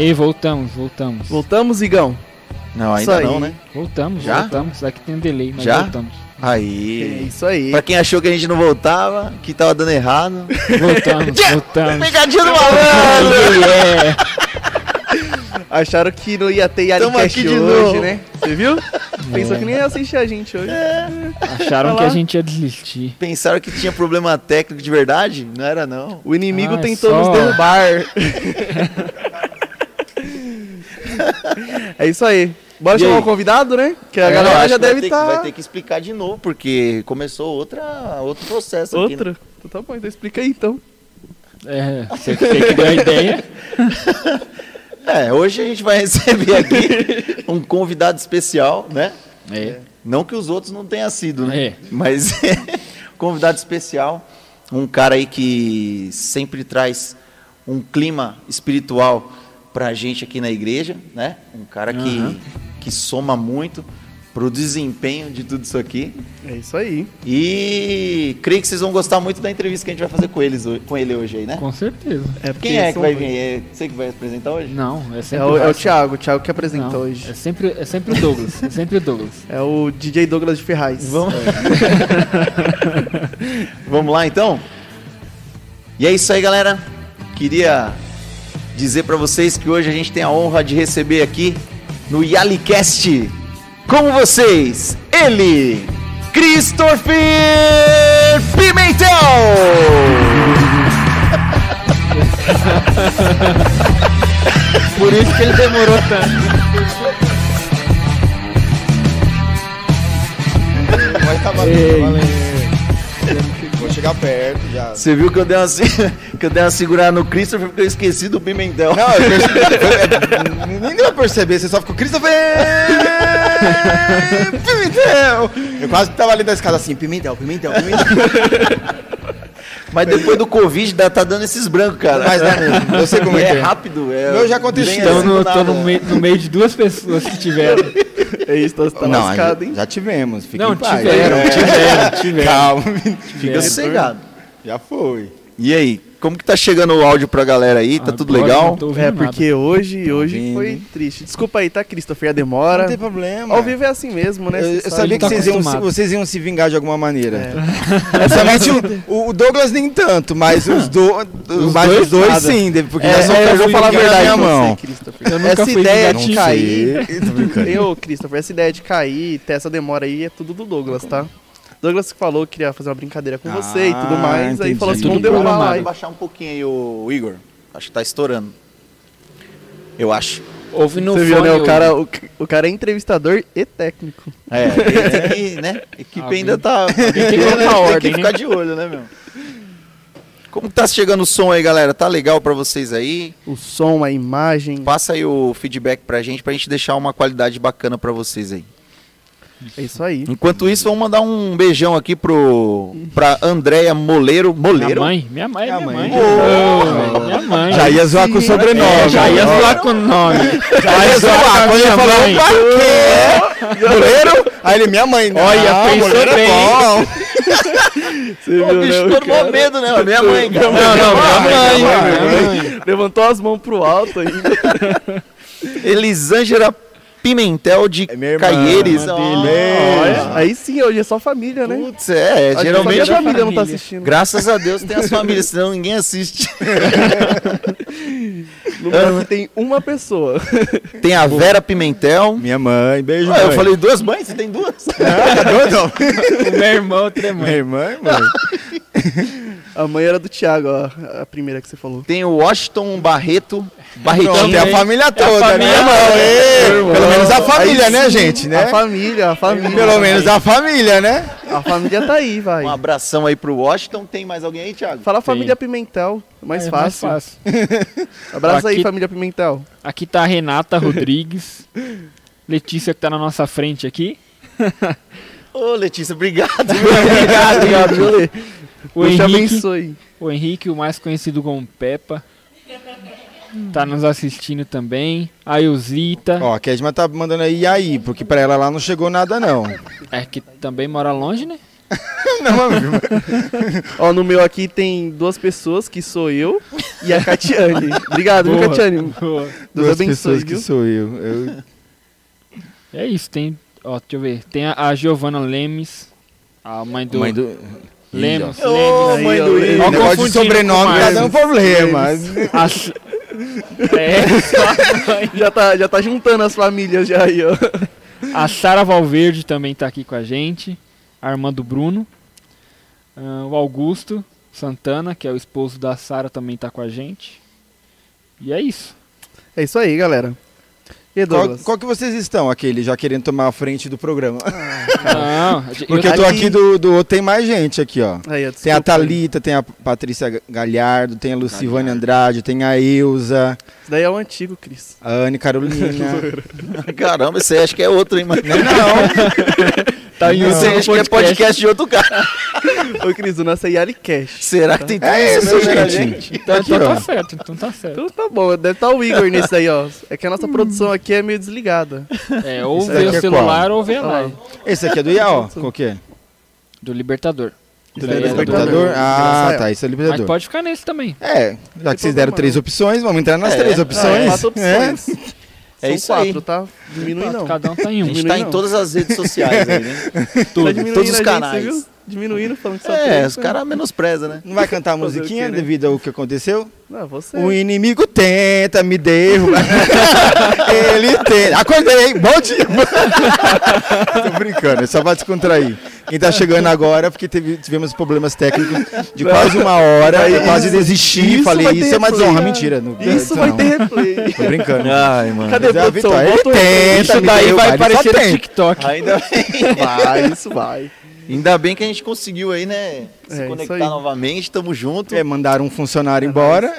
Aí, voltamos, voltamos. Voltamos, Igão? Não, Isso ainda aí. não, né? Voltamos, Já? voltamos. Aqui tem um delay, mas Já? voltamos. É Aí. isso aí. Pra quem achou que a gente não voltava, que tava dando errado. Voltamos, voltamos. Pegadinha do malandro! É, Acharam que não ia ter Yaricast aqui de hoje, novo. né? Você viu? Pensou que nem ia assistir a gente hoje. acharam Olha que a gente ia desistir. Pensaram que tinha problema técnico de verdade? Não era, não. O inimigo Ah, é tentou só. nos derrubar. é isso aí. Bora E chamar aí? o convidado, né? Que a É, galera já deve estar. Vai ter que explicar de novo, porque começou outra, outro processo aqui. né? Outra? Então tá bom, então explica aí então. É, você tem que dar a ideia. É, hoje a gente vai receber aqui um convidado especial, né? É. Não que os outros não tenham sido, né? É. Mas é convidado especial, um cara aí que sempre traz um clima espiritual pra gente aqui na igreja, né? Um cara que, Aham. que soma muito pro desempenho de tudo isso aqui. É isso aí. E creio que vocês vão gostar muito da entrevista que a gente vai fazer com, eles, com ele hoje aí, né? Com certeza. É Quem é que vai vir? É você que vai apresentar hoje? Não, é É sempre o, é o. Thiago, o Thiago que apresenta Não, hoje. É sempre, é sempre o Douglas. É sempre o Douglas. É o DJ Douglas de Ferraz. Vamos... Vamos lá então? E é isso aí, galera. Queria dizer pra vocês que hoje a gente tem a honra de receber aqui no Yalicast com vocês, ele, Christopher Pimentel! Por isso que ele demorou tanto. Vai tá valendo, valendo. Chegar perto já. Você viu que eu dei uma, que eu dei uma segurada no Christopher porque eu esqueci do Pimentel. Não, eu percebi, nem deu pra perceber, você só ficou Christopher Pimentel. Eu quase tava ali da escada assim, Pimentel, Pimentel, Pimentel. Mas depois do Covid dá- tá dando esses brancos, cara. Mas dá mesmo, eu sei como é é é. rápido. É, já aconteceu. Então assim, no, nada. no, meio, no meio de duas pessoas que tiveram. É isso, tá, tá Não, lascado, já, hein? já tivemos, fica Não, tiveram, É. tiveram, tiveram. Calma, Fica sossegado. já foi. E aí, como que tá chegando o áudio pra galera aí? Tá tudo Agora legal? não tô ouvindo É, nada. porque hoje, hoje ouvindo. foi triste. Desculpa aí, tá, Christopher? A demora. Não tem problema. Ao vivo é assim mesmo, né? Eu, eu sabia que tá vocês iam, vocês iam se vingar de alguma maneira. É. Somente o, o Douglas nem tanto, mas os, do, Os mas dois, os dois nada. sim, porque É, já só é, eu vou falar a na verdade minha pra mão. você, Christopher. Eu nunca essa fui ideia de cair... Eu, Christopher, essa ideia de cair, ter essa demora aí, é tudo do Douglas, tá? Douglas que falou que queria fazer uma brincadeira com você e tudo Ah, mais, aí entendi. falou assim, vamos derrubar lá. Vou baixar um pouquinho aí o Igor. Acho que tá estourando. Eu acho. Ouve no Você viu, né? O cara, o, o cara é entrevistador e técnico. É, né? A equipe ainda tá. tem que colocar tem ordem, que ficar né? de olho, né, meu? Como tá chegando o som aí, galera? Tá legal pra vocês aí? O som, a imagem. Passa aí o feedback pra gente, pra gente deixar uma qualidade bacana pra vocês aí. É isso aí. Enquanto isso, vamos mandar um beijão aqui pro pra Andréia Moleiro. Minha Moleiro? mãe, minha mãe, Minha minha mãe. mãe. Velho, minha mãe. Já ia zoar com o sobrenome. É, já ia zoar com o nome. Já ia zoar. com a minha falou, mãe. pra quê? Goleiro? Aí ele, minha mãe. Não, Olha, pensou é bem. bom. Você O viu, bicho né, cara? medo, né? Minha mãe, cara. Não, não, minha mãe, minha minha mãe. mãe. Levantou as mãos pro alto ainda. Elisângela Pimentel de É irmã, irmã dele. Olha, aí sim, hoje é só família, né? Putz, é, geralmente só a família não tá família. assistindo. Graças a Deus tem as famílias, senão ninguém assiste. No Brasil tem uma pessoa. Tem a Vera Pimentel. Minha mãe, beijo, Ah, eu mãe. falei duas mães, você tem duas? Não, não. O meu irmão, outra é Minha mãe. irmã, mãe. A mãe era do Thiago, ó. A primeira que você falou. Tem o Washington Barreto. Barretinho. é a família toda, família né, irmão? toda. Ê, Irmão. Pelo menos a família, Aí né, sim, gente, né? A família, a família. Pelo menos a família, né? A família tá aí, vai. Um abração aí pro Washington. Tem mais alguém aí, Thiago? Fala família Pimentel, mais É fácil. fácil. Abraço aí, Aqui- família Pimentel. Aqui tá a Renata Rodrigues. Letícia que tá na nossa frente aqui. Ô, Letícia, obrigado. Obrigado, obrigado. O Deus te Henrique, abençoe. o Henrique, o mais conhecido como Peppa. Tá nos assistindo também. A Eusita, Ó, a Kedma tá mandando aí, e aí? Porque pra ela lá não chegou nada, não. é que também mora longe, né? Não, amigo. Ó, no meu aqui tem duas pessoas, que sou eu e a Catiane. Obrigado, viu, Boa. Catiane? Boa. Deus Duas abençoe, pessoas que viu? sou eu. eu. É isso, tem. Ó, deixa eu ver. Tem a, a Giovanna Lemes, a mãe do. Mãe do... Lemos. Lemos. Aí, mãe do Lemos. Ó, Negócio de sobrenome tá dando problema. As- É, só a mãe. Já tá, já tá juntando as famílias já aí, ó. A Sara Valverde também tá aqui com a gente. A irmã do Bruno. Ah, o Augusto Santana, que é o esposo da Sara, também tá com a gente. E é isso. É isso aí, galera. E Qual, Douglas? qual que vocês estão, aquele, já querendo tomar a frente do programa? Não, a gente- Porque eu tô aqui- do, do outro, tem mais gente aqui, ó. Aí, Tem a. Thalita, tem a Patrícia Galhardo, tem a Lucivane Andrade, tem a Eusa, Isso daí é o antigo, Cris. a Anne Carolina. Caramba, aí acho que é outro, hein, mano? Tá em Não. Esse aí acho que é podcast de outro cara. Ô, Cris, o nosso é Yali Cash. Será que tem tudo É isso mesmo, né, gente. Então, Aqui, então tá certo, então tá certo. Então tá bom, deve estar o Igor nesse daí, ó. É que a nossa produção aqui é meio desligada. É, ou ver daqui o é celular ou ver a live. Esse aqui é do IA, ó. Qual que é? Do Libertador. Do é do Libertador? Libertador. Ah, tá, esse é o Mas Libertador. pode ficar nesse também. É, já que vocês deram três opções, vamos entrar nas É, três é, opções. quatro opções. É São isso aí. quatro, tá? Diminui não. Cada um tá em A um. gente Diminui tá em não. todas as redes sociais aí, né? Tá diminuindo todos os a gente, canais. você viu? Diminuindo, falando que só É, tem. os caras menosprezam, né? Não vai cantar a musiquinha quê, né? devido ao que aconteceu? Não, você. O inimigo tenta me derrubar. Ele tenta. Acordei, bom dia. Tô brincando, é só pra descontrair. Quem tá chegando agora, é porque teve- tivemos problemas técnicos de quase uma hora, eu quase desisti, isso falei, vai isso é uma replay. desonra, mentira. Não, Isso vai não. ter replay. Tô brincando. Ai, mano. Cadê o Ele tenta, Isso daí vai aparecer no. TikTok. Ainda bem, Vai, isso vai. Ainda bem que a gente conseguiu aí, né? Se É, conectar aí. novamente, tamo junto. É, mandaram um funcionário embora.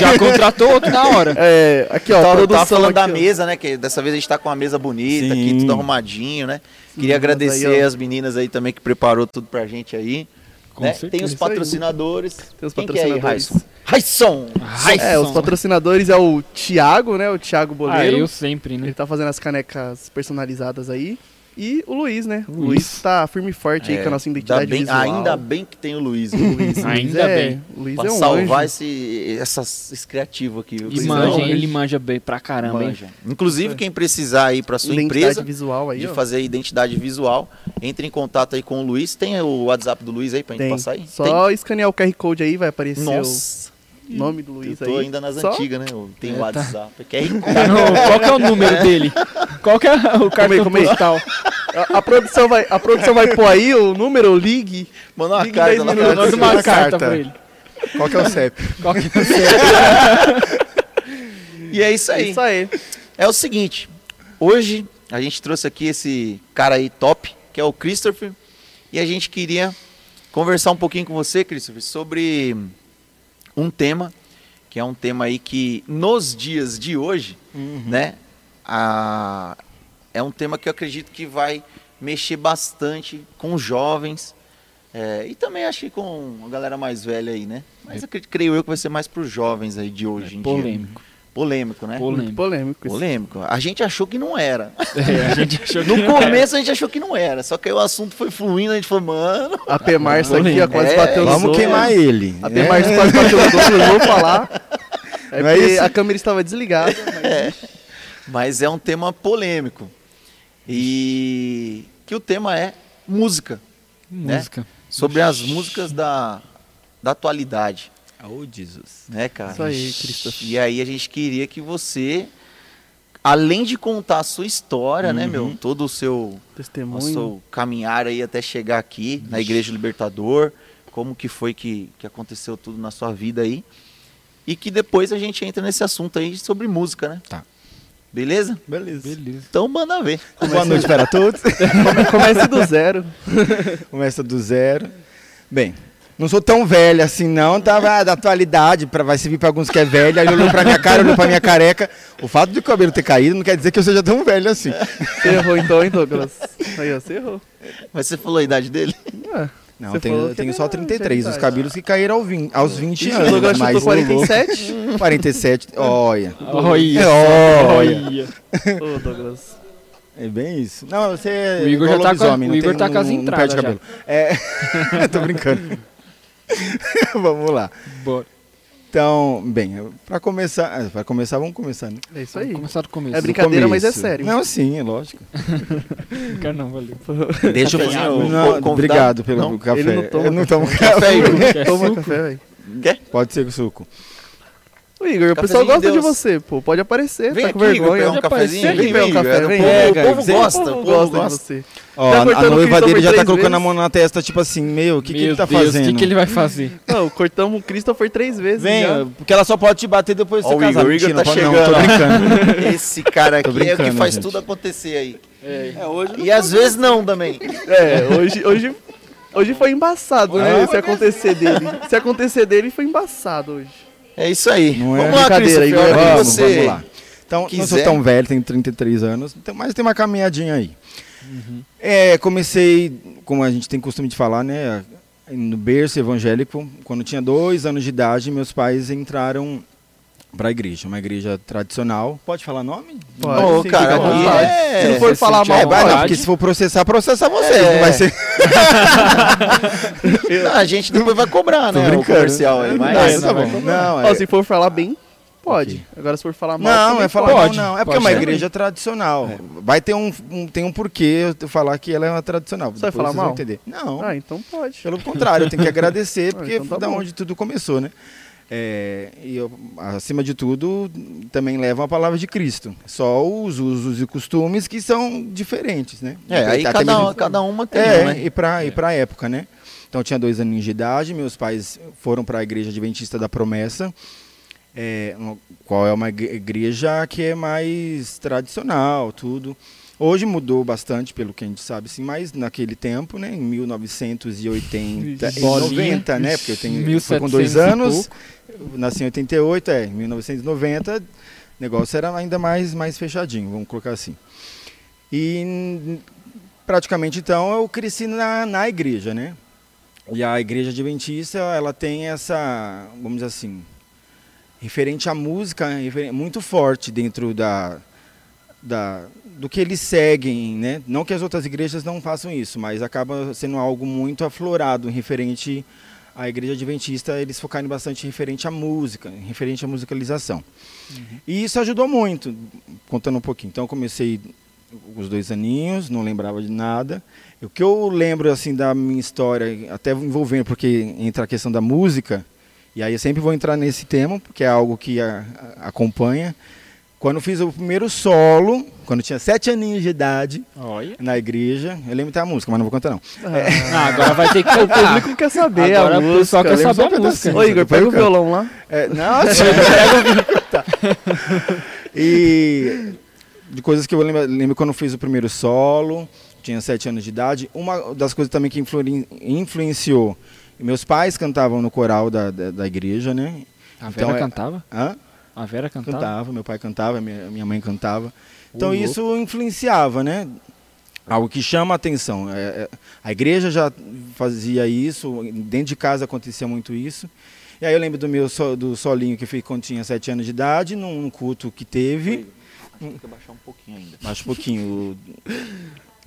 Já contratou outro na hora. É, aqui ó, Eu a tava, tava falando da aqui, ó. mesa, né? Que dessa vez a gente tá com uma mesa bonita aqui, Sim. tudo arrumadinho, né? Queria mas agradecer aí, as meninas aí também que preparou tudo pra gente aí. Com né? certeza. Tem os patrocinadores. Tem os Quem que é aí, patrocinadores. Raisson? Raisson! É, os patrocinadores é o Thiago, né? O Thiago Ah, Boleiro. eu sempre, né? Ele tá fazendo as canecas personalizadas aí. E o Luiz, né? O Luiz. Luiz tá firme e forte aí É, com a nossa identidade bem, visual. ainda bem que tem o Luiz. viu? Luiz, Luiz Ainda é, bem. O Luiz pra é um salvar anjo. esse, essas, esse criativo aqui. E Luiz manja, é ele manja bem pra caramba, hein? Manja. Inclusive, quem precisar aí pra sua Identidade empresa visual aí, de ó. fazer a identidade visual, entre em contato aí com o Luiz. Tem o WhatsApp do Luiz aí pra gente Tem. passar aí? Só escanear o QR Code aí, vai aparecer Nossa, o nome do eu Luiz tô aí. ainda nas Só- antigas, né? Eu tenho É, o tá. WhatsApp. Tá no- qual que é o número dele? Qual que é o cartão como é? postal? A, a produção vai, a produção vai pôr aí o número, ligue. Manda uma Liga carta 10 lá minutos. pra Manda uma uma carta carta. pra ele. Qual que é o CEP? Qual que é o seu? E é isso aí. Isso aí. É o seguinte, hoje a gente trouxe aqui esse cara aí top, que é o Christopher, e a gente queria conversar um pouquinho com você, Christopher, sobre um tema, que é um tema aí que nos dias de hoje, né, a- é um tema que eu acredito que vai mexer bastante com os jovens, é, e também acho que com a galera mais velha aí, né? Mas eu cre- creio eu que vai ser mais para os jovens aí de hoje em dia. Polêmico. Polêmico, né? Muito Polêmico. polêmico isso. Polêmico. A gente achou que não era. É, a gente achou que No não era. começo a gente achou que não era. Só que aí o assunto foi fluindo, a gente falou, mano. A P-Março aqui, ó, quase É, bateu no Vamos Douglas. queimar ele. A É. P-Março quase bateu no Douglas, vou falar. É Não é porque isso? a câmera estava desligada. mas- Mas é um tema polêmico. E que o tema é música. Música. Sobre as músicas da, da atualidade. Oh, Jesus. Né, cara? Isso aí, Christopher. E aí a gente queria que você, além de contar a sua história, né, meu? Todo o seu o Testemunho. seu caminhar aí até chegar aqui na Igreja Libertador, como que foi que, que aconteceu tudo na sua vida aí. E que depois a gente entra nesse assunto aí sobre música, né? Tá. Beleza? Beleza. Beleza. Então manda ver. Boa noite para todos. Come- Comece do zero. Começa do zero. Bem, não sou tão velho assim não? Ah, da atualidade, pra, vai servir pra alguns que é velho. Aí olhou pra minha cara, olhou pra minha careca. O fato de o cabelo ter caído não quer dizer que eu seja tão velho assim. Você errou então, hein, Douglas? Aí, ó, você errou. Mas você falou a idade dele? Ah, Não, eu tenho, eu tenho só 33. Os verdade. cabelos que caíram ao 20, aos 20 o anos. Douglas mas chutou 47. 47, olha. Olha. É, olha. Olha. Ô, Douglas. É bem isso. Não, você é O Igor igual já tá com o Igor tá com as não- não entradas perde cabelo. É, tô brincando. vamos lá. Bora. Então, bem, para começar, para começar, vamos começar, né? É isso Vamos aí. começar do começo. É brincadeira, mas é sério. Não, sim, é lógico. Brincar não, valeu. Deixa eu fazer o Não, obrigado pelo Não? café. Ele não toma Eu não tomo Café, café. Toma suco? café, velho. Quer? Pode ser com suco. Ô, Igor, o pessoal gosta de de Deus. você, pô. Pode aparecer, Vem tá com aqui, Igor, vergonha. pegar um cafezinho. Vem, vem, vem, um café, Igor. vem. O povo- Pega, O povo você- gosta, O povo povo gosta de gosta. você. Ó, Já a, a noiva dele já tá colocando a vezes? mão na testa, tipo assim, meu, o que, que ele tá Deus, fazendo? o que, que ele vai fazer? Não, cortamos o Christopher três vezes. Vem, já. porque ela só pode te bater depois de Ó, você o casar. Igor, o Igor Mentira, tá não chegando, Não, tô brincando. Esse cara aqui é o que faz tudo acontecer aí. É. hoje E às vezes não também. É, hoje, hoje, hoje foi embaçado, né? Ah, Se acontecer dele. Se acontecer dele, foi embaçado hoje. É isso aí. Não é Vamos lá, brincadeira, que Vamos, você... vamos lá. Então, não sou quiser. tão velho, tenho 33 anos, então- mas tem uma caminhadinha aí. É, comecei, como a gente tem costume de falar, né, no berço evangélico, quando tinha dois anos de idade, meus pais entraram para a igreja, uma igreja tradicional. Pode falar nome? Pode. Sim, cara, aqui é... Se não for você falar mal, É, vai, não, porque se for processar, processa vocês, É. não vai ser... Não, a gente depois vai cobrar, Tô né? O comercial aí, mas... Não, É, isso tá não, Não, é... se for falar bem, pode. Agora se for falar mal, Não, é falar pode. mal, não. É porque Pode é uma igreja tradicional. Vai ter um, um- tem um porquê eu falar que ela é uma tradicional. Você vai falar mal? entender. Não, Ah, então pode. pelo contrário, eu tenho que agradecer, Ah, porque então tá foi da bom. onde tudo começou, né? É, e eu, acima de tudo, também levam a palavra de Cristo. Só os usos e costumes que são diferentes, né? É, aí Até cada, mesmo- cada uma tem é, né? e pra, e pra época, né? Então eu tinha dois aninhos de idade, meus pais foram para a igreja adventista da promessa, é, qual é uma igre- igreja que é mais tradicional, tudo. Hoje mudou bastante, pelo que a gente sabe, sim, mas naquele tempo, né, em 1980 e Bolinha. 90, né, porque eu tenho foi com dois 1700 anos, nasci em 88, é, em 1990, o negócio era ainda mais, mais fechadinho, vamos colocar assim. E praticamente então eu cresci na, na igreja, né? E a igreja adventista, ela tem essa, vamos dizer assim, referente à música, muito forte dentro da, da do que eles seguem, né? Não que as outras igrejas não façam isso, mas acaba sendo algo muito aflorado referente à igreja adventista, eles focarem bastante referente à música, referente à musicalização. E isso ajudou muito, contando um pouquinho. Então eu comecei os dois aninhos, não lembrava de nada. O que eu lembro assim da minha história, até envolvendo porque entra a questão da música, e aí eu sempre vou entrar nesse tema, porque é algo que a- a- acompanha. Quando eu fiz o primeiro solo, quando eu tinha sete aninhos de idade, Olha. na igreja, eu lembro até a música, mas não vou cantar não. Ah, agora vai ter que O público quer saber Agora a o música. pessoal quer saber só a música. Ô, Igor, pega o violão lá. É, nossa, Tá. E de coisas que eu lembro, lembro quando eu fiz o primeiro solo, tinha sete anos de idade. Uma das coisas também que influen- influenciou, meus pais cantavam no coral da, da, da igreja, né? A Então Vera é- cantava? Hã? A Vera cantava? Cantava, meu pai cantava, minha, minha mãe cantava. Então isso influenciava, né? Algo que chama a atenção. É, é, a igreja já fazia isso, dentro de casa acontecia muito isso. E aí eu lembro do meu so- do solinho que eu fiz quando tinha sete anos de idade, num, num culto que teve. Tem que baixar um pouquinho ainda. Baixa um pouquinho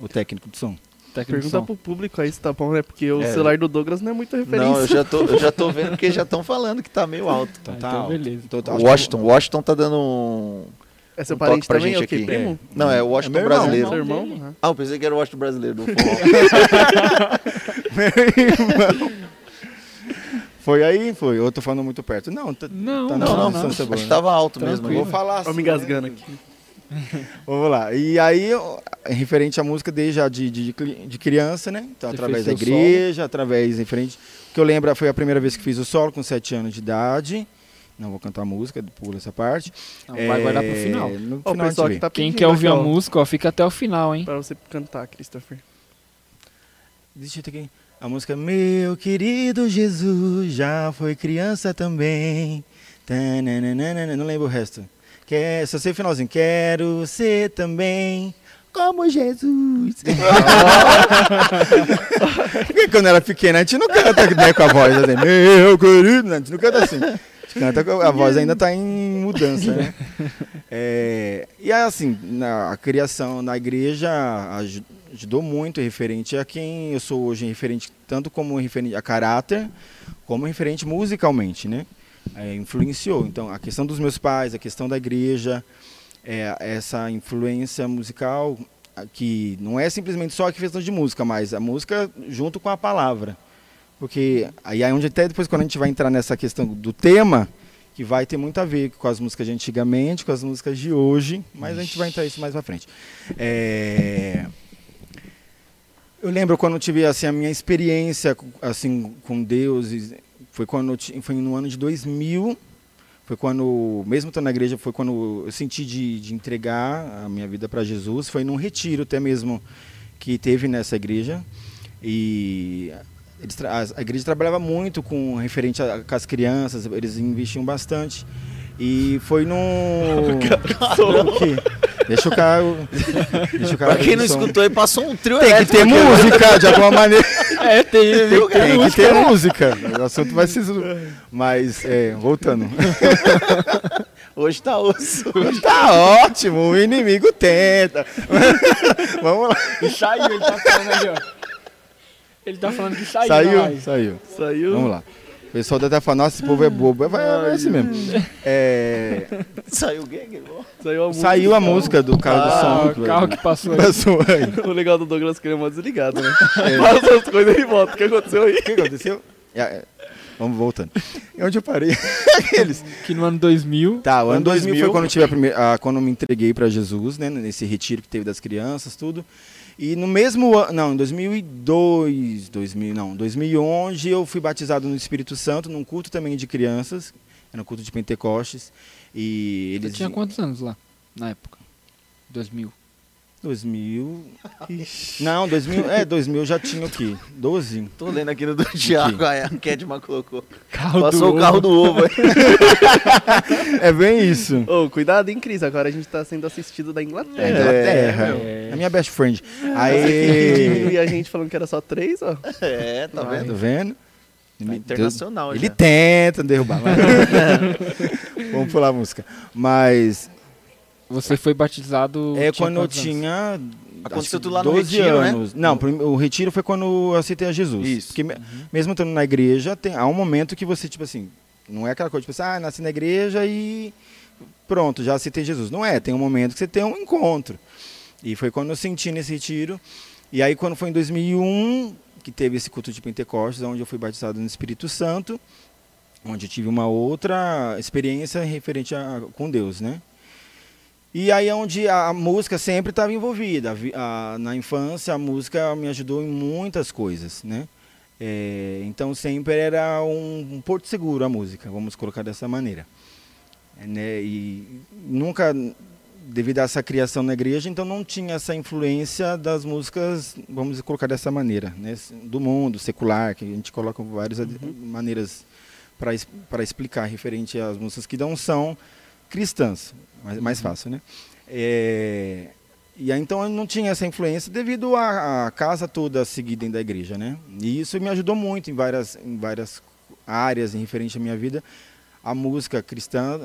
o, o técnico de som. Técnico Pergunta pro público aí se tá bom, né? Porque o É. celular do Douglas não é muita referência. Não, eu já tô, eu já tô vendo porque já estão falando que tá meio alto. Ah, tá então alto. beleza. Tô- acho O que- Washington, Washington tá dando um. É seu um parente pra também? É gente aqui. Primo? Não, é o Washington É meu irmão, brasileiro. Seu irmão? dele. Ah. Eu pensei que era o Washington brasileiro do forró. Foi aí? Foi. Eu tô falando muito perto. Não, tá, Não, tá não, não, não, não. acho que né? tava alto mesmo. Tranquilo. ali. Vou falar assim. me engasgando aqui. Vamos lá. E aí, referente à música desde já de, de, de criança, né? Então, Você através da igreja, através, referente... O que eu lembro foi a primeira vez que fiz o solo, com sete anos de idade. Não vou cantar música, pula essa parte. Não, vai guardar pro É, final. No Ó, o final a pessoal que tá Quem quer ouvir a música, ó, fica até o final, hein? Pra você cantar, Christopher. Deixa eu ter aqui. A música Meu querido Jesus já foi criança também. Tananana, não lembro o resto. Quer, só sei o finalzinho. Quero ser também como Jesus. Porque quando era pequena, a gente não canta né, com a voz assim, meu querido, a gente não canta assim. A canta, a voz ainda está em mudança, né? É, e assim, na, a criação na igreja aj- ajudou muito referente a quem eu sou hoje, referente tanto como referente a caráter, como referente musicalmente, né? É, influenciou. Então, a questão dos meus pais, a questão da igreja, é, essa influência musical que não é simplesmente só a questão de música, mas a música junto com a palavra. Porque aí é onde até depois quando a gente vai entrar nessa questão do tema, que vai ter muito a ver com as músicas de antigamente, com as músicas de hoje, mas a gente vai entrar isso mais pra frente. É, Eu lembro quando eu tive assim a minha experiência assim com Deus, foi quando foi no ano de 2000, foi quando mesmo estando na igreja, foi quando eu senti de, de entregar a minha vida para Jesus, foi num retiro até mesmo que teve nessa igreja e eles a a igreja trabalhava muito com referente a, com as crianças, eles investiam bastante. E foi num. O quê? Deixa o cara. Deixa o cara. Pra quem não escutou, aí passou um trio Tem que ter né? música, de alguma maneira. É, tem, viu, cara? Tem que ter música. O assunto vai se. Mas, é, voltando. Hoje tá osso. Tá ótimo, o inimigo tenta. Vamos lá. E saiu, ele tá falando ali, ó. Ele tá falando que saiu. Saiu? live. Saiu. Saiu. Vamos lá. O pessoal deve estar falando, nossa, esse povo é bobo. Vai, vai assim mesmo. É, Saiu o quê? Saiu a música. saiu a música do carro Ah, do som. o carro que passou aí. passou aí. O legal do Douglas é que ele é mó desligado, né? É. Faz as coisas e volta. O que aconteceu aí? O que aconteceu? É, é, Vamos voltando. E onde eu parei? Aqueles. Que no ano 2000. Tá, o ano Ano 2000, 2000 foi quando eu tive a primeira, a- quando eu me entreguei para Jesus, né, nesse retiro que teve das crianças, tudo. E no mesmo ano, não, em 2002, 2000, não, 2011 eu fui batizado no Espírito Santo num culto também de crianças, era um culto de Pentecostes. E Você eles tinha quantos anos lá? Na época? 2000. 2000. Não, 2000, é, 2000 eu já tinha o quê? 12. Tô lendo aqui no do Thiago, aí a Kedma colocou. Carro Passou o carro do ovo aí. É bem isso. Ô, cuidado, hein, Cris? Agora a gente tá sendo assistido da Inglaterra. É, Inglaterra. É. É minha best friend. E Aí. a gente falando que era só três, ó. É, tá Tá vendo? vendo? Tá internacional Ele já. tenta derrubar. mas- Vamos pular a música. Mas Você foi batizado. é tinha quando eu tinha. Aconteceu tudo lá no 12 retiro, né? anos. Não, prim- o retiro foi quando eu aceitei a Jesus. Isso. Porque me- mesmo estando na igreja, tem, há um momento que você, tipo assim, não é aquela coisa, tipo assim, ah, nasci na igreja e pronto, já aceitei Jesus. Não é, tem um momento que você tem um encontro. E foi quando eu senti nesse retiro. E aí, quando foi em 2001, que teve esse culto de Pentecostes, onde eu fui batizado no Espírito Santo, onde eu tive uma outra experiência referente a, com Deus, né? E aí é onde a, música sempre estava envolvida. A a- na infância, a música me ajudou em muitas coisas, né? É, então sempre era um, um porto seguro a música, vamos colocar dessa maneira. É, né? E nunca, devido a essa criação na igreja, então não tinha essa influência das músicas, vamos colocar dessa maneira, né? do mundo secular, que a gente coloca várias ad- maneiras para explicar referente às músicas que não são cristãs, mais, mais fácil, né? É, e aí, então eu não tinha essa influência devido à, à casa toda seguir dentro da igreja, né? E isso me ajudou muito em várias, em várias áreas em referente à minha vida, a música cristã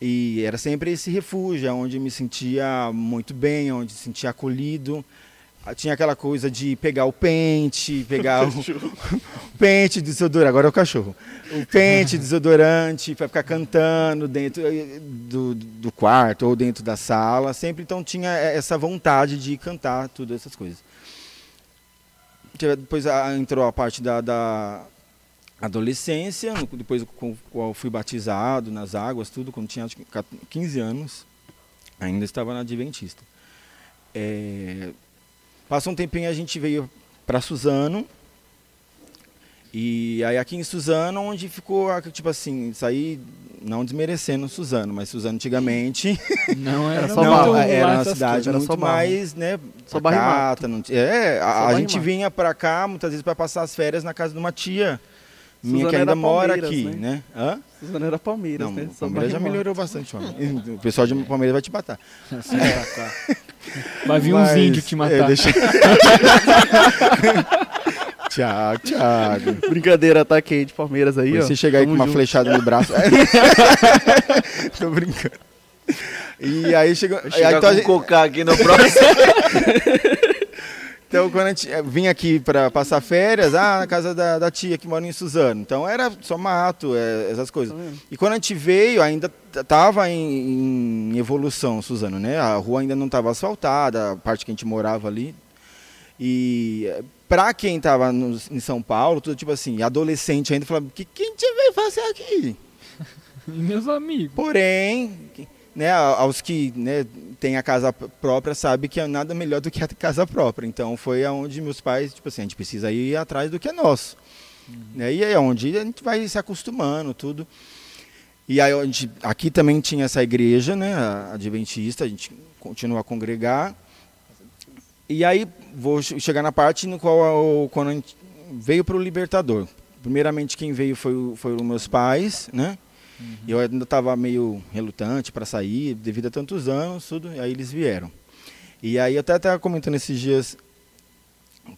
e era sempre esse refúgio, onde eu me sentia muito bem, onde me sentia acolhido. Ah, Tinha aquela coisa de pegar o pente, pegar o, pente, desodorante, agora é o cachorro. O pente, desodorante, para ficar cantando dentro eh, do, do quarto ou dentro da sala. Sempre então tinha eh, essa vontade de cantar, tudo essas coisas. Depois entrou a parte da, da adolescência, depois com o qual fui batizado nas águas, tudo, quando tinha acho que 14 15 anos. Ainda estava na Adventista. É, passou um tempinho a gente veio para Suzano. E aí aqui em Suzano, onde ficou, tipo assim, saí não desmerecendo Suzano, mas Suzano antigamente Não era, só barro, lá era uma cidade era muito só mais, né, Só pacata, não é, a, a gente vinha para cá muitas vezes para passar as férias na casa de uma tia minha que ainda mora aqui, né? né? Hã? Suzano era Palmeiras, Não, né? Só Palmeiras já melhorou bastante, mano. O pessoal de Palmeiras vai te matar. Vai vir uns Mas, índios te matar. é, deixa- Thiago, Thiago. Brincadeira, tá quente, Palmeiras aí, ó. Se chegar aí com uma junto. flechada no braço. Tô brincando. E aí chegou. aí, então, com a um gente- cocá aqui no próximo. então, quando a gente eh, vinha aqui pra passar férias, ah, na casa da, da tia que mora em Suzano. Então era só mato, eh, essas coisas. Tá? E quando a gente veio, ainda t- tava em, em evolução, Suzano, né? A rua ainda não estava asfaltada, a parte que a gente morava ali. E eh, pra quem tava no- em São Paulo, tudo tipo assim, adolescente ainda, falava, o que, que a gente veio fazer aqui? Meus amigos. Porém, né, aos que né, têm a casa própria, sabe que é nada melhor do que a casa própria. Então foi aonde meus pais, tipo assim, a gente precisa ir atrás do que é nosso. Né, e aí é onde a gente vai se acostumando, tudo. E aí onde, aqui também tinha essa igreja, né, a adventista, a gente continua a congregar. E aí vou che- chegar na parte no qual a- quando a gente veio para o Libertador. Primeiramente quem veio foi, foi os meus pais, né? E eu ainda estava meio relutante para sair, devido a tantos anos, tudo, e aí eles vieram. E aí eu até estava comentando esses dias,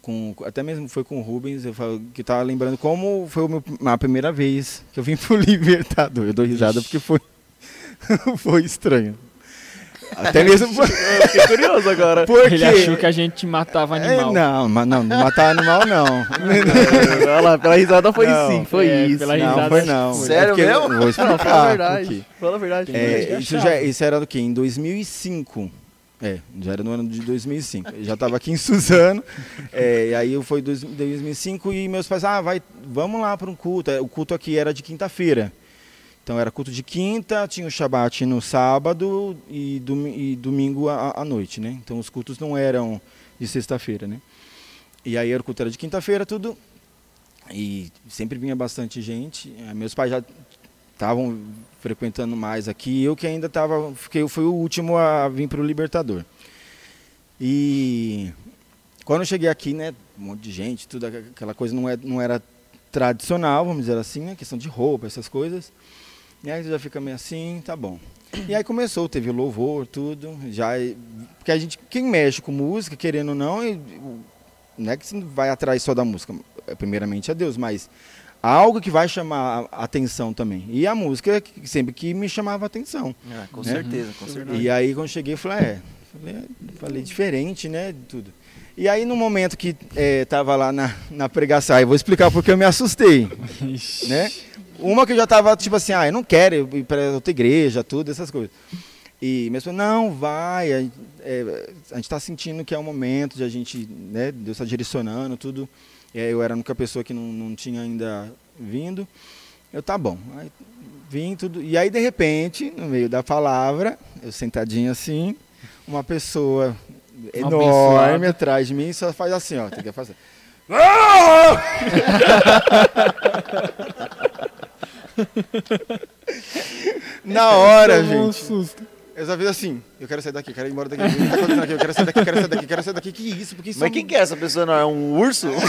com, até mesmo foi com o Rubens, eu falo, que estava lembrando como foi meu- a primeira vez que eu vim pro Libertador. Eu dou risada porque foi, foi estranho. Até mesmo Eu fiquei curioso agora. porque... Ele achou que a gente matava É, animal. não, ma- não, matar animal não. Olha lá, pela risada foi Não, sim, foi é, isso. pela Não, Não, risada foi que não. Sério É mesmo? Vou explicar. Não, fala a por verdade. Fala a verdade. É, Eu isso, achava. já, isso era do quê? Em 2005. É, já era no ano de 2005. Eu já estava aqui em Suzano. é, e aí eu foi dois- 2005 e meus pais, ah, vai, vamos lá para um culto. É, O culto aqui era de quinta-feira. Então era culto de quinta, tinha o Shabat no sábado e, domi- e domingo à, noite, né? Então os cultos não eram de sexta-feira, né? E aí o culto era de quinta-feira, tudo. E sempre vinha bastante gente. Eh, Meus pais já estavam frequentando mais aqui. Eu que ainda estava, fiquei, fui o último a vir para o Libertador. E quando eu cheguei aqui, né, um monte de gente, tudo aqu- aquela coisa não, é, não era tradicional, vamos dizer assim, né, questão de roupa, essas coisas. E aí você já fica meio assim, tá bom. E aí começou, teve o louvor, tudo, já porque a gente, quem mexe com música, querendo ou não, e- não é que você vai atrás só da música, é primeiramente a Deus, mas algo que vai chamar a atenção também. E a música é que- sempre que me chamava a atenção. Ah, com Né? certeza, com certeza. E aí quando cheguei, eu falei, ah, é, falei, é, falei diferente, né, de tudo. E aí no momento que eh, tava lá na, na pregação, aí eu vou explicar porque eu me assustei, Ixi. né? Uma que eu já tava tipo assim, ah, eu não quero ir para outra igreja, tudo, essas coisas. E mesmo não, vai, a, gente- é, a gente está sentindo que é o momento de a gente, né, Deus está direcionando tudo. E aí eu era a única pessoa que não, não tinha ainda vindo. Eu, tá bom. Aí vim tudo. E aí, de repente, no meio da palavra, eu sentadinho assim, uma pessoa enorme abençoada. atrás de mim só faz assim, ó. Tem que fazer. Na hora, Tomou um gente. susto. Eu só fiz assim, eu quero sair daqui, quero ir embora daqui. O que tá acontecendo aqui? Eu quero sair daqui, quero sair daqui, quero sair daqui. Que isso? Porque isso Mas quem que é essa pessoa? Não é um urso?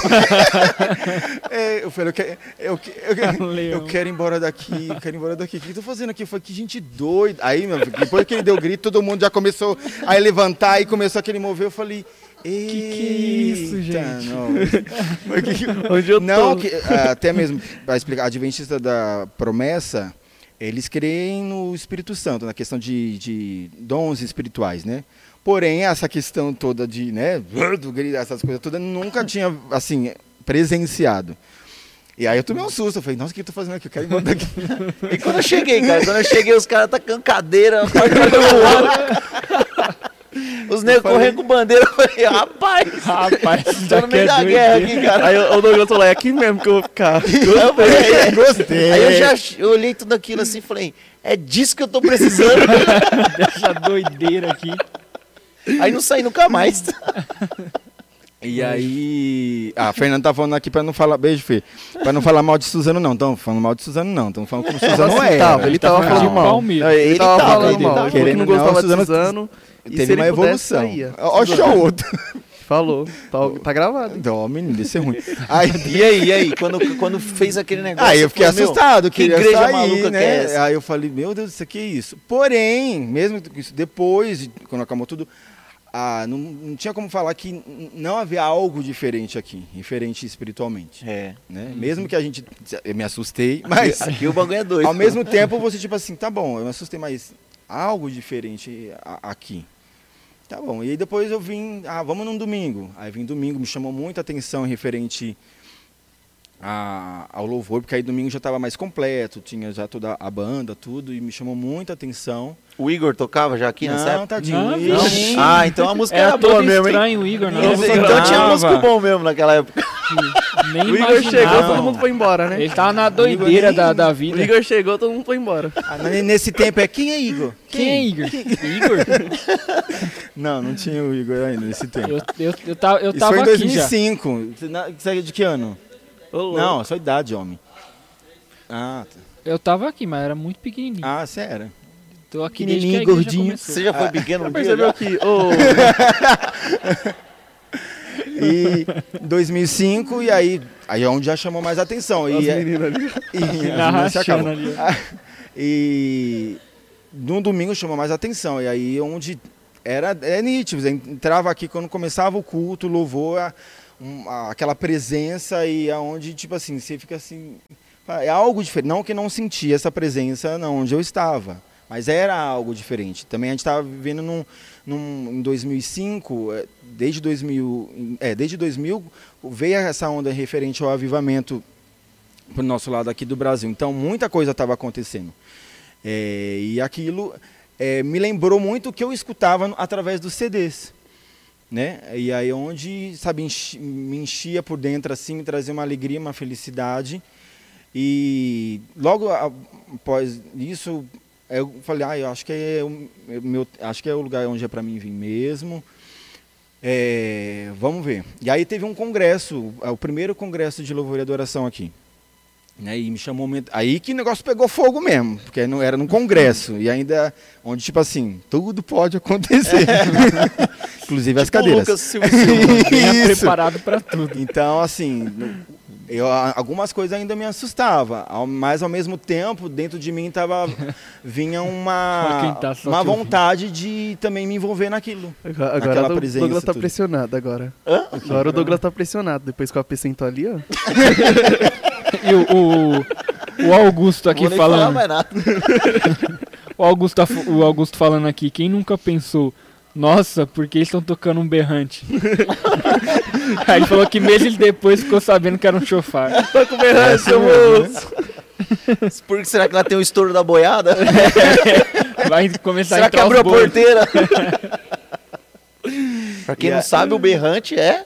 É, eu falei, eu quero, eu, que- eu, quero- Leão. eu quero ir embora daqui, eu quero ir embora daqui. O que eu tô fazendo aqui? Eu falei, que gente doida. Aí, meu, filho, depois que ele deu o grito, todo mundo já começou a levantar e começou aquele mover. Eu falei, Que que é isso, "Eita, gente?" Não, Mas que que- Onde eu não tô? que, até mesmo, para explicar, Adventista da Promessa, eles creem no Espírito Santo, na questão de, de dons espirituais, né? Porém, essa questão toda de, né, do grito, essas coisas todas, nunca tinha, assim, presenciado. E aí eu tomei um susto, eu falei, nossa, o que eu tô fazendo aqui? Eu quero ir embora daqui. E quando eu cheguei, cara, quando eu cheguei, os caras tacando cadeira, a parte voando. Os negros correndo com bandeira, eu falei, rapaz, Rapaz, isso tô no daqui é meio da guerra aqui, cara. Aí o Douglas falou, é aqui mesmo que eu vou ficar. Eu falei, Gostei. Aí eu já eu olhei tudo aquilo assim e falei, é disso que eu tô precisando. Dessa doideira aqui. Aí não saí nunca mais. E aí. Ah, a Fernanda tá falando aqui pra não falar. Beijo, Fê. Pra não falar mal de Suzano, não. Estão falando mal de Suzano, não. Estão falando como Suzano Ele é. tava, ele tava falando falando de mal. Ele, Ele tava tava, falando ele mal. tava. Ele falou que não Querendo gostava não, de Suzano- Suzano. E Teve uma pudesse, evolução. saía. Ó, show outro. Falou. Tá, tá gravado. Não, menino, isso é ruim. Aí, E aí, e aí, quando, quando fez aquele negócio. aí eu fiquei falei, meu, assustado, que igreja sair, maluca né? que é essa? Aí eu falei, meu Deus, isso aqui é isso. Porém, mesmo isso depois, de- quando acabou tudo, ah, não, não tinha como falar que não havia algo diferente aqui, diferente espiritualmente. É. Né? Mesmo que a gente. Eu me assustei, mas Aqui o bagulho é doido. ao mesmo tempo você, tipo assim, tá bom, eu me assustei, mas algo diferente a- aqui. Tá bom. E aí depois eu vim, ah, vamos num domingo. Aí vim domingo, me chamou muita atenção referente a- ao louvor, porque aí domingo já estava mais completo, tinha já toda a banda, tudo, e me chamou muita atenção. O Igor tocava já aqui nessa Não, época? tadinho. Não. Ah, então a música era, Era boa mesmo, hein? estranho o Igor, não. Então, Não tinha músico bom mesmo naquela época. Nem O Igor chegou, todo mundo foi embora, né? Ele tava na doideira nem- da, da O vida. Igor chegou, todo mundo foi embora. Ah, nesse tempo é quem é Igor? Quem é Igor? Igor? Não, não tinha o Igor ainda nesse tempo. Eu, eu, eu tava, eu Isso tava foi em aqui já. 2005. Você na- Você é de que ano? Ô. Não, a sua idade, homem. Ah, tá. Eu tava aqui, mas era muito pequenininho. ah você era. Tô aqui desde que a pequenininho, igreja gordinho. começou. Você já foi pequeno um dia? Percebeu já? que ô, E 2005, e aí, aí é onde já chamou mais atenção. as E, é- meninas ali. e, Na as meninas se rachando acabam. ali. E no domingo chamou mais atenção. E aí onde era é nítido. você Entrava aqui quando começava o culto, o louvor, a- um- aquela presença e aonde, tipo assim, você fica assim. É algo diferente. Não que não sentia essa presença onde eu estava. Mas era algo diferente. Também a gente estava vivendo num, num, em 2005, é, desde 2000, é, desde 2000 veio essa onda referente ao avivamento para o nosso lado aqui do Brasil. Então muita coisa estava acontecendo. É, e aquilo é, me lembrou muito o que eu escutava através dos CDs. Né? E aí onde, sabe, enchi- me enchia por dentro assim, me trazia uma alegria, uma felicidade. E logo após isso, eu falei, ah, eu acho que é o é o meu, acho que é o lugar onde é para mim vir mesmo. É, vamos ver. E aí teve um congresso, é o primeiro congresso de louvor e adoração aqui. Né, e me chamou muito. Aí que o negócio pegou fogo mesmo, porque não era num congresso. E ainda onde, tipo assim, tudo pode acontecer. Inclusive as Tipo o cadeiras. Lucas Silva Silva. Isso. preparado pra tudo. Então, assim, eu, algumas coisas ainda me assustavam, ao- mas ao mesmo tempo, dentro de mim tava, vinha uma, tá uma vontade de também me envolver naquilo. Agora, agora o Douglas tá tudo. pressionado agora. Hã? Agora o Douglas tá pressionado. Depois que o AP sentou ali, ó. E o, o, o Augusto aqui Vou nem falar falando. mais nada. O Augusto, tá o Augusto falando aqui. Quem nunca pensou, nossa, porque eles estão tocando um berrante? Aí ele falou que meses depois ficou sabendo que era um chofar. Tá com berrante, seu moço. Por que será que lá tem o estouro da boiada? Vai começar a será que entrar abriu a bois. porteira? pra quem E não a- sabe, o berrante é...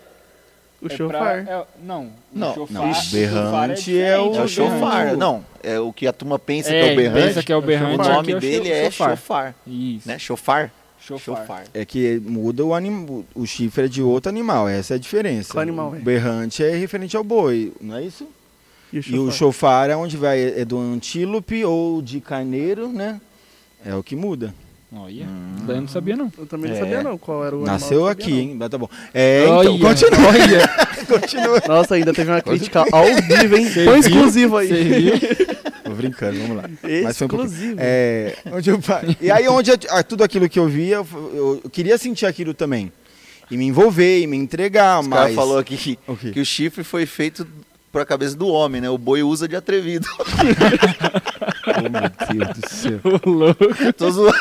O É chofar. pra- é- não, Não, o chofar, não, o chofar berrante é o- É o chofar. Não, é o que a turma pensa que É, é o berrante. pensa que é o berrante, O nome é o dele é chofar. chofar. Isso, Né? Chofar? Chofar. Chofar. É que muda o animal, o chifre é de outro animal, essa é a diferença. Qual animal o é? berrante é referente ao boi, não é isso? E o E o chofar é onde vai, é do antílope ou de carneiro, né? É o que muda. Olha, daí eu não sabia não. Eu também não É. sabia não qual era o animal, Nasceu eu não aqui, sabia, hein? Mas tá bom. É, então, Olha, continua. olha. continua. não. Nossa, ainda teve uma crítica ao vivo, hein? Tão exclusivo aí. Você viu? Tô brincando, vamos lá. Mas foi um. Exclusivo. É, onde eu e aí onde eu- ah, tudo aquilo que eu via, eu, eu queria sentir aquilo também. E me envolver, e me entregar, Os mas... falou aqui que, O que o chifre foi feito pra cabeça do homem, né? O boi usa de atrevido. Oh, meu Deus do céu. O louco. Tô zoando.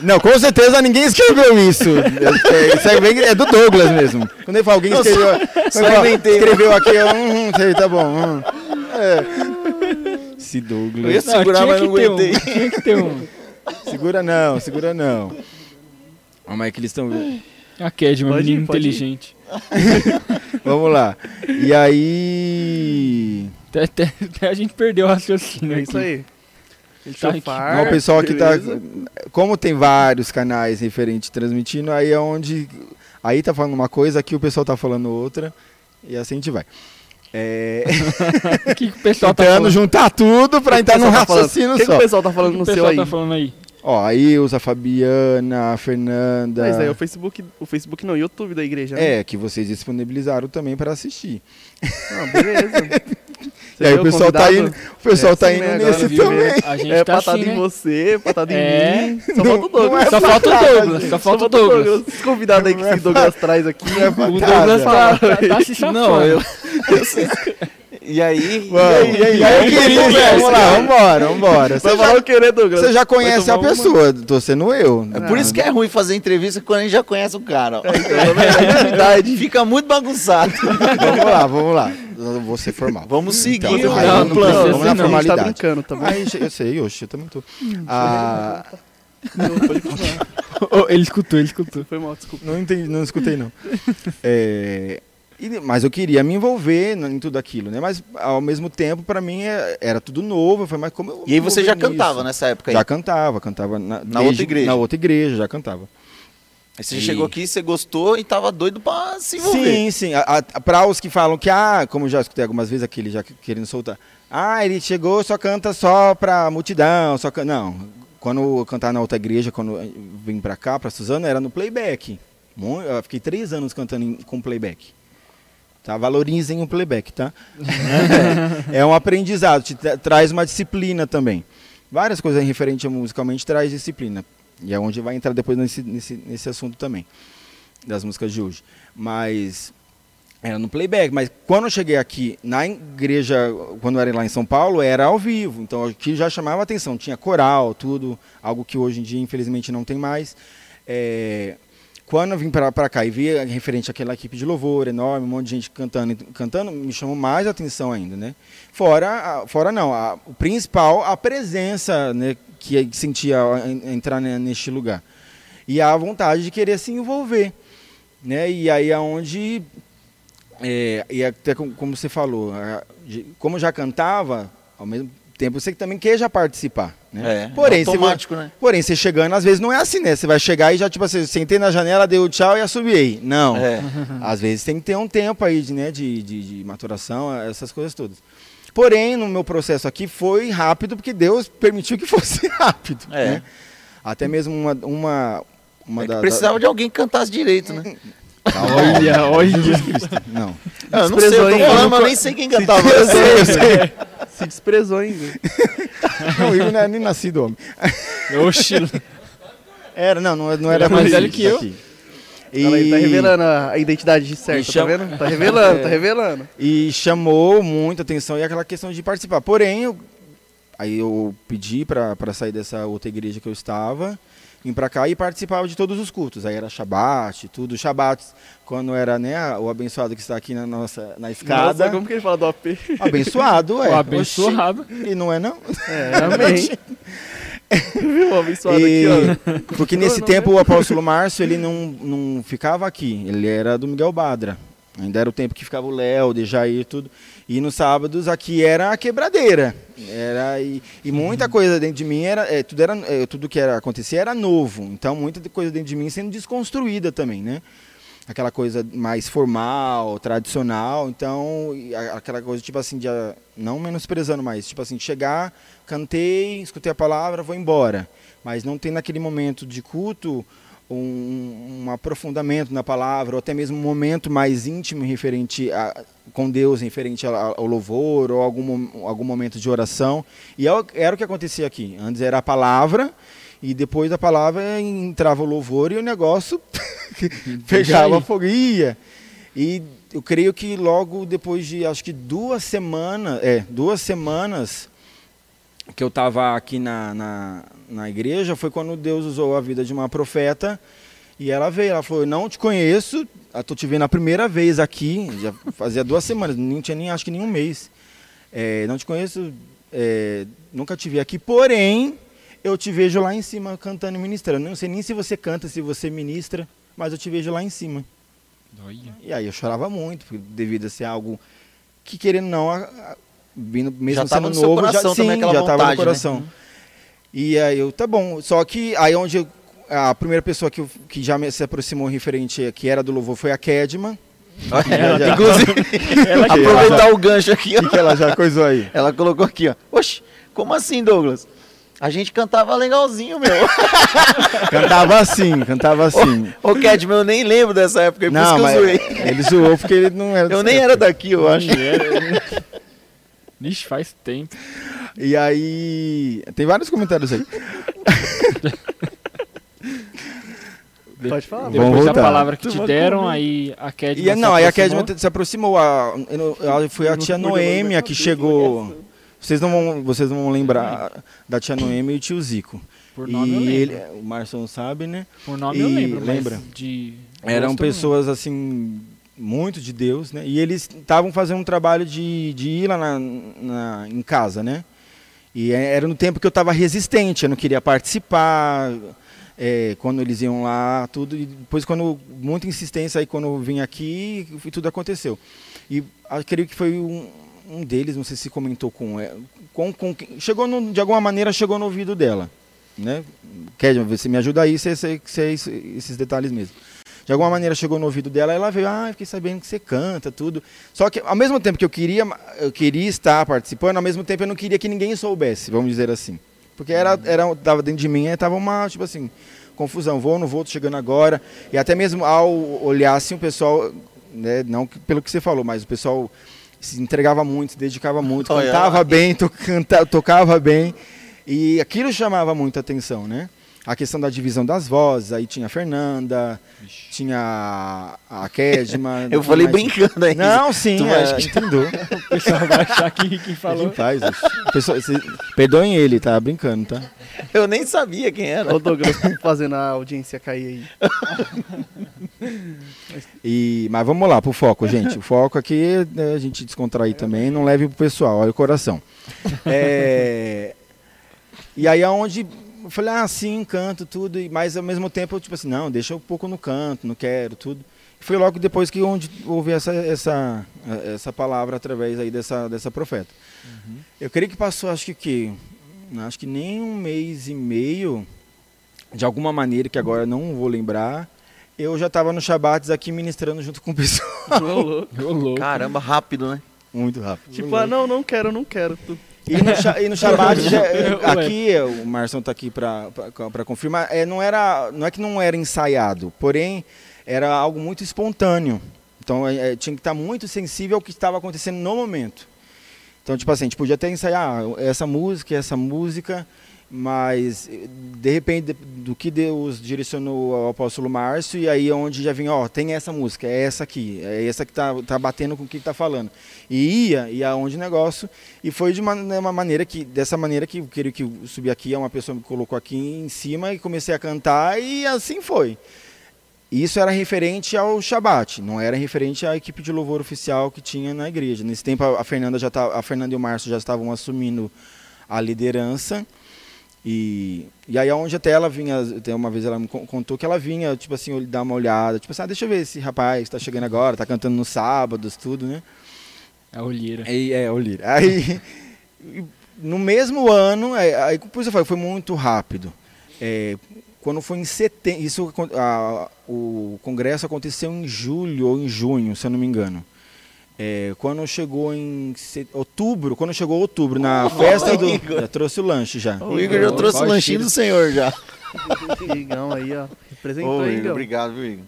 Não, com certeza ninguém escreveu isso. É, isso é, bem- é do Douglas mesmo. Quando ele fala, alguém Eu só- escreveu, só fala, inventei, escreveu aqui, eu, hum, hum, sei, tá bom. hum. É. Esse Eu ia Douglas. segurar, tinha mas que não aguentei. Um, tinha que ter um. Segura não, segura não. Como é que eles estão... A Ked, uma Pode ir. inteligente. Vamos lá. E aí... Até, até- até a gente perdeu o raciocínio É aqui. isso aí. Ele tá aqui. Chofar, Não, o pessoal que tá. beleza. Como tem vários canais referentes transmitindo, aí é onde. Aí tá falando uma coisa, aqui o pessoal tá falando outra. E assim a gente vai. É, O que, que o pessoal tá tentando falando? juntar tudo pra O que entrar num tá falando? raciocínio O que, que só. o pessoal tá falando O no que o seu pessoal aí? tá falando aí? Ó, a Ilza, a Fabiana, a Fernanda. Mas aí é o Facebook, o Facebook não, o YouTube da igreja, né? É, que vocês disponibilizaram também para assistir. Ah, beleza. E aí o pessoal tá convidado? indo, o pessoal É tá indo né, nesse viu, também. A gente É tá patada assim, em né? você, patada em É. mim. Só falta o Douglas. é Só falta o patada, Douglas, gente. só falta o Douglas. Esse convidado aí que é esse Douglas traz aqui. É O. Douglas tá, tá, tá se safando. Não, eu. eu sei. E aí. Vamos, e aí, eu queria, vamos lá, vambora, vambora. Você já, o que, né, Douglas? você já conhece a tomar uma? pessoa, tô sendo eu. É por isso que é ruim fazer entrevista quando a gente já conhece o cara. ó. É verdade. Fica muito bagunçado. Vamos lá, vamos lá. Ser formal. Vamos seguir Então, o aí, não, plano. Vamos na tá formalidade. brincando também. Aí, eu sei, oxe, eu também tô. Ah, Pode continuar. Oh, ele escutou, ele escutou. Foi mal, desculpa. não entendi, não escutei não. É, e- mas eu queria me envolver em tudo aquilo, né? Mas ao mesmo tempo, pra mim, é- era tudo novo. Eu falei, mas como eu E aí você já envolver cantava nisso? nessa época aí? Já cantava, cantava na, Na outra igreja? Na outra igreja, já cantava. Aí você E- chegou aqui, você gostou e tava doido pra se envolver. Sim, sim. A, a, pra os que falam que, ah, como eu já escutei algumas vezes aquele já que- querendo soltar. Ah, ele chegou, só canta só pra multidão, só can... Não, quando eu cantava na outra igreja, quando eu vim pra cá, pra Suzano, era no playback. Eu fiquei três anos cantando em- com playback. Tá? Valorizem o playback, tá? é um aprendizado, te tra- traz uma disciplina também. Várias coisas referentes a musicalmente traz disciplina. E é onde vai entrar depois nesse, nesse, nesse assunto também, das músicas de hoje. Mas era no playback. Mas quando eu cheguei aqui na igreja, quando eu era lá em São Paulo, era ao vivo. Então aqui já chamava atenção. Tinha coral, tudo, algo que hoje em dia infelizmente não tem mais. É, quando eu vim para cá e vi referente àquela equipe de louvor enorme, um monte de gente cantando, cantando, me chamou mais atenção ainda, né? Fora, fora não, a- o principal, a presença, né, que sentia entrar ne- neste lugar. E a vontade de querer se envolver, né? E aí aonde é, e até com- como você falou, como já cantava, ao mesmo tempo você também queja participar, né? É, Porém, você vai- automático, né? Porém, você chegando, às vezes não é assim, né? Você vai chegar e já, tipo assim, sentei na janela, dei o tchau e assobiei. Não. É. Às vezes tem que ter um tempo aí de, né, de, de, de maturação, essas coisas todas. Porém, no meu processo aqui foi rápido, porque Deus permitiu que fosse rápido. É. né? Até mesmo uma. uma, uma É que da- precisava de alguém que cantasse direito, né? da- Calma, Olha, olha. Não. Eu não sei, eu tô hein? falando, mas eu nem sei quem cantava. Eu sei, eu sei. Se desprezou ainda. Não, o Igor não era nem nascido homem. Oxi. Era, não, não, não era é mais velho que eu. aqui. Olha aí, tá revelando a, identidade certa, E chama- tá vendo? Tá revelando, É. tá revelando. E chamou muita atenção e aquela questão de participar. Porém, eu, aí eu pedi para sair dessa outra igreja que eu estava, vim para cá e participava de todos os cultos. Aí era Shabat, tudo. Shabat, quando era né, o abençoado que está aqui na nossa na escada. Nossa, como que ele fala do AP? Abençoado, é. O abençoado. Oxi. E não é não? É, amém. Viu o abençoado E- aqui, ó. Porque nesse Não, tempo o apóstolo Márcio ele não, não ficava aqui, ele era do Miguel Badra. Ainda era o tempo que ficava o Léo, o Dejair e tudo. E nos sábados aqui era a quebradeira. Era, e, e muita coisa dentro de mim era. é, tudo, era é, tudo que era, acontecia era novo. Então muita coisa dentro de mim sendo desconstruída também, né? Aquela coisa mais formal, tradicional. Então, aquela coisa tipo assim, de, ah, não menosprezando mais, tipo assim, chegar, cantei, escutei a palavra, vou embora. Mas não tem naquele momento de culto um, um aprofundamento na palavra, ou até mesmo um momento mais íntimo referente a, com Deus, referente ao louvor, ou algum, algum momento de oração. E é era o que acontecia aqui. Antes era a palavra, e depois da palavra entrava o louvor e o negócio pegava fogo e eu creio que logo depois de, acho que duas semanas, é, duas semanas que eu estava aqui na, na, na igreja, foi quando Deus usou a vida de uma profeta e ela veio, ela falou, não te conheço, estou te vendo a primeira vez aqui, já fazia duas semanas, não tinha nem, acho que nem um mês. É, não te conheço, é, nunca te vi aqui, porém, eu te vejo lá em cima cantando e ministrando. Não sei nem se você canta, se você ministra, mas eu te vejo lá em cima. Olha. E aí eu chorava muito, porque devido a ser algo que querendo não, a- a- vindo, mesmo Já tava sendo no novo, coração já, também sim, aquela já tava vontade, no né? coração. E aí eu, tá bom. Só que aí onde eu- a primeira pessoa que, eu- que já me, se aproximou referente, que era do louvor, foi a Kedma. Ela já- Inclusive, Ela aproveitar o gancho aqui, O que, ó. que ela já coisou aí? Ela colocou aqui, ó. Oxe, como assim, Douglas? A gente cantava legalzinho, meu. Cantava assim, cantava assim. Ô, Kedman, eu nem lembro dessa época, é por isso não, que eu zoei. ele zoou porque ele não era Eu nem época. era daqui, eu acho. Ixi, faz tempo. E aí. Tem vários comentários aí. Pode falar. Vamos Depois da voltar. palavra que Tu te deram, comer. aí a Kedma se não, aí a. Kedma se aproximou. A, eu a- foi a tia Noêmia que chegou. Vocês não, vão, vocês não vão lembrar da tia Noêmia e o tio Zico. Por nome eu e lembro. ele, o Marção sabe, né? Por nome eu e lembro, mas lembra? de... Eram eu pessoas assim muito de Deus, né? E eles estavam fazendo um trabalho de, de ir lá na, na- em casa, né? E é- era no tempo que eu estava resistente, eu não queria participar. é, quando eles iam lá, tudo. E depois, quando muita insistência, aí quando eu vim aqui, tudo aconteceu. E eu creio que foi um, um deles, não sei se comentou com, é, com, com chegou no- de alguma maneira chegou no ouvido dela, né? Quer você me ajuda aí, sei, sei, sei esses detalhes mesmo. De alguma maneira chegou no ouvido dela, ela veio, ah, fiquei sabendo que você canta, tudo. Só que ao mesmo tempo que eu queria, eu queria estar participando, ao mesmo tempo eu não queria que ninguém soubesse, vamos dizer assim. Porque era, era tava dentro de mim, estava uma, tipo assim, confusão, vou ou não vou, tô chegando agora. E até mesmo ao olhar assim, o pessoal, né, não pelo que você falou, mas o pessoal se entregava muito, se dedicava muito, cantava lá. bem, to, canta, tocava bem. E aquilo chamava muita atenção, né? A questão da divisão das vozes, aí tinha a Fernanda, tinha a- a Kedma. Eu falei mas- brincando aí. Não, sim, Tu é, que entendeu. O pessoal vai achar que quem falou... Faz isso? Pessoal, cê- perdoem ele, tá brincando, tá? Eu nem sabia quem era. Ô Douglas, fazendo a audiência cair aí. E, mas vamos lá pro foco, gente. O foco aqui é a gente descontrair também, não leve pro pessoal, olha o coração. É, e aí aonde eu falei, ah, sim, canto, tudo, e- mas ao mesmo tempo eu tipo assim, não, deixa um pouco no canto, não quero, tudo. Foi logo depois que onde houve essa, essa, essa palavra através aí dessa, dessa profeta. Eu creio que passou, acho que, que acho que nem um mês e meio, de alguma maneira que agora não vou lembrar, eu já estava no Shabbats aqui ministrando junto com o pessoal. Ô, louco. Ô, louco. Caramba, rápido, né? Muito rápido. Tipo, ah, não, não quero, não quero. Tu- E no, e no Ué. aqui, o Marção está aqui para confirmar, é, não, era, não é que não era ensaiado, porém era algo muito espontâneo. Então é, é, tinha que estar muito sensível ao que estava acontecendo no momento. Então, tipo assim, a gente podia até ensaiar essa música, essa música, mas de repente do que Deus direcionou ao apóstolo Márcio, e aí é onde já vinha, ó, tem essa música, é essa aqui, é essa que tá, tá batendo com o que tá falando. E ia, ia aonde o negócio, e foi de uma, né, uma maneira que, dessa maneira que eu queria que eu subi aqui, uma pessoa me colocou aqui em cima e comecei a cantar, e assim foi. Isso era referente ao Shabat, não era referente à equipe de louvor oficial que tinha na igreja. Nesse tempo a Fernanda já tá, a Fernanda e o Márcio já estavam assumindo a liderança. E, e aí onde até ela vinha, até uma vez ela me con- contou que ela vinha, tipo assim, dar uma olhada, tipo assim, ah, deixa eu ver esse rapaz está chegando agora, tá cantando nos sábados, tudo, né? A olheira. Aí, é, o Lira. Aí, e no mesmo ano, é, aí, depois eu falei, foi muito rápido. É, quando foi em setembro, isso, a- o congresso aconteceu em julho ou em junho, se eu não me engano. É, quando chegou em set- outubro, quando chegou outubro, na festa do. Igor. Já trouxe o lanche já. O Igor já trouxe o lanchinho do senhor já. Igão aí, ó. Representou Ô, aí, Igor, obrigado, viu, Igor?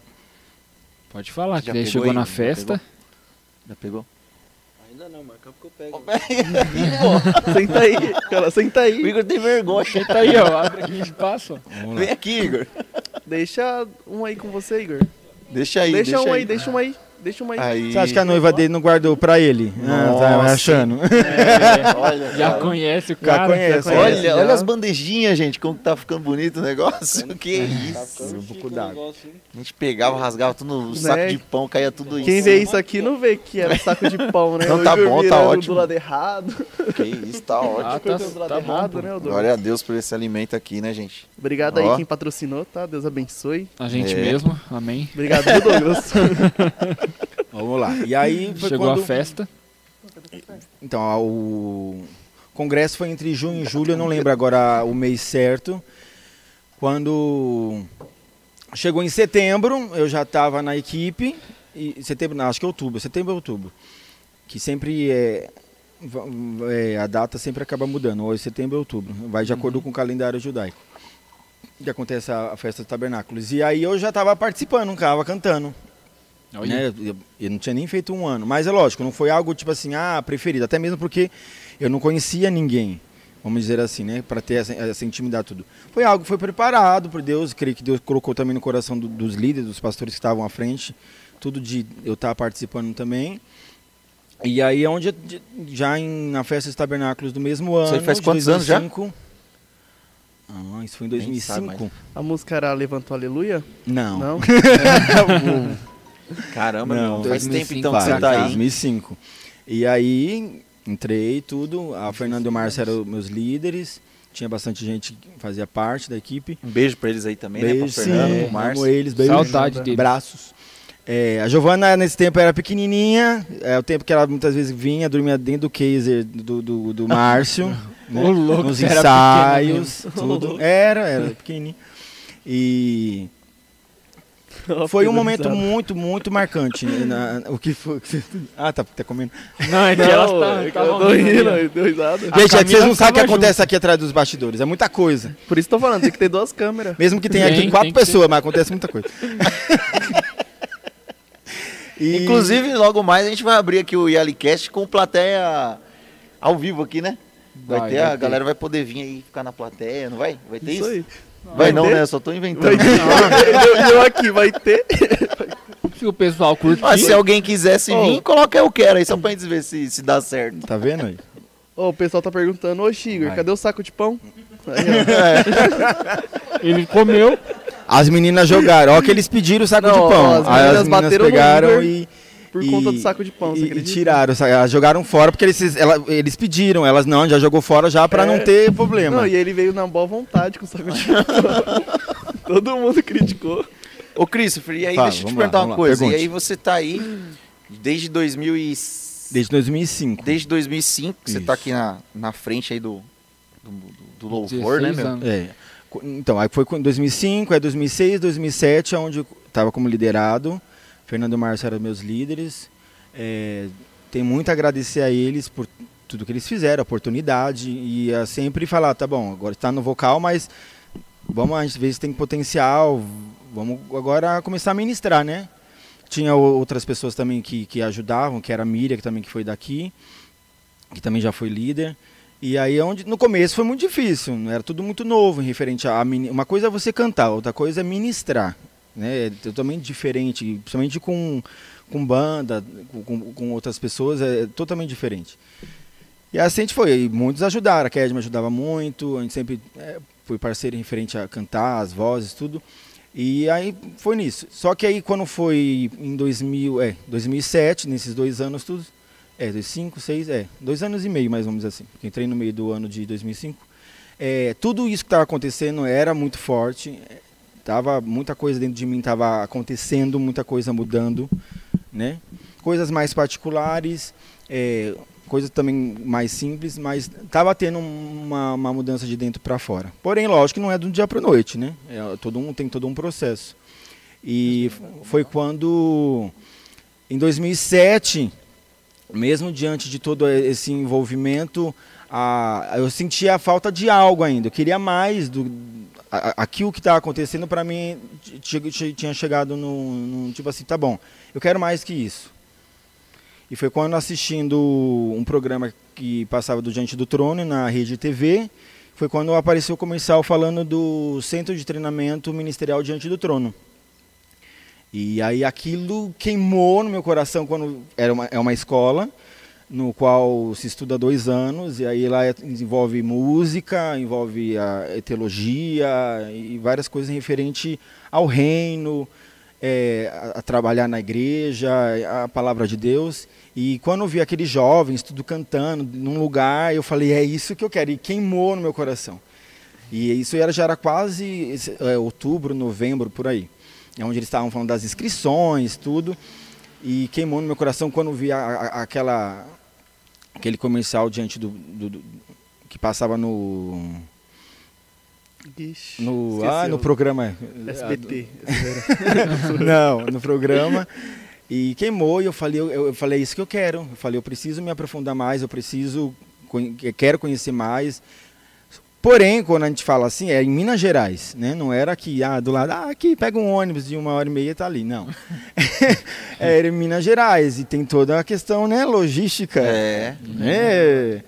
Pode falar, que Já daí pegou chegou aí? na Já festa. Já pegou? Ainda não, marca porque eu pego. Senta aí, cara, senta O aí. Igor tem vergonha. Tá aí, ó. Abre aqui espaço. Vem aqui, Igor. Deixa um aí com você, Igor. Deixa aí, Deixa, deixa um aí, deixa um aí. Deixa um aí. Você acha que a noiva dele não guardou pra ele? Ah, tá Nossa. achando. É, Olha, já cara. conhece o Já cara. conhece, conhece. Olha, já. olha as bandejinhas, gente, como que tá ficando bonito o negócio. Que Tá isso. ficando um pouco d'água. A gente pegava, rasgava tudo no saco Né? de pão, caía tudo isso. Quem vê isso aqui não vê que era saco de pão, né? Não, tá bom, tá ótimo. do lado errado. Que isso, tá ótimo. Ah, tá, do lado tá bom. errado, né? Glória a Deus por esse alimento aqui, né, gente? Obrigado Ó. aí quem patrocinou, tá? Deus abençoe. A gente É. mesmo, amém. Obrigado, Douglas. Vamos lá. E aí Chegou quando... a festa. Então, o congresso foi entre junho e julho, eu não lembro agora o mês certo. Quando chegou em setembro, eu já estava na equipe. E setembro, não, acho que é outubro, setembro ou outubro. Que sempre é, é, a data sempre acaba mudando, ou é setembro ou outubro. Vai de acordo com o calendário judaico. Que acontece a, a festa dos tabernáculos. E aí eu já estava participando, estava cantando. Né? Eu, eu não tinha nem feito um ano. Mas é lógico, não foi algo tipo assim, ah, preferido. Até mesmo porque eu não conhecia ninguém, vamos dizer assim, né? Para ter essa, essa intimidade tudo. Foi algo que foi preparado por Deus. Creio que Deus colocou também no coração do- dos líderes, dos pastores que estavam à frente. Tudo de eu estar participando também. E aí é onde, já em, na festa dos tabernáculos do mesmo ano. aí faz quantos anos já? 2005. Ah, isso foi em Nem sabe 2005? A música era Levantou Aleluia? Não. Não? Caramba, Não, faz 2005 tempo então que você tá aí. hein? 2005. E aí, entrei tudo. A Fernanda e o Márcio eram meus líderes. Tinha bastante gente que fazia parte da equipe. Um beijo pra eles aí também, né? Beijo, Pra Fernando, sim, pro Márcio. amo eles, beijo. Saudade deles. Braços. É, a Giovana, nesse tempo, era pequenininha. É o tempo que ela muitas vezes vinha, dormia dentro do caser do, do, do Márcio. né? Ô, louco, Nos você era ensaios, tudo. Era, era pequenininha. E foi um momento muito, muito marcante. né, na- o que foi? Ah, tá, tá comendo. Não, é que Não, elas é tá, tô rindo rindo, ali, ó. eu dou risada. A Gente, é que vocês não sabem o que acontece aqui atrás dos bastidores. É muita coisa. Por isso que eu tô falando, tem que ter duas câmeras. Mesmo que tenha Tem, aqui quatro ter. pessoas, mas acontece muita coisa. E- Inclusive, logo mais a gente vai abrir aqui o YaliCast com plateia ao vivo aqui, né? Vai, Vai, ter, vai a ter. galera vai poder vir aí ficar na plateia, não vai? Vai ter isso? Isso aí. Vai, Vai não, ter? né? Eu só tô inventando. Eu, eu aqui, vai ter. Se o pessoal curtir, Mas se alguém quisesse Oh. vir, coloca eu quero aí, só pra gente ver se, se dá certo. Tá vendo aí? Ô, o pessoal tá perguntando, ô Igor, cadê o saco de pão? Aí, ele comeu. As meninas jogaram. Ó, que eles pediram o saco Não, de ó, pão. as Aí meninas as meninas bateram pegaram e. por e- conta do saco de pão, você e, e tiraram, sabe? jogaram fora porque eles, ela- eles pediram, elas não, já jogou fora já pra É. não ter problema. Não, e ele veio na boa vontade com o saco de pão. Todo mundo criticou. Ô, Christopher, e aí Fala, deixa eu te vamos lá, perguntar uma lá, coisa. pergunte. E aí você tá aí desde 2000 e... Desde 2005. Desde 2005 que você tá Isso. aqui na, na frente aí do, do, do louvor, né, 16 meu? anos. É. Então, aí foi em 2005, é 2006, 2007, é onde eu estava como liderado. Fernando e Márcio eram meus líderes. É, tem muito a agradecer a eles por tudo que eles fizeram, a oportunidade. E a sempre falar, tá bom, agora está no vocal, mas vamos a gente ver se tem potencial. Vamos agora começar a ministrar, né? Tinha outras pessoas também que, que ajudavam, que era a Miriam, que também que foi daqui, que também já foi líder. E aí é onde no começo foi muito difícil, era tudo muito novo em referente a mini- uma coisa é você cantar, outra coisa é ministrar, né? É totalmente diferente, principalmente com com banda, com- com, outras pessoas é totalmente diferente. E assim a gente foi, e muitos ajudaram, a Kedma ajudava muito, a gente sempre é, foi parceiro referente a cantar, as vozes, tudo. E aí foi nisso. Só que aí quando foi em 2000, é, 2007, nesses dois anos tudo, é, dois, cinco, seis, é, dois anos e meio mais vamos dizer assim, porque entrei no meio do ano de 2005. É, tudo isso que estava acontecendo era muito forte, tava muita coisa dentro de mim estava acontecendo, muita coisa mudando, né? Coisas mais particulares, é, coisas também mais simples, mas estava tendo uma, uma mudança de dentro para fora. Porém, lógico que não é do dia para noite, né? É, todo um, tem todo um processo. E foi quando, em 2007, mesmo diante de todo esse envolvimento, a, eu sentia a falta de algo ainda. Eu queria mais do aquilo que estava acontecendo para mim tinha chegado num, num tipo assim, tá bom, eu quero mais que isso. E foi quando assistindo um programa que passava do Diante do Trono na rede TV, foi quando apareceu o comercial falando do Centro de Treinamento Ministerial Diante do Trono. E aí aquilo queimou no meu coração quando era uma, é uma escola no qual se estuda dois anos e aí lá é- envolve música, envolve a teologia e várias coisas referente ao reino, é, a, trabalhar na igreja, a palavra de Deus. E quando eu vi aqueles jovens tudo cantando num lugar, eu falei é isso que eu quero e queimou no meu coração. E isso era, já era quase é, outubro, novembro por aí, é onde eles estavam falando das inscrições, tudo. E queimou no meu coração quando vi a- a- aquela aquele comercial diante do, do- do- que passava no Ixi, no ah, no programa SBT. não, no programa. E queimou e eu falei, eu, eu falei "É isso que eu quero. Eu falei, eu preciso me aprofundar mais, eu preciso quero conhecer mais. Porém, quando a gente fala assim, é em Minas Gerais, né? Não era aqui, ah, do lado, ah, aqui pega um ônibus de uma hora e meia e tá ali. Não. era em Minas Gerais e tem toda a questão, né, logística. É. né?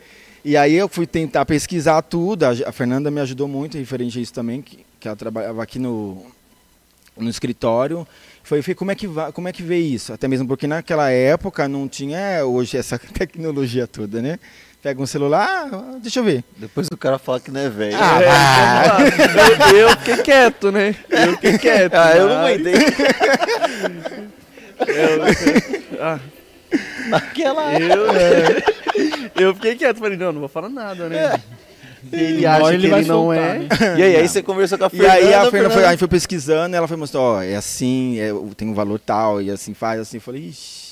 E aí eu fui tentar pesquisar tudo. A, Fernanda me ajudou muito referente a isso também, que, que ela trabalhava aqui no, no escritório. Foi, foi como é que va- como é que vê isso? Até mesmo porque naquela época não tinha hoje essa tecnologia toda, né? Pega um celular, ah, deixa eu ver. Depois o cara fala que não é velho. Ah, É, lá. eu, eu fiquei quieto, né? Eu fiquei quieto. Ah, eu não mas- aguentei. Eu, ah, Naquela eu, é, eu fiquei quieto. Falei, não, não vou falar nada, né? Ele Uma hora acha ele que ele vai não soltar, é. né? E aí, aí você conversou com a E Fernanda. aí a Fernanda foi, a gente foi pesquisando, ela foi mostrando, ó, é assim, é, tem um valor tal, e assim faz, assim, eu falei, ixi.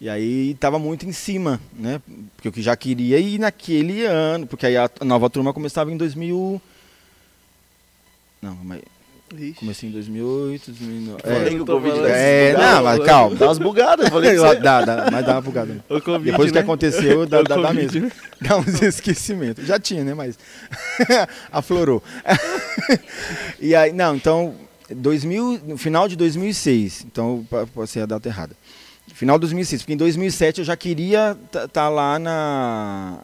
E aí tava muito em cima, né? Porque eu que já queria ir naquele ano, porque aí a nova turma começava em 2000. Não, mas Ixi. comecei em 2008, 2009. Falei É, que o Covid é, não, mas calma. Dá umas bugadas, eu falei que você... dá, dá, mas dá uma bugada. O Covid, Depois que né? aconteceu, dá, dá, dá mesmo. né? Dá uns esquecimentos. Já tinha, né? Mas aflorou. e aí, não, então, 2000, no final de 2006, então pa- pode ser a data errada. Final de 2006, porque em 2007 eu já queria estar lá na,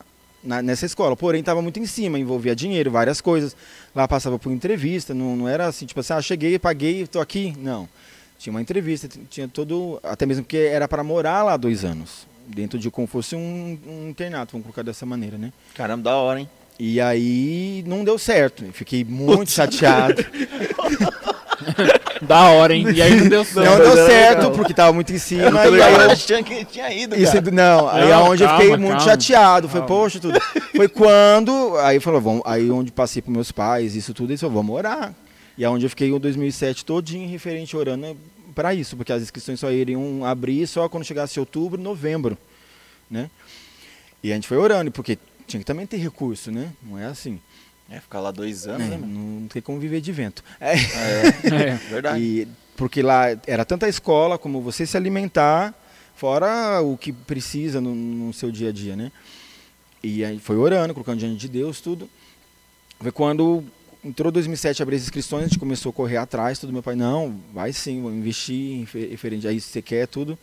na- nessa escola, porém estava muito em cima, envolvia dinheiro, várias coisas. Lá passava por entrevista, não, não era assim, tipo assim, ah, cheguei, paguei, estou aqui. Não. Tinha uma entrevista, tinha todo. Até mesmo porque era para morar lá dois anos. Dentro de como fosse um, um internato, vamos colocar dessa maneira, né? Caramba, da hora, hein? E aí não deu certo. Eu Fiquei muito chateado. Da hora, hein? E aí não deu certo. não deu é certo, porque tava muito em cima. Eu e aí eu, achando que ele tinha ido, isso, cara. não, aí Não, aonde eu calma, fiquei muito calma. chateado. Foi, Calma. poxa, tudo. Foi quando. Aí falou, vamos. Aí onde passei pros meus pais, isso tudo, isso, vamos orar. E aonde eu fiquei em 2007 todinho referente orando para isso, porque as inscrições só iriam abrir só quando chegasse outubro, novembro, né? E a gente foi orando, porque tinha que também ter recurso, né? Não é assim. É, ficar lá dois anos, É, né, mano? não tem como viver de vento. É. É, É. verdade. E, porque lá era tanta escola como você se alimentar, fora o que precisa no, no seu dia a dia, né? E aí foi orando, colocando diante de Deus, tudo. Foi quando entrou 2007, abriu as inscrições, a gente começou a correr atrás, tudo. Meu pai, não, vai sim, vou investir refer- referente a isso você quer, tudo.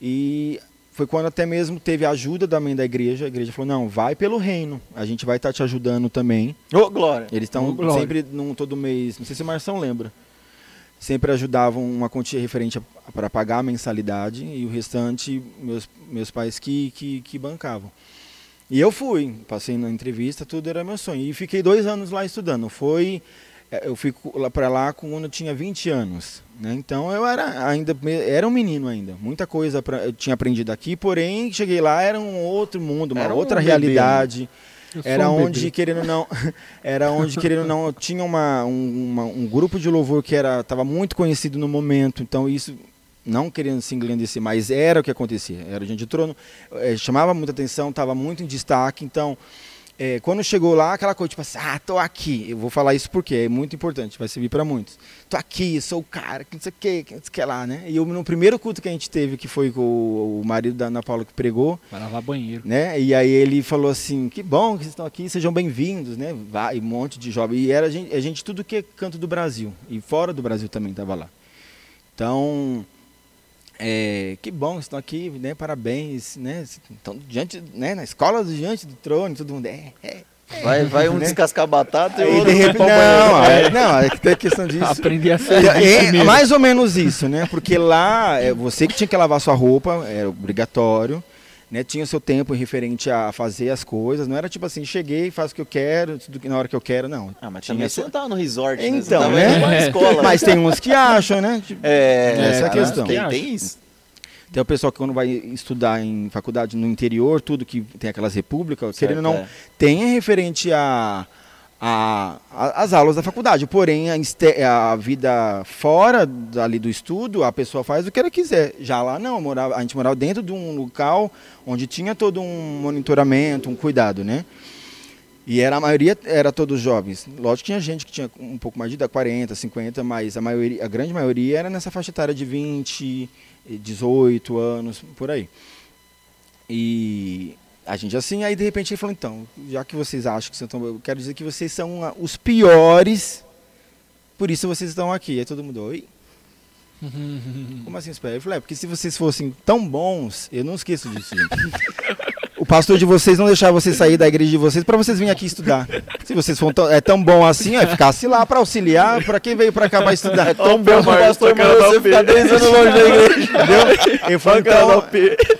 E foi quando até mesmo teve a ajuda também da igreja. A igreja falou, não, vai pelo reino, a gente vai estar te ajudando também. Ô, Glória. Eles estão sempre, num, todo mês, não sei se o Marção lembra, sempre ajudavam uma quantia referente para pagar a mensalidade e o restante meus, meus pais que, que, que bancavam. E eu fui, passei na entrevista, tudo era meu sonho. E fiquei dois anos lá estudando. Foi, eu fui lá para lá quando eu tinha 20 anos. Né? Então eu era ainda era um menino ainda. Muita coisa pra, eu tinha aprendido aqui, porém cheguei lá era um outro mundo, uma Era um outra bebê, realidade. Era um onde, bebê. querendo não, era onde, querendo não, tinha uma, um, uma- um grupo de louvor que era estava muito conhecido no momento, então isso, não querendo se engrandecer, mas era o que acontecia, era o Gente de Trono, eh, chamava muita atenção, estava muito em destaque, então, eh, quando chegou lá, aquela coisa, tipo assim, ah, tô aqui, eu vou falar isso porque é muito importante, vai servir para muitos, tô aqui, sou o cara, que não sei o que, que não sei o que lá, né, e eu, no primeiro culto que a gente teve, que foi com o, o marido da Ana Paula que pregou, Vai lavar banheiro. né? E aí ele falou assim, que bom que vocês estão aqui, sejam bem-vindos, né? Vai, um monte de jovens. E era gente, é gente tudo que é canto do Brasil. E fora do Brasil também estava lá. Então, é, que bom que estão aqui, né? Parabéns, né? Estão diante, né? Na escola diante do trono, todo mundo é, é. Vai, vai um Né? descascar batata e o outro de repente, não, é, não, é que tem a questão disso. Aprendi a ser É, primeiro. mais ou menos isso, né? Porque lá, é, você que tinha que lavar sua roupa, era obrigatório, né? Tinha o seu tempo referente a fazer as coisas, não era tipo assim, cheguei, faço o que eu quero, na hora que eu quero, não. Ah, mas Tinha também você não tava no resort, né? Então, né? pra escola. Mas tem uns que acham, né? Tipo, É, Essa é a questão. Tem, tem isso. Tem o pessoal que quando vai estudar em faculdade no interior, tudo que tem aquelas repúblicas, querendo ou não, é. tem referente a, a, a- as aulas da faculdade. Porém, a, a vida fora dali do estudo, a pessoa faz o que ela quiser. Já lá não, morava, a gente morava dentro de um local onde tinha todo um monitoramento, um cuidado, né? E era, a maioria era todos jovens. Lógico que tinha gente que tinha um pouco mais de idade, 40, 50, mas a, maioria, a grande maioria era nessa faixa etária de 20, 18 anos, por aí. E A gente assim, aí de repente ele falou, então, já que vocês acham que vocês estão. Eu quero dizer que vocês são os piores, por isso vocês estão aqui. Aí todo mundo, oi? Como assim, espera? Eu falei, é, porque se vocês fossem tão bons, eu não esqueço disso, gente. O pastor de vocês não deixar vocês sair da igreja de vocês para vocês virem aqui estudar. Se vocês foram tão, é tão bom assim, ó, ficasse lá para auxiliar, para quem veio para cá para estudar. É Tão bom, pastor, mas você ficar 10 anos longe da igreja. Entendeu? Eu falei, então,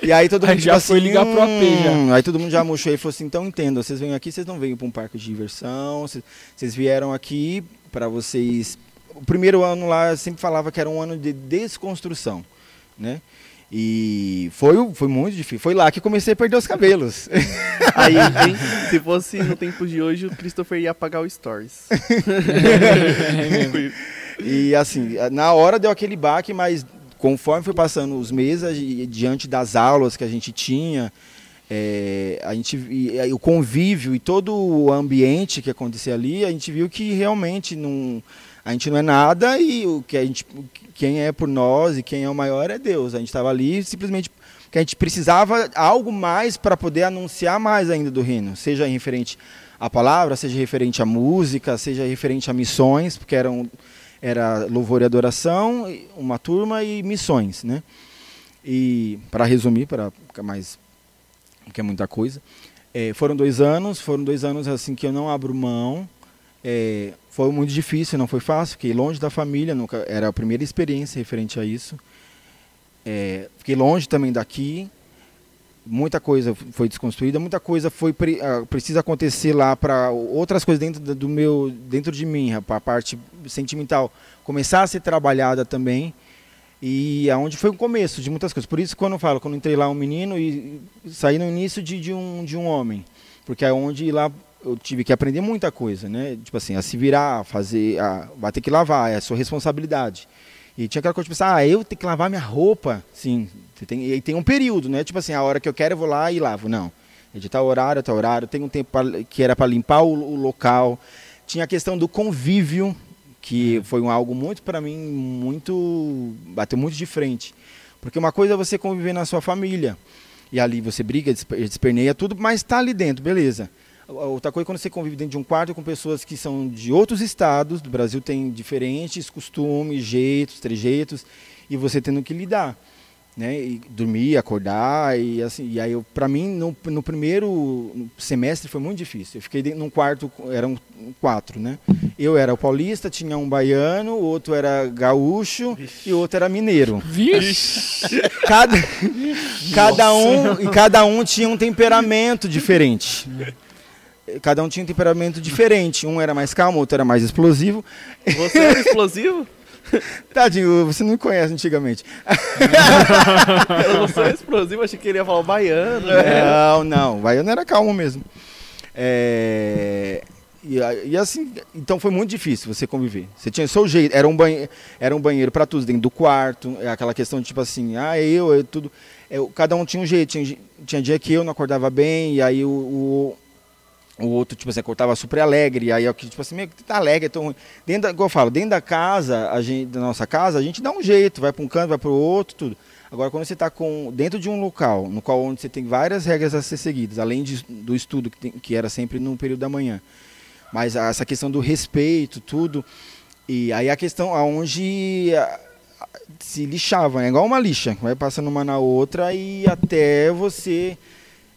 e aí todo mundo Aí tipo já assim, foi ligar pro AP, já. hum, Aí todo mundo já murchou e falou assim, então entenda, vocês vêm aqui, vocês não veio para um parque de diversão, vocês, vocês vieram aqui para vocês... O primeiro ano lá eu sempre falava que era um ano de desconstrução, né? E foi, foi muito difícil. Foi lá que comecei a perder os cabelos. Aí, hein, se fosse no tempo de hoje, o Christopher ia apagar o Stories. E assim, na hora deu aquele baque, mas conforme foi passando os meses, diante das aulas que a gente tinha, é, a gente, e, o convívio e todo o ambiente que acontecia ali, a gente viu que realmente não, a gente não é nada e o que a gente, quem é por nós e quem é o maior é Deus. A gente estava ali simplesmente que a gente precisava algo mais para poder anunciar mais ainda do reino, seja referente à palavra, seja referente à música, seja referente a missões, porque eram era louvor e adoração, uma turma e missões, né? E para resumir, para ficar mais, que é muita coisa, eh, foram dois anos, foram dois anos assim que eu não abro mão. Eh, foi muito difícil, não foi fácil, fiquei longe da família, nunca era a primeira experiência referente a isso. Eh, fiquei longe também daqui. Muita coisa foi desconstruída, muita coisa foi ah, precisa acontecer lá para outras coisas dentro do meu, dentro de mim, a parte sentimental começar a ser trabalhada também. E aonde foi o começo de muitas coisas. Por isso quando eu falo, quando entrei lá um menino e saí no início de, de um de um homem, porque é onde lá eu tive que aprender muita coisa, né? Tipo assim, a se virar, a fazer, a, vai ter que lavar, é a sua responsabilidade. E tinha aquela coisa, tipo assim, ah, eu tenho que lavar minha roupa. Sim, tem, e tem um período, né? Tipo assim, a hora que eu quero eu vou lá e lavo. Não. É de tal horário, tal horário. Tem um tempo pra- que era para limpar o, o local. Tinha a questão do convívio, que foi um, algo muito para mim, muito. bateu muito de frente. Porque uma coisa é você conviver na sua família. E ali você briga, despe- desperneia tudo, mas está ali dentro, beleza. Outra coisa é quando você convive dentro de um quarto com pessoas que são de outros estados, do Brasil tem diferentes costumes, jeitos, trejeitos, e você tendo que lidar. Né? E dormir, acordar, e assim, e aí eu, pra mim, no, no primeiro semestre foi muito difícil. Eu fiquei dentro- num quarto, eram quatro, né? Eu era o paulista, tinha um baiano, o outro era gaúcho e o outro era mineiro. Vixe! Cada, cada um e cada um tinha um temperamento diferente. Cada um tinha um temperamento diferente. Um era mais calmo, outro era mais explosivo. Você era explosivo? Tadinho, você não me conhece antigamente. Você era explosivo, achei que ele ia falar o baiano. né? Não, não. O baiano era calmo mesmo. É, E, e assim, então foi muito difícil você conviver. Você tinha o seu jeito, era um banheiro, era um banheiro para todos dentro do quarto, é aquela questão de tipo assim, ah, eu, eu tudo, eu, cada um tinha um jeito, tinha, tinha dia que eu não acordava bem e aí o, o, o outro tipo assim acordava super alegre, aí eu tipo assim, meio que tá alegre. Dentro da, igual eu falo, dentro da casa, a gente, da nossa casa, a gente dá um jeito, vai para um canto, vai para o outro, tudo. Agora, quando você está com, dentro de um local, no qual onde você tem várias regras a ser seguidas, além de- do estudo, que, tem- que era sempre no período da manhã, mas essa questão do respeito, tudo, e aí a questão aonde se lixava, é igual uma lixa, vai passando uma na outra e até você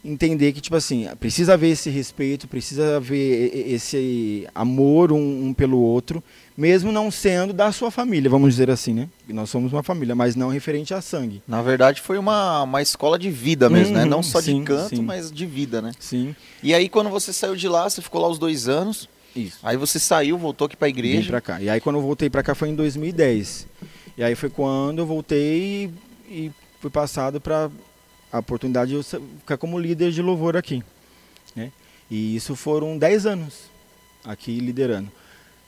entender que, tipo assim, precisa haver esse respeito, precisa haver esse amor um, um pelo outro, mesmo não sendo da sua família, vamos dizer assim, né? Nós somos uma família, mas não referente a sangue. Na verdade, foi uma, uma escola de vida mesmo, né? Uhum, Não só sim, de canto, sim. mas de vida, né? Sim, E aí, quando você saiu de lá, você ficou lá os dois anos. isso. Aí você saiu, voltou aqui pra Vim igreja. pra cá. E aí quando eu voltei pra cá foi em 2010. E aí foi quando eu voltei e fui passado para a oportunidade de eu ficar como líder de louvor aqui, né? E isso foram 10 anos aqui liderando.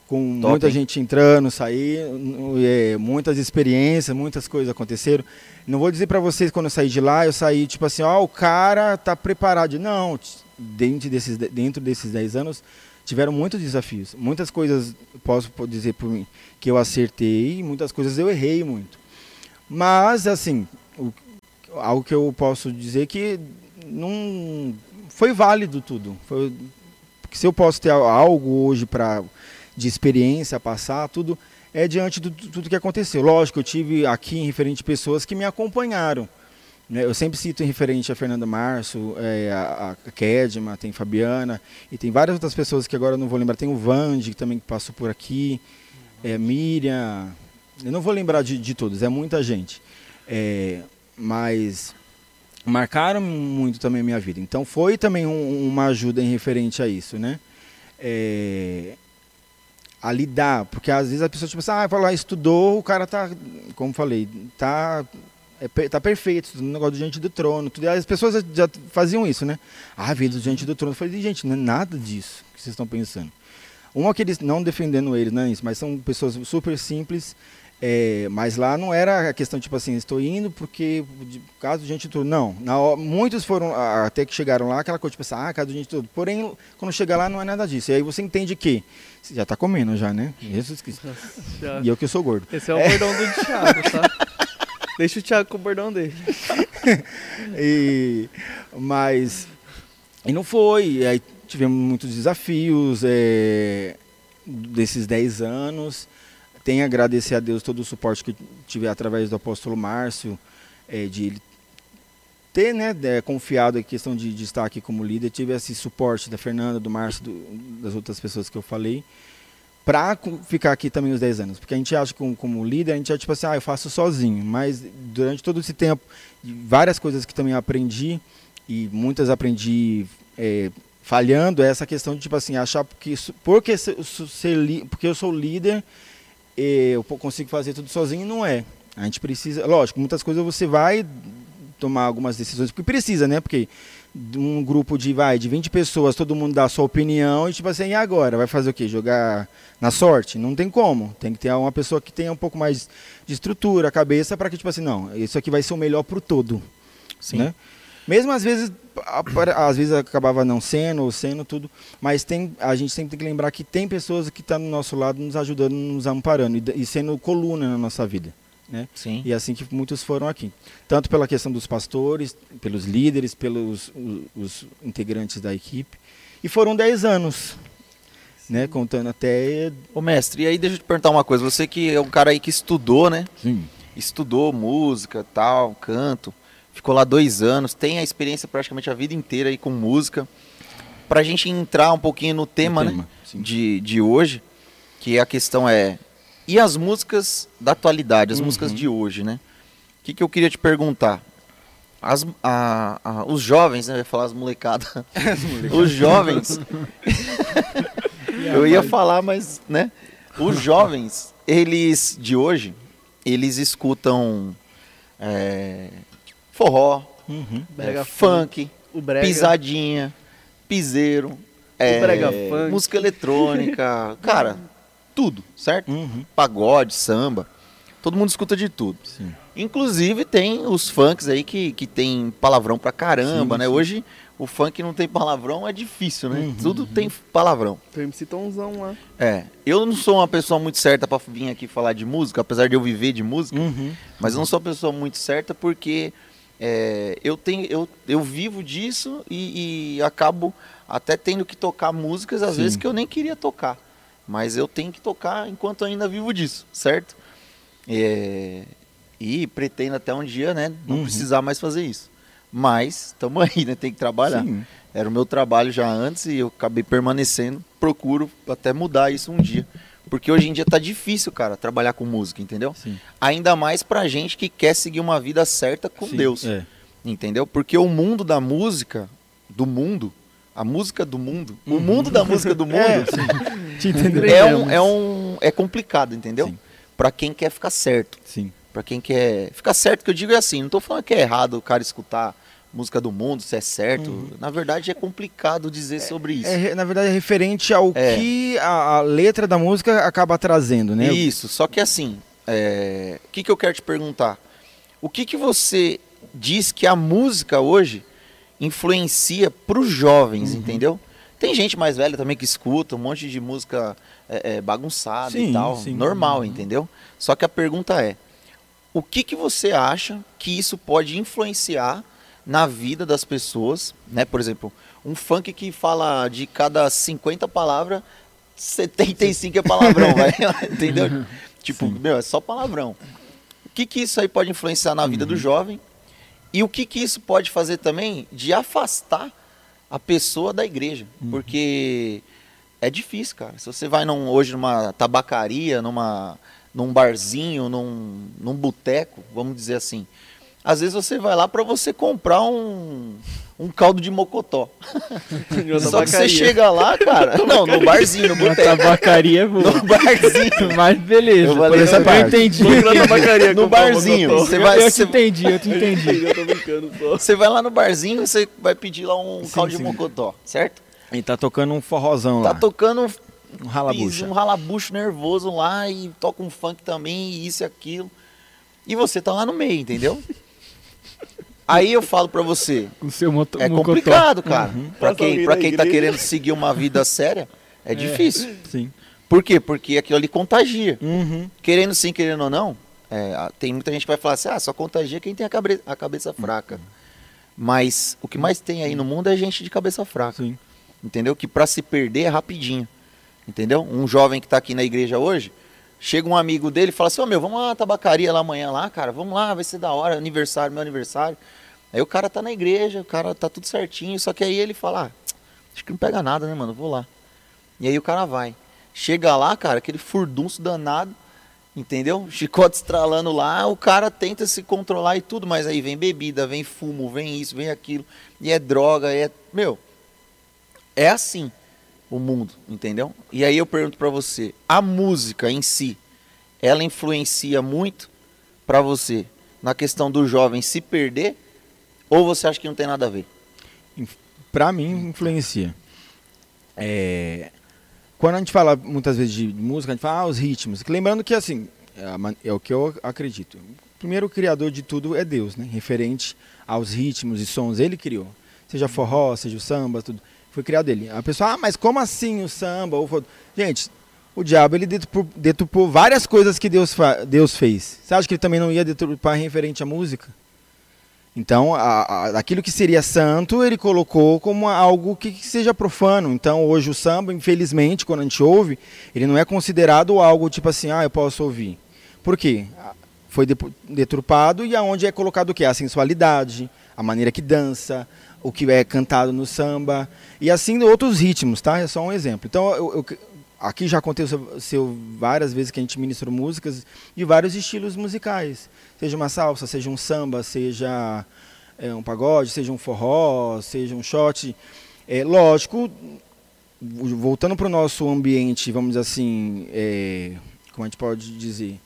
Com Top, muita hein? gente entrando, saindo, é, muitas experiências, muitas coisas aconteceram. Não vou dizer para vocês quando eu saí de lá, eu saí tipo assim, ó, o cara tá preparado. Não, dentro desses, dentro desses 10 anos tiveram muitos desafios. Muitas coisas, posso po- dizer por mim, que eu acertei, muitas coisas eu errei muito. Mas, assim, o- algo que eu posso dizer que não, foi válido tudo. Foi, porque se eu posso ter algo hoje para de experiência passar, tudo é diante de tudo que aconteceu. Lógico, eu tive aqui em referente pessoas que me acompanharam. Né? Eu sempre cito em referente a Fernanda Março, é, a, a Kedma, tem Fabiana, e tem várias outras pessoas que agora eu não vou lembrar. Tem o Vande, que também passou por aqui, é, Miriam. Eu não vou lembrar de, de todos, é muita gente. É, mas marcaram muito também a minha vida. Então foi também um, uma ajuda em referente a isso, né? É, a lidar, porque às vezes a pessoa tipo assim, ah, lá, estudou, o cara tá, como falei, tá é, tá perfeito, no negócio do Diante do Trono. Tudo. As pessoas já faziam isso, né? Ah, veio do Diante do Trono. Eu falei, gente, não é nada disso que vocês estão pensando. Um aqueles, não defendendo eles, não é isso, mas são pessoas super simples. É, mas lá não era a questão tipo assim, estou indo porque de caso do gente tudo. Não, na, muitos foram até que chegaram lá, aquela coisa tipo assim, ah, caso do gente tudo. Porém, quando chega lá não é nada disso. E aí você entende que você já está comendo já, né? Jesus Cristo. E eu que sou gordo. Esse é o é. bordão do Thiago, tá? Deixa o Thiago com o bordão dele. e, mas. E não foi. E aí tivemos muitos desafios é, desses 10 anos. Tenho a agradecer a Deus todo o suporte que tive através do apóstolo Márcio, é, de ele ter né, é, confiado em questão de, de, estar aqui como líder. Tive esse suporte da Fernanda, do Márcio, do, das outras pessoas que eu falei para ficar aqui também os 10 anos. Porque a gente acha que como, como líder, a gente é tipo assim, ah, eu faço sozinho. Mas durante todo esse tempo, várias coisas que também aprendi, e muitas aprendi é, falhando, é essa questão de tipo assim, achar que porque, ser, porque eu sou líder, eu consigo fazer tudo sozinho, não é. A gente precisa, lógico, muitas coisas você vai tomar algumas decisões, porque precisa, né? Porque um grupo de vai de 20 pessoas, todo mundo dá a sua opinião e tipo assim, e agora? Vai fazer o quê? Jogar na sorte? Não tem como. Tem que ter uma pessoa que tenha um pouco mais de estrutura, cabeça para que tipo assim, não, isso aqui vai ser o melhor pro todo. Sim. Né? Mesmo às vezes às vezes acabava não sendo ou sendo tudo, mas tem a gente sempre tem que lembrar que tem pessoas que estão tá no nosso lado nos ajudando, nos amparando e, e sendo coluna na nossa vida. Né? Sim. E é assim que muitos foram aqui. Tanto pela questão dos pastores, pelos líderes, pelos os, os integrantes da equipe. E foram 10 anos, né? Contando até... Ô mestre, e aí deixa eu te perguntar uma coisa. Você que é um cara aí que estudou, né? Sim. Estudou música, tal, canto. Ficou lá dois anos, tem a experiência praticamente a vida inteira aí com música. Pra gente entrar um pouquinho no tema, tema né? De, de hoje, que a questão é e as músicas da atualidade, as uhum. músicas de hoje, né? O que, que eu queria te perguntar? As, a, a, os jovens, né? Eu ia falar as molecadas. os jovens. eu ia falar, mas, né? Os jovens, eles de hoje, eles escutam é, forró, uhum. é, funk, pisadinha, piseiro, é, música eletrônica. Cara, tudo, certo? Uhum. Pagode, samba. Todo mundo escuta de tudo. Sim. Inclusive tem os funks aí que, que tem palavrão pra caramba, sim, né? Sim. Hoje o funk não tem palavrão, é difícil, né? Uhum, Tudo uhum. tem palavrão. Tem MC Tomzão lá. É. Eu não sou uma pessoa muito certa para vir aqui falar de música, apesar de eu viver de música. Uhum. Mas eu não sou uma pessoa muito certa porque é, eu, tenho, eu, eu vivo disso e, e, acabo até tendo que tocar músicas, às vezes, que eu nem queria tocar. Mas eu tenho que tocar enquanto ainda vivo disso, certo? É... E pretendo até um dia, né, não uhum. precisar mais fazer isso. Mas estamos aí, né? Tem que trabalhar. Sim. Era o meu trabalho já antes e eu acabei permanecendo. Procuro até mudar isso um dia. Porque hoje em dia tá difícil, cara, trabalhar com música, entendeu? Sim. Ainda mais pra gente que quer seguir uma vida certa com Sim, Deus. É. Entendeu? Porque o mundo da música, do mundo, a música do mundo, uhum. o mundo da música do mundo, é, é, um, é, um, é complicado, entendeu? Para quem quer ficar certo. Sim. Para quem quer ficar certo, que eu digo é assim, não tô falando que é errado o cara escutar música do mundo, se é certo. Uhum. Na verdade, é complicado dizer sobre isso. É, na verdade, é referente ao é. que a, a, letra da música acaba trazendo, né? Isso, só que assim, é... o que, que eu quero te perguntar? O que, que você diz que a música hoje influencia para os jovens, uhum. entendeu? Tem gente mais velha também que escuta um monte de música é, é, bagunçada sim, e tal, sim. normal, uhum. entendeu? Só que a pergunta é, o que, que você acha que isso pode influenciar na vida das pessoas, né? Por exemplo, um funk que fala de cada 50 palavras, 75 é palavrão, vai, entendeu? Tipo, meu, é só palavrão. O que que isso aí pode influenciar na vida do jovem? E o que que isso pode fazer também de afastar a pessoa da igreja? Porque é difícil, cara. Se você vai num- hoje numa tabacaria, numa, num barzinho, num, num boteco, vamos dizer assim. Às vezes você vai lá para você comprar um, um caldo de mocotó. Só que você chega lá, cara. Não, no barzinho, no Na boteco. tabacaria é boa. No barzinho. Mas beleza. Eu falei essa eu parte. entendi. No barzinho. Você Eu, vai, eu te você, entendi, eu te entendi. Eu tô brincando só. você vai lá no barzinho, você vai pedir lá um Sim, caldo de sim. mocotó, certo? E tá tocando um forrozão Tá lá. tocando um Um ralabucha. um ralabucho nervoso lá e toca um funk também, e isso e aquilo. E você tá lá no meio, entendeu? Aí eu falo pra você, Com seu moto, é mocotó. complicado, cara. Pra Passa quem, pra quem tá querendo seguir uma vida séria, é difícil. Sim. Por quê? Porque aquilo ali contagia. Uhum. Querendo sim, querendo ou não, é, tem muita gente que vai falar assim, ah, só contagia quem tem a, cabre- a cabeça fraca. Mas o que mais tem aí no mundo é gente de cabeça fraca. Sim. entendeu? Que para se perder é rapidinho, entendeu? Um jovem que tá aqui na igreja hoje, chega um amigo dele e fala assim, ô meu, vamos lá na tabacaria lá amanhã lá, cara, vamos lá, vai ser da hora, aniversário, meu aniversário. Aí o cara tá na igreja, o cara tá tudo certinho, só que aí ele fala, ah, acho que não pega nada, né, mano, vou lá. E aí o cara vai. Chega lá, cara, aquele furdunço danado, entendeu? Chicote estralando lá, o cara tenta se controlar e tudo, mas aí vem bebida, vem fumo, vem isso, vem aquilo, e é droga, é, meu, é assim o mundo, entendeu? E aí eu pergunto pra você, a música em si, ela influencia muito pra você na questão do jovem se perder ou você acha que não tem nada a ver? Pra mim, influencia. É, Quando a gente fala muitas vezes de música, a gente fala ah, os ritmos. Lembrando que, assim, é, é o que eu acredito. Primeiro, o criador de tudo é Deus, né? Referente aos ritmos e sons, ele criou. Seja forró, seja o samba, tudo. Foi criado ele. A pessoa, ah, mas como assim o samba? Ou fo-" Gente, o diabo, ele deturpou, várias coisas que Deus, Deus fez. Você acha que ele também não ia deturpar referente à música? Então, a- a- aquilo que seria santo, ele colocou como algo que, que seja profano. Então, hoje o samba, infelizmente, quando a gente ouve, ele não é considerado algo tipo assim, ah, eu posso ouvir. Por quê? Foi deturpado e aonde é colocado o quê? A sensualidade, a maneira que dança, o que é cantado no samba e assim outros ritmos, tá? É só um exemplo. Então, eu- eu- aqui já aconteceu várias vezes que a gente ministrou músicas de vários estilos musicais. Seja uma salsa, seja um samba, seja é, um pagode, seja um forró, seja um shot. É, lógico, voltando para o nosso ambiente, vamos dizer assim, é, como a gente pode dizer,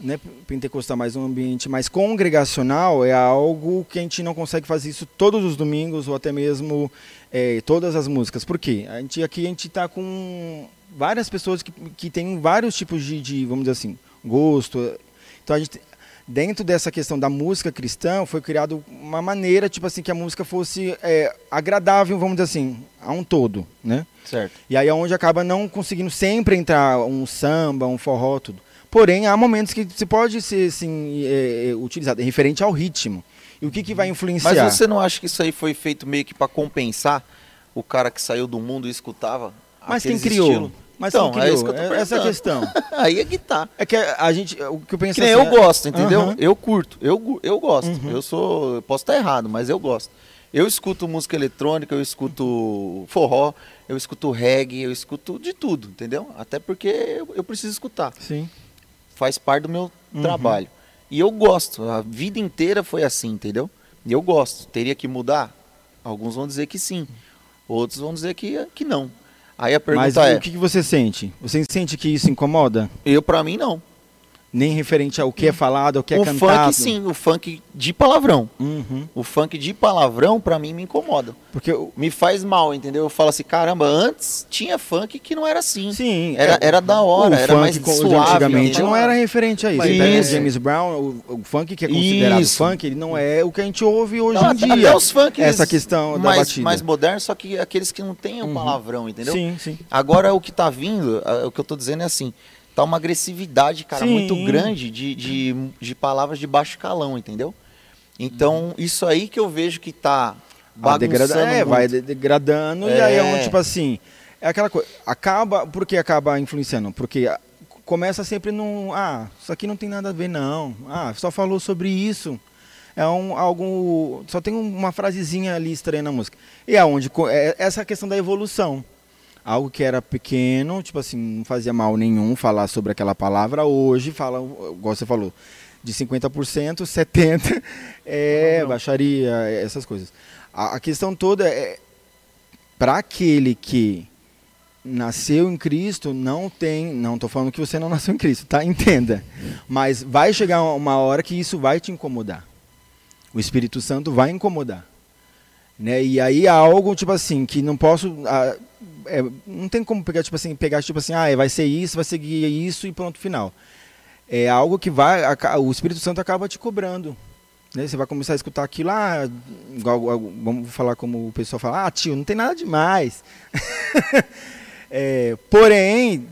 não é pentecostal, mas um ambiente mais congregacional, é algo que a gente não consegue fazer isso todos os domingos ou até mesmo é, todas as músicas. Por quê? A gente, aqui a gente está com várias pessoas que, que têm vários tipos de, de, vamos dizer assim, gosto. Então a gente dentro dessa questão da música cristã foi criado uma maneira tipo assim que a música fosse é, agradável vamos dizer assim a um todo né Certo. e aí é onde acaba não conseguindo sempre entrar um samba um forró tudo porém há momentos que você pode ser assim é, é, utilizado referente ao ritmo e o que que vai influenciar Mas você não acha que isso aí foi feito meio que pra compensar o cara que saiu do mundo e escutava mas quem criou estilos? mas Então, quem é criou eu tô essa é a questão aí é que tá. é que a gente o que eu penso Que assim, eu gosto, entendeu? Aham. Eu curto, eu, eu gosto. Uhum. Eu sou. Eu posso estar errado, mas eu gosto. Eu escuto música eletrônica, eu escuto forró, eu escuto reggae, eu escuto de tudo, entendeu? Até porque eu, eu preciso escutar. sim Faz parte do meu Uhum. trabalho. E eu gosto. A vida inteira foi assim, entendeu? E eu gosto. Teria que mudar? Alguns vão dizer que sim. Outros vão dizer que, que não. Aí a mas pergunta é, o que você sente você sente que isso incomoda eu pra mim não. Nem referente ao que é falado, ao que é o cantado. funk sim, o funk de palavrão. Uhum. O funk de palavrão, pra mim, me incomoda. Porque o- Me faz mal, entendeu? Eu falo assim, caramba, antes tinha funk que não era assim. sim, Era, é, era da hora, o era funk mais suave. antigamente entendeu? não era referente a isso. O isso. James Brown, o, o funk que é considerado Isso. funk, ele não é o que a gente ouve hoje Não, em dia. Até os funk essa questão da mais, batida. mais modernos, só que aqueles que não têm o Uhum. palavrão, entendeu? Sim, sim. Agora o que tá vindo, o que eu tô dizendo é assim, tá uma agressividade, cara, Sim. muito grande de, de, de palavras de baixo calão, entendeu? Então, isso aí que eu vejo que tá bagunçando é, vai degradando e aí é É. onde, tipo assim, é aquela coisa, acaba, por que acaba influenciando? Porque ah, começa sempre num, ah, isso aqui não tem nada a ver não, ah, só falou sobre isso, é um, algo, só tem uma frasezinha ali estranha na música. E é onde, co- é essa questão da evolução. Algo que era pequeno, tipo assim, não fazia mal nenhum falar sobre aquela palavra, hoje fala, igual você falou, de 50%, 70% é baixaria, essas coisas. A, a questão toda é para aquele que nasceu em Cristo, não tem, não estou falando que você não nasceu em Cristo, tá? Entenda. Mas vai chegar uma hora que isso vai te incomodar. O Espírito Santo vai incomodar. Né? E aí há algo tipo assim que não posso ah, é, não tem como pegar tipo assim, pegar tipo assim, ah, vai ser isso, vai seguir isso e pronto, final. É algo que vai aca- o Espírito Santo acaba te cobrando. Né? Você vai começar a escutar aquilo, ah, vamos falar como o pessoal fala, ah, tio, não tem nada demais. É, porém,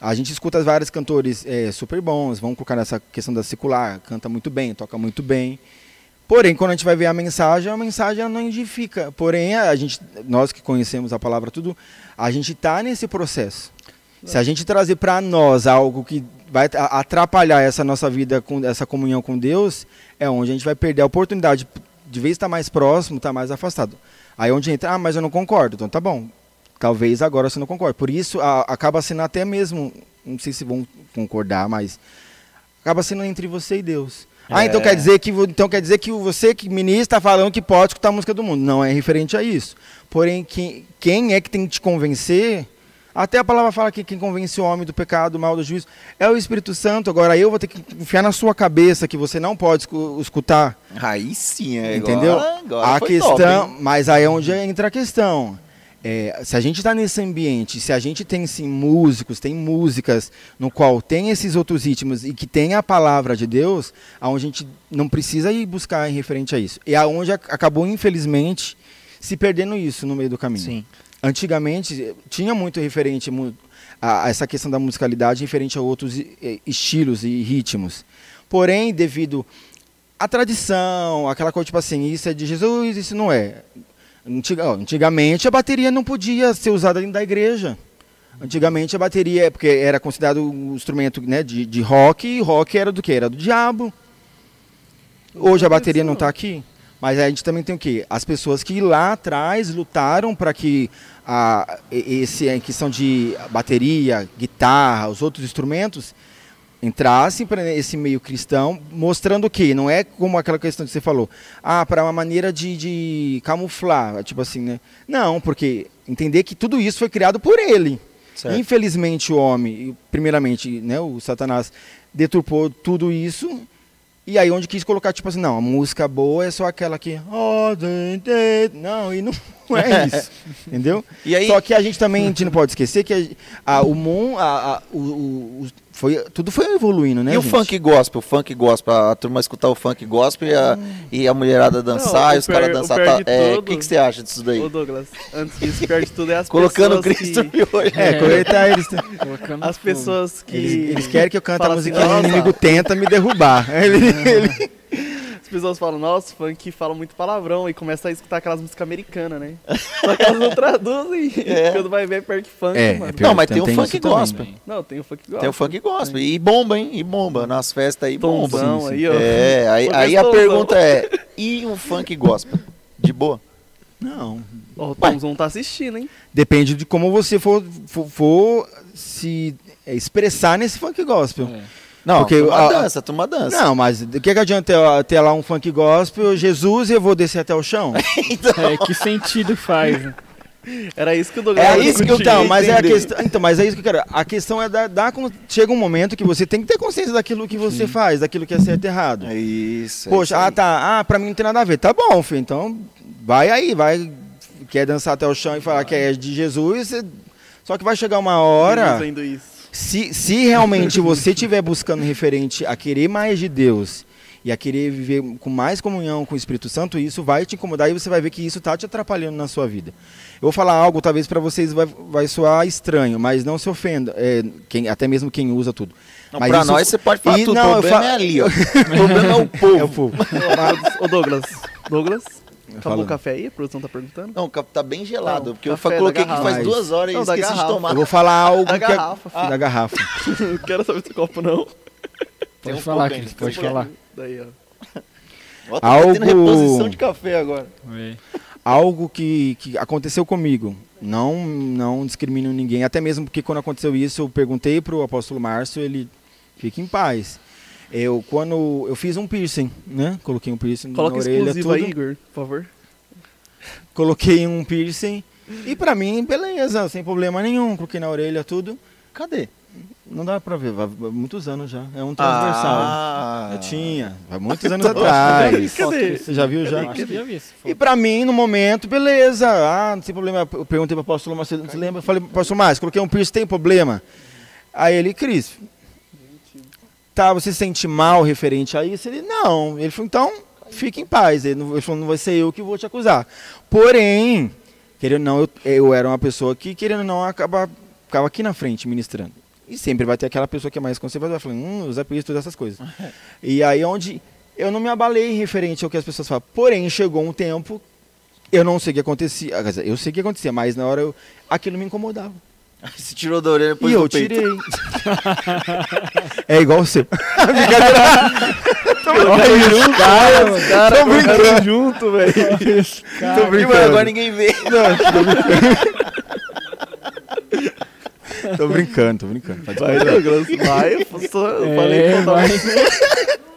a gente escuta vários cantores é, super bons, vamos colocar nessa questão da secular, canta muito bem, toca muito bem. Porém, quando a gente vai ver a mensagem, a mensagem não edifica. Porém, a gente, nós que conhecemos a palavra tudo, a gente está nesse processo. Se a gente trazer para nós algo que vai atrapalhar essa nossa vida, com essa comunhão com Deus, é onde a gente vai perder a oportunidade de vez estar mais próximo, estar mais afastado. Aí onde entra, ah, mas eu não concordo. Então tá bom. Talvez agora você não concorde. Por isso a- acaba sendo até mesmo, não sei se vão concordar, mas acaba sendo entre você e Deus. Ah, então É. quer dizer que então quer dizer que você que ministra está falando que pode escutar a música do mundo. Não é referente a isso. Porém, quem, quem é que tem que te convencer? Até a palavra fala que quem convence o homem do pecado, do mal, do juízo, é o Espírito Santo. Agora eu vou ter que enfiar na sua cabeça que você não pode escu- escutar Aí sim, é Entendeu? Agora, agora a questão, top, mas aí é onde entra a questão. É, se a gente está nesse ambiente, se a gente tem sim músicos, tem músicas no qual tem esses outros ritmos e que tem a palavra de Deus, aonde a gente não precisa ir buscar em referente a isso. E aonde ac- acabou infelizmente se perdendo isso no meio do caminho. Sim. Antigamente eh, tinha muito referente a, a essa questão da musicalidade referente a outros estilos e ritmos. Porém, devido à tradição, aquela coisa tipo assim, isso é de Jesus, isso não é. Antiga- antigamente a bateria não podia ser usada dentro da igreja. Antigamente a bateria, porque era considerado um instrumento né, de, de rock, e rock era do que? Era do diabo. Hoje a bateria não está aqui. Mas a gente também tem o quê? As pessoas que lá atrás lutaram para que a, esse, a questão de bateria, guitarra, os outros instrumentos entrassem para esse meio cristão, mostrando que não é como aquela questão que você falou, ah, para uma maneira de, de camuflar, tipo assim, né? Não, porque entender que tudo isso foi criado por ele. Certo. Infelizmente o homem, primeiramente, né, o Satanás deturpou tudo isso e aí onde quis colocar tipo assim, não, a música boa é só aquela que não, e não é isso, entendeu? E aí, Só que a gente também a gente não pode esquecer que a, a- o mundo, a, a- o, o- o- foi, tudo foi evoluindo, né? e o gente? funk gospel? O funk gospel, a turma escutar o funk gospel e a, e a mulherada dançar Não, e o os caras o dançar. pior tá- é, O que, que você acha disso daí? Ô Douglas, antes disso, pior de tudo é as Colocando o pessoas Cristo que... hoje. É, coletar eles, Colocando As pessoas que... eles, eles querem que eu cante a assim, musiquinha e o inimigo tenta me derrubar. Ele- ele- As pessoas falam, nossa, funk fala muito palavrão e começa a escutar aquelas músicas americanas, né? Só que elas não traduzem. É. Quando vai ver, é perto funk, É, mano. é. Não, mas tem, o tem funk isso também. gospel. Não, tem o funk gospel. Tem o funk gospel. E bomba, hein? E bomba. Nas festas aí bomba. Tomzão sim, sim. aí, ó. É, aí, aí a Tomzão. pergunta é: e o funk gospel? De boa? Não, o Tomzão tá assistindo, hein? depende de como você for, for, for se é, expressar nesse funk gospel. É. Não, Porque turma a- dança, turma dança. Não, mas o que, que adianta ter, ter lá um funk gospel, Jesus, e eu vou descer até o chão? É, que sentido faz? né? Era isso que o Douglas É isso que eu então, mas é a questão. Então, mas é isso que eu quero. A questão é dar, con- chega um momento que você tem que ter consciência daquilo que você faz, daquilo que é certo e errado. É isso. é Poxa, isso ah tá, ah, pra mim não tem nada a ver. Tá bom, filho. Então vai aí, vai quer dançar até o chão e falar que é de Jesus, você- só que vai chegar uma hora. Se, se realmente você estiver buscando referente a querer mais de Deus e a querer viver com mais comunhão com o Espírito Santo, isso vai te incomodar e você vai ver que isso está te atrapalhando na sua vida. Eu vou falar algo, talvez para vocês vai, vai soar estranho, mas não se ofenda, é, quem, até mesmo quem usa tudo. Isso- nós você pode falar E tudo, não, o eu problema fa- é ali, ó. O problema é o povo. É o povo. Ô Douglas, Douglas, acabou Fala. o café aí? A produção tá perguntando? Não, tá bem gelado, Não, porque eu coloquei aqui garrafa. faz duas horas e Não, da esqueci de garrafa. tomar. Eu vou falar algo Da que é- garrafa, filho. da garrafa. Não quero saber desse copo, não. Pode um falar, Cris, pode falar. Daí, ó. Ó, tá Algo- reposição de café agora. Algo que, que aconteceu comigo. Não, não discrimino ninguém, até mesmo porque quando aconteceu isso, eu perguntei pro apóstolo Márcio, ele fica em paz. Eu quando eu fiz um piercing, né? Coloquei um piercing Coloca na orelha, tudo. aí, Igor, por favor. Coloquei um piercing e pra mim, beleza, sem problema nenhum. Coloquei na orelha tudo. Cadê? Não dá pra ver, vai, muitos anos já. É um transversal. Ah, Eu tinha, vai muitos anos atrás. Cadê? Você já viu já? Eu acho que já vi essa E pra mim, no momento, beleza. Ah, não tem problema. Eu perguntei pro apóstolo Márcio, você lembra? Eu falei, pastor Márcio, coloquei um piercing, tem problema? Aí ele, Cris, tá, você se sente mal referente a isso? Ele, não. Ele falou, então, fique em paz. Ele, não, ele falou, não vai ser eu que vou te acusar. Porém, querendo ou não, eu, eu era uma pessoa que, querendo ou não, acaba, ficava aqui na frente ministrando. E sempre vai ter aquela pessoa que é mais conservadora, falando, hum, usa piercing, todas essas coisas. e aí, onde eu não me abalei referente ao que as pessoas falam. Porém, chegou um tempo, eu não sei o que acontecia. Eu sei o que acontecia, mas na hora eu, aquilo me incomodava. Se tirou da orelha depois e eu peito. tirei. é igual você. Cara, cara, Tô brincando. junto, velho. Tô mano, agora ninguém vê. Tô brincando, tô brincando. Pode Vai, falar. Douglas, vai. Eu, só, eu falei que É, faltava. vai.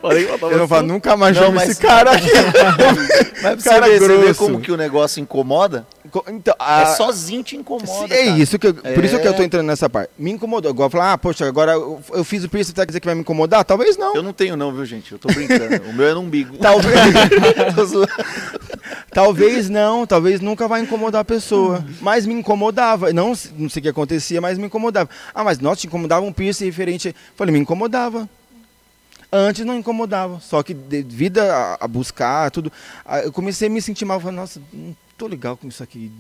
Falei que faltava. Eu não falo, nunca mais Não, chamo esse cara aqui. Mas pra você Cara ver, você vê como que o negócio incomoda, Então, é a- sozinho te incomoda, é cara. isso que eu- por isso que eu tô É. entrando nessa parte. Me incomodou. Agora falar, ah, poxa, agora eu, eu fiz o piercing, tá quer dizer que vai me incomodar? Talvez não. Eu não tenho não, viu, gente? Eu tô brincando. o meu é no umbigo. Talvez, talvez não, talvez nunca vai incomodar a pessoa. Mas me incomodava. Não, não sei o que acontecia, mas me incomodava. Ah, mas nossa, te incomodava um piercing referente. Falei, me incomodava. Antes não incomodava. Só que devido a, a buscar tudo, a- eu comecei a me sentir mal. Falei, nossa, não tô legal com isso aqui.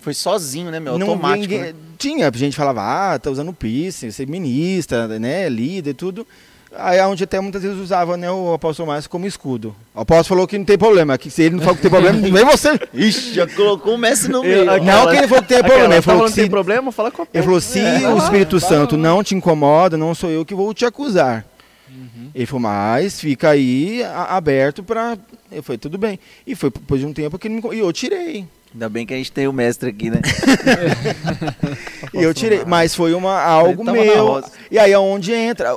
Foi sozinho, né, meu? não Automático. ninguém- né? Tinha gente falava, ah, tá usando piercing, você é ministra, né, líder e tudo. Aí é onde até muitas vezes usava né, o apóstolo Márcio como escudo. O apóstolo falou que não tem problema, que se ele não falou que tem problema, vem você. Ixi, já colocou o Messi no Eu- meio. aqui- Não que ele falou que tem Aquela, problema, ele tá falou falando que que tem se, problema, fala com a ele falou, se É, o Espírito lá, Santo lá. não te incomoda, não sou eu que vou te acusar. Ele falou, mas fica aí a- aberto pra... Eu falei, tudo bem. E foi depois de um tempo que ele me... E eu tirei. Ainda bem que a gente tem o mestre aqui, né? E eu tirei, mas foi uma, algo meu. E aí é onde entra.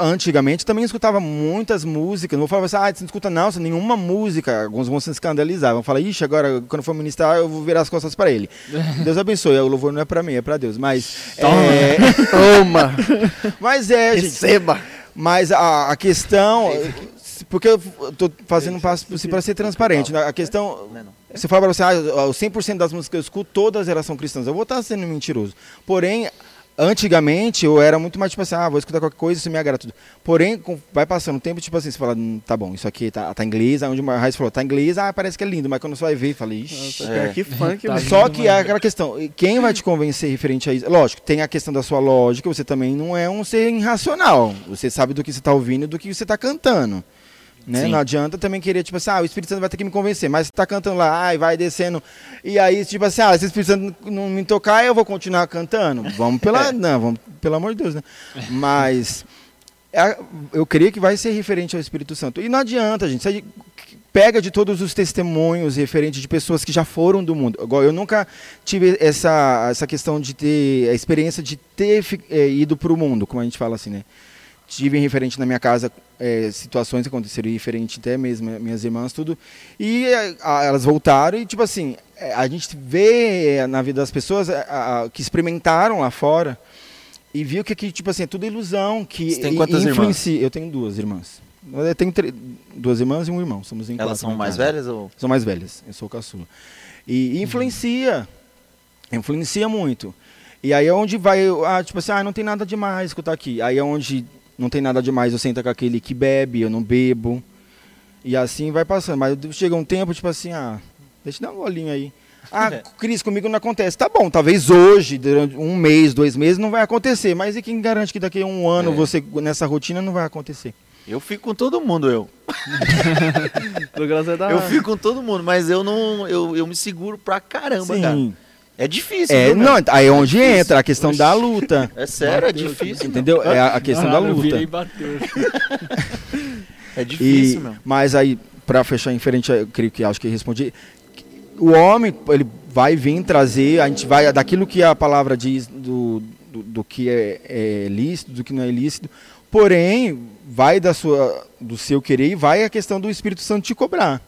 Antigamente também escutava muitas músicas. Não vou falar assim, ah, você não escuta não, você nenhuma música. Alguns vão se escandalizar. Vão falar, ixi, agora quando for ministrar, eu vou virar as costas para ele. Deus abençoe. O louvor não é para mim, é para Deus. Mas. É, Toma! mas é, gente. Mas a, a questão. Porque eu tô fazendo um passo para ser transparente. né? A questão. Você fala pra você, ah, o 100% das músicas que eu escuto, todas elas são cristãs. Eu vou estar sendo mentiroso. Porém, antigamente eu era muito mais tipo assim, ah, vou escutar qualquer coisa, isso me agrada tudo. Porém, com- vai passando o tempo, tipo assim, você fala, hum, tá bom, isso aqui tá, tá em inglês, aí onde o Raiz falou, tá em inglês, ah, parece que é lindo, mas quando você vai ver, fala, ixi. Nossa, É. cara, que funk, Tá. Só lindo, que é aquela questão, quem vai te convencer referente a isso? Lógico, tem a questão da sua lógica, você também não é um ser irracional. Você sabe do que você está ouvindo e do que você está cantando. Né? Não adianta também querer, tipo assim, ah, o Espírito Santo vai ter que me convencer, mas tá cantando lá, ai, vai descendo. E aí, tipo assim, ah, se o Espírito Santo não me tocar, eu vou continuar cantando. Vamos pela. Não, vamos, pelo amor de Deus, né? Mas é, eu creio que vai ser referente ao Espírito Santo. E não adianta, gente. Você pega de todos os testemunhos referentes de pessoas que já foram do mundo. Igual eu nunca tive essa, essa questão de ter a experiência de ter eh, ido para o mundo, como a gente fala assim, né? Tive referente na minha casa eh, situações aconteceram referente até mesmo minhas irmãs tudo e eh, a- elas voltaram e tipo assim eh, a gente vê eh, na vida das pessoas eh, a- a- que experimentaram lá fora e viu que aqui tipo assim é tudo ilusão que Você tem quantas irmãs? influencia- eu tenho duas irmãs eu tenho duas irmãs e um irmão somos em Elas são mais casa. velhas ou. São mais velhas, eu sou o caçula. E, e influencia, influencia muito. E aí é onde vai, ah, tipo assim, ah, não tem nada demais escutar aqui. Aí é onde não tem nada demais, eu sento com aquele que bebe, eu não bebo. E assim vai passando. Mas chega um tempo, tipo assim, ah, deixa eu dar um golinho aí. Ah, É. Cris, comigo não acontece. Tá bom, talvez hoje, durante um mês, dois meses, não vai acontecer. Mas e quem garante que daqui a um ano É. você, nessa rotina, não vai acontecer? Eu fico com todo mundo, eu. É. Eu fico com todo mundo, mas eu não. Eu, eu me seguro pra caramba, cara. É difícil. É, viu, não, aí é onde difícil. entra a questão da luta. É sério, é Bateu aqui. difícil. Entendeu? É a, questão da Ah, eu virei e luta. bateu. É E, difícil, meu. mas aí, pra fechar em frente, eu creio que acho que respondi. O homem, ele vai vir trazer, a gente vai, daquilo que a palavra diz, do, do, do que é, é lícito, do que não é lícito, porém, vai da sua, do seu querer e vai a questão do Espírito Santo te cobrar.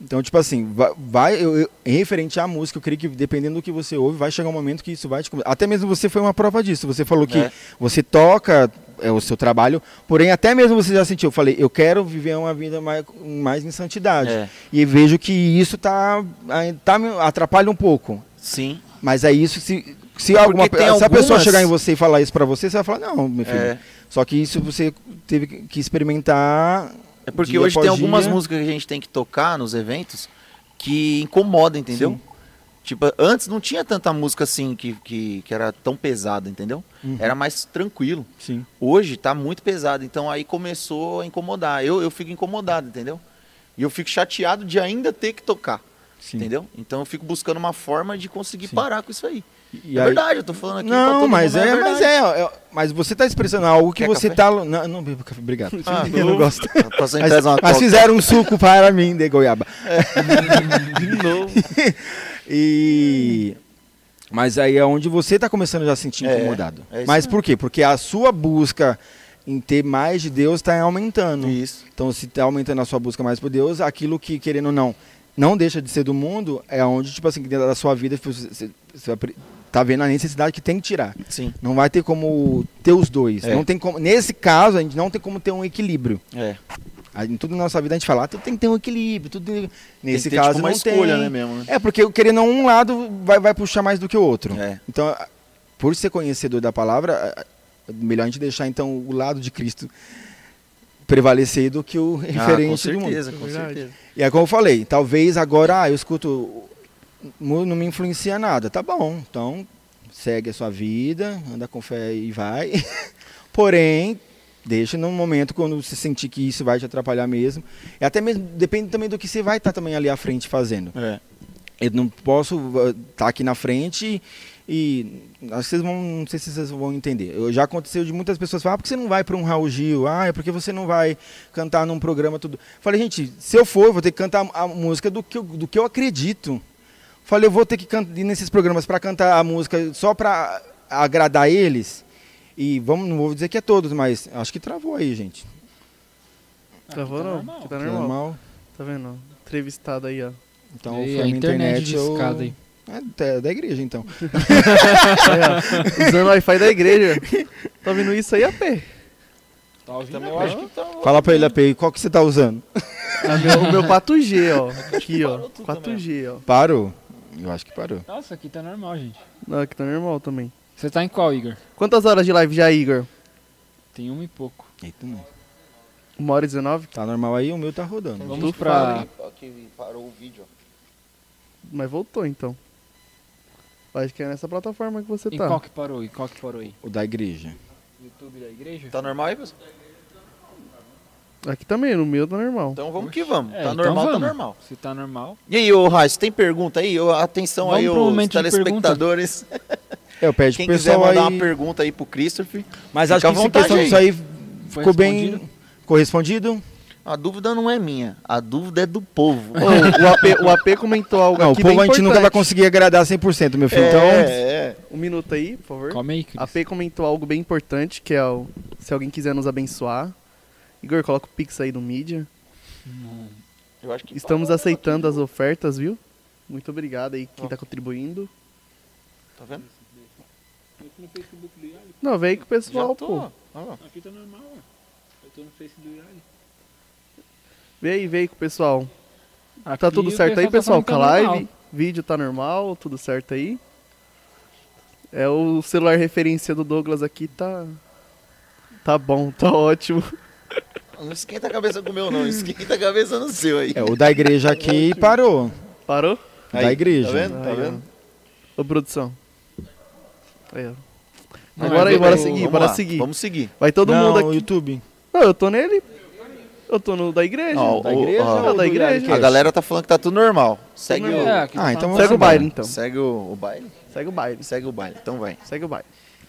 Então, tipo assim, va- vai, eu, eu- referente à música, eu creio que dependendo do que você ouve, vai chegar um momento que isso vai te. Até mesmo você foi uma prova disso. Você falou que É. você toca é o seu trabalho, porém até mesmo você já sentiu, eu falei, eu quero viver uma vida mais, mais em santidade. É. E vejo que isso tá, tá me atrapalha um pouco. Sim. Mas é isso se se alguma se a pessoa algumas- chegar em você e falar isso pra você, você vai falar não, meu filho. É. Só que isso você teve que experimentar. É porque dia hoje tem algumas dia. músicas que a gente tem que tocar nos eventos que incomodam, entendeu? Sim. Tipo, antes não tinha tanta música assim que, que, que era tão pesada, entendeu? Uhum. Era mais tranquilo. Sim. Hoje tá muito pesado, então aí começou a incomodar. Eu, eu fico incomodado, entendeu? E eu fico chateado de ainda ter que tocar, Sim. entendeu? Então eu fico buscando uma forma de conseguir Sim. parar com isso aí. E é aí- verdade, eu tô falando aqui Não, todo mas mundo, é, mas é, é- Mas você tá expressando algo que Quer você café? tá. Não, não bebo café, obrigado. Ah, eu não gosto. Mas, mas fizeram um suco para mim de goiaba. De novo. E. Mas aí é onde você tá começando já a se sentir É, incomodado. é mas por quê? Porque a sua busca em ter mais de Deus está aumentando. Isso. Então, se está aumentando a sua busca mais por Deus, aquilo que, querendo ou não, não deixa de ser do mundo, é onde, tipo assim, dentro da sua vida, você, vai tá vendo a necessidade que tem que tirar. Sim. Não vai ter como ter os dois. É. Não tem como, nesse caso, a gente não tem como ter um equilíbrio. É. A- Em tudo na nossa vida a gente fala, ah, tudo tem que ter um equilíbrio. Tudo tem- Nesse ter, caso, tipo, uma não escolha, tem. né, mesmo, né? É, porque querendo um lado vai, vai puxar mais do que o outro. É. Então, por ser conhecedor da palavra, melhor a gente deixar então o lado de Cristo prevalecer do que o Ah, com referente do mundo. certeza, com Verdade. certeza. E é como eu falei, talvez agora, ah, eu escuto, não me influencia nada. Tá bom, então segue a sua vida, anda com fé e vai. Porém, deixa num momento quando você sentir que isso vai te atrapalhar mesmo. E até mesmo, depende também do que você vai estar também ali à frente fazendo. É. Eu não posso estar aqui na frente e vocês vão, não sei se vocês vão entender. Eu, já aconteceu de muitas pessoas falar, ah, por que você não vai para um Raul Gil? Ah, é porque você não vai cantar num programa tudo. Falei, gente, se eu for, eu vou ter que cantar a música do que eu, do que eu acredito. Falei, eu vou ter que can- ir nesses programas para cantar a música só para agradar eles. E vamos, não vou dizer que é todos, mas acho que travou aí, gente. Travou tá não? normal. Aqui tá normal. Normal. Tá vendo? Entrevistado aí, ó. Então, E foi a internet internet. eu- aí. É, da- da igreja, então. Usando o Wi-Fi da igreja. Tá vendo isso aí, AP? Tá ouvindo? Eu acho que tá. Fala pra ele, API, qual que você tá usando? Ah, meu- o meu 4G, ó. Aqui, ó. parou tudo 4G, ó. Parou? Eu acho que parou. Nossa, aqui tá normal, gente. Não, aqui tá normal também. Você tá em qual, Igor? Quantas horas de live já, Igor? Tem uma e pouco. Eita, não. Uma hora e 19? Tá normal aí, o meu tá rodando. Vamos pra... Ok, parou o vídeo. Mas voltou, então. Acho que é nessa plataforma que você Em tá. qual que parou? Em qual que parou aí? O da igreja. YouTube da igreja? Tá normal aí, pessoal? Aqui também, no meu tá normal. Então vamos que vamos. É, tá então normal, tá vamos. normal. Se tá normal. E aí, ô Raiz, tem pergunta aí? Atenção Vamos aí, os telespectadores. É, eu pede Quem quiser pessoal mandar aí. uma pergunta aí pro Christopher. Mas acho que essa vontade questão aí. disso aí Foi ficou bem respondido? correspondido. A dúvida não é minha, a dúvida é do povo. Ô, o, AP, o AP comentou algo Não, o aqui povo bem a gente nunca vai conseguir agradar 100%, meu filho. É, Então, é. Um minuto aí, por favor. Come aí, Cris. A P comentou algo bem importante, que é o, se alguém quiser nos abençoar. Igor, coloca o Pix aí no mídia. Eu acho que Estamos aceitando as ofertas, viu? Muito obrigado aí quem tá contribuindo. Tá vendo? Não, vem com o pessoal, Já tô. pô. ó. Aqui tá normal, ó. Eu tô no Face do Yali. Vem aí, vem com o pessoal. Aqui Tá tudo certo aí, pessoal? tá Com a que live, tá normal. vídeo tá normal, tudo certo aí. É o celular referência do Douglas aqui, tá Tá bom, tá ótimo. Não esquenta a cabeça com o meu, não. Esquenta a cabeça no seu aí. É, o da igreja aqui parou. Parou? da Aí, igreja. Tá vendo? Tá Aí, vendo? Ô, produção. Aí, ó. Não, Agora mas aí, eu- bora eu- seguir, Vamos bora lá, seguir. Vamos seguir. Vai todo Não, mundo o aqui. YouTube. Não, eu tô nele. Eu tô no da igreja. Ó, Da o- igreja ó, ou da do igreja. A galera tá falando que tá tudo normal. Segue normal. o, É, Ah, então vamos Segue o embora. baile, então. segue o, o baile? Segue o baile. Segue o baile. Então vai. Segue o baile.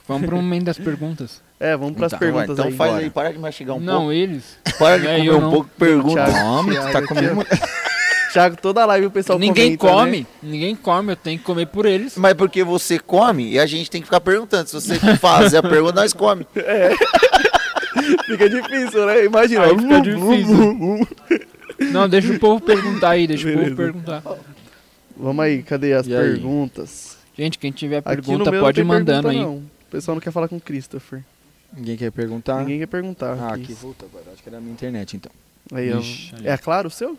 Vamos pro momento das perguntas. É, vamos pras Então, vai. perguntas então aí. faz Bora. aí, para de mastigar um não, pouco. eles. Para de É, comer eu um não. pouco, pergunta. Tu tá comendo. Thiago, toda live o pessoal Ninguém comenta, come. né? Ninguém come, eu tenho que comer por eles. Mas porque você come e a gente tem que ficar perguntando. Se você fazer a pergunta, nós come. Fica difícil, né? Imagina. Aí fica difícil. Não, deixa o povo perguntar aí, deixa o Beleza. povo perguntar. Vamos aí, cadê as E aí? perguntas? Gente, quem tiver pergunta pode ir não mandando pergunta, aí. Não. O pessoal não quer falar com o Christopher. Ninguém quer perguntar? Ninguém quer perguntar. Ah, aqui. volta agora. Acho que era a minha internet, então. Aí, ó. Ixi. É claro o seu?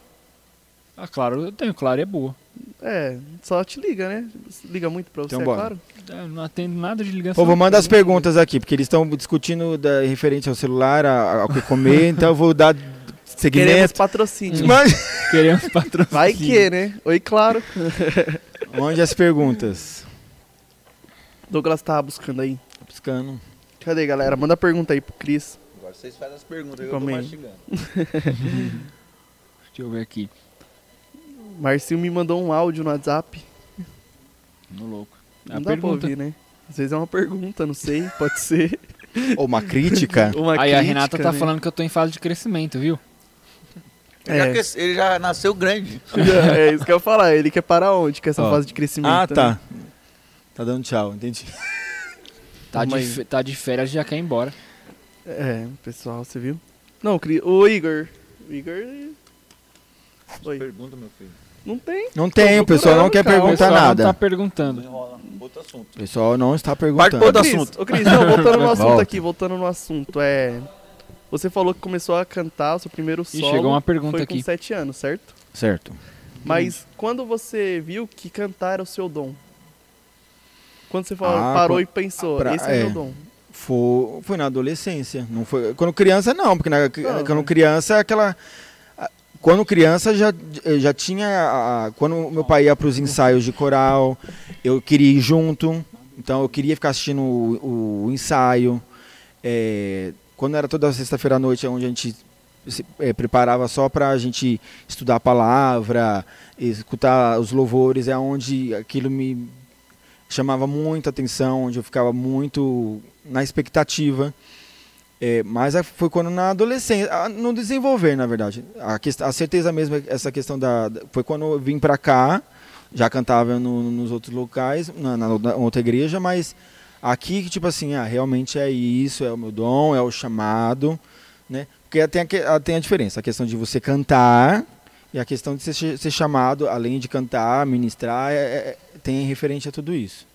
Ah, claro, eu tenho, claro, é boa. É, só te liga, né? Liga muito pra você, Então é claro? É, Eu não atendo nada de ligação. Pô, vou mandar as perguntas aqui, porque eles estão discutindo da, referente ao celular, a- ao que comer, então eu vou dar Queremos segmento. patrocínio. Mas... Queremos patrocínio. Vai que, né? Oi, claro. Onde as perguntas? Douglas tava buscando aí. Buscando. Cadê, galera? Manda pergunta aí pro Cris. Agora vocês fazem as perguntas. eu tô aí. mastigando. Deixa eu ver aqui. Marcinho me mandou um áudio no WhatsApp. No louco. É Não a dá pra pergunta. ouvir, né? Às vezes é uma pergunta, não sei. Pode ser. Ou uma crítica? Uma Aí a crítica, Renata tá né? falando que eu tô em fase de crescimento, viu? Ele, já É. cres- ele já nasceu grande. é isso que eu ia falar. Ele quer parar onde? Que essa Ó. fase de crescimento. Ah, né? tá. Tá dando tchau, entendi. Tá de, Calma aí. tá de férias e já quer ir embora. É, pessoal, você viu? Não, Cris. O Igor. O Igor. Oi. Pergunta, meu filho. Não tem. Não tem, o pessoal não quer O perguntar pessoal nada. não tá perguntando. Enrola. Outro assunto. O pessoal não está Parte perguntando. outro Cris, assunto. Ô, Cris, não, voltando no assunto Volta. aqui, voltando no assunto, é. Você falou que começou a cantar o seu primeiro solo. chegou uma pergunta foi aqui. com 7 anos, certo? Certo. Mas quando você viu que cantar era o seu dom? Quando você falou, Ah, parou quan- e pensou, pra- esse é, é. meu dom. Foi, foi na adolescência. Não foi, quando criança, não, porque na, Não, quando né? criança, aquela. a- Quando criança já, já tinha. Quando meu pai ia para os ensaios de coral, eu queria ir junto. Então eu queria ficar assistindo o, o ensaio. É, quando era toda sexta-feira à noite, onde a gente se é, preparava só para a gente estudar a palavra, escutar os louvores, é onde aquilo me chamava muita atenção, onde eu ficava muito na expectativa. É, mas foi quando na adolescência, ah, no desenvolver, na verdade. A, a certeza mesmo, é essa questão da. Foi quando eu vim para cá, já cantava no- nos outros locais, na, na- na outra igreja, mas aqui, tipo assim, ah, realmente é isso, é o meu dom, é o chamado, né? Porque tem a, que- a- tem a diferença, a questão de você cantar e a questão de ser, ser chamado, além de cantar, ministrar, é- é- tem referente a tudo isso.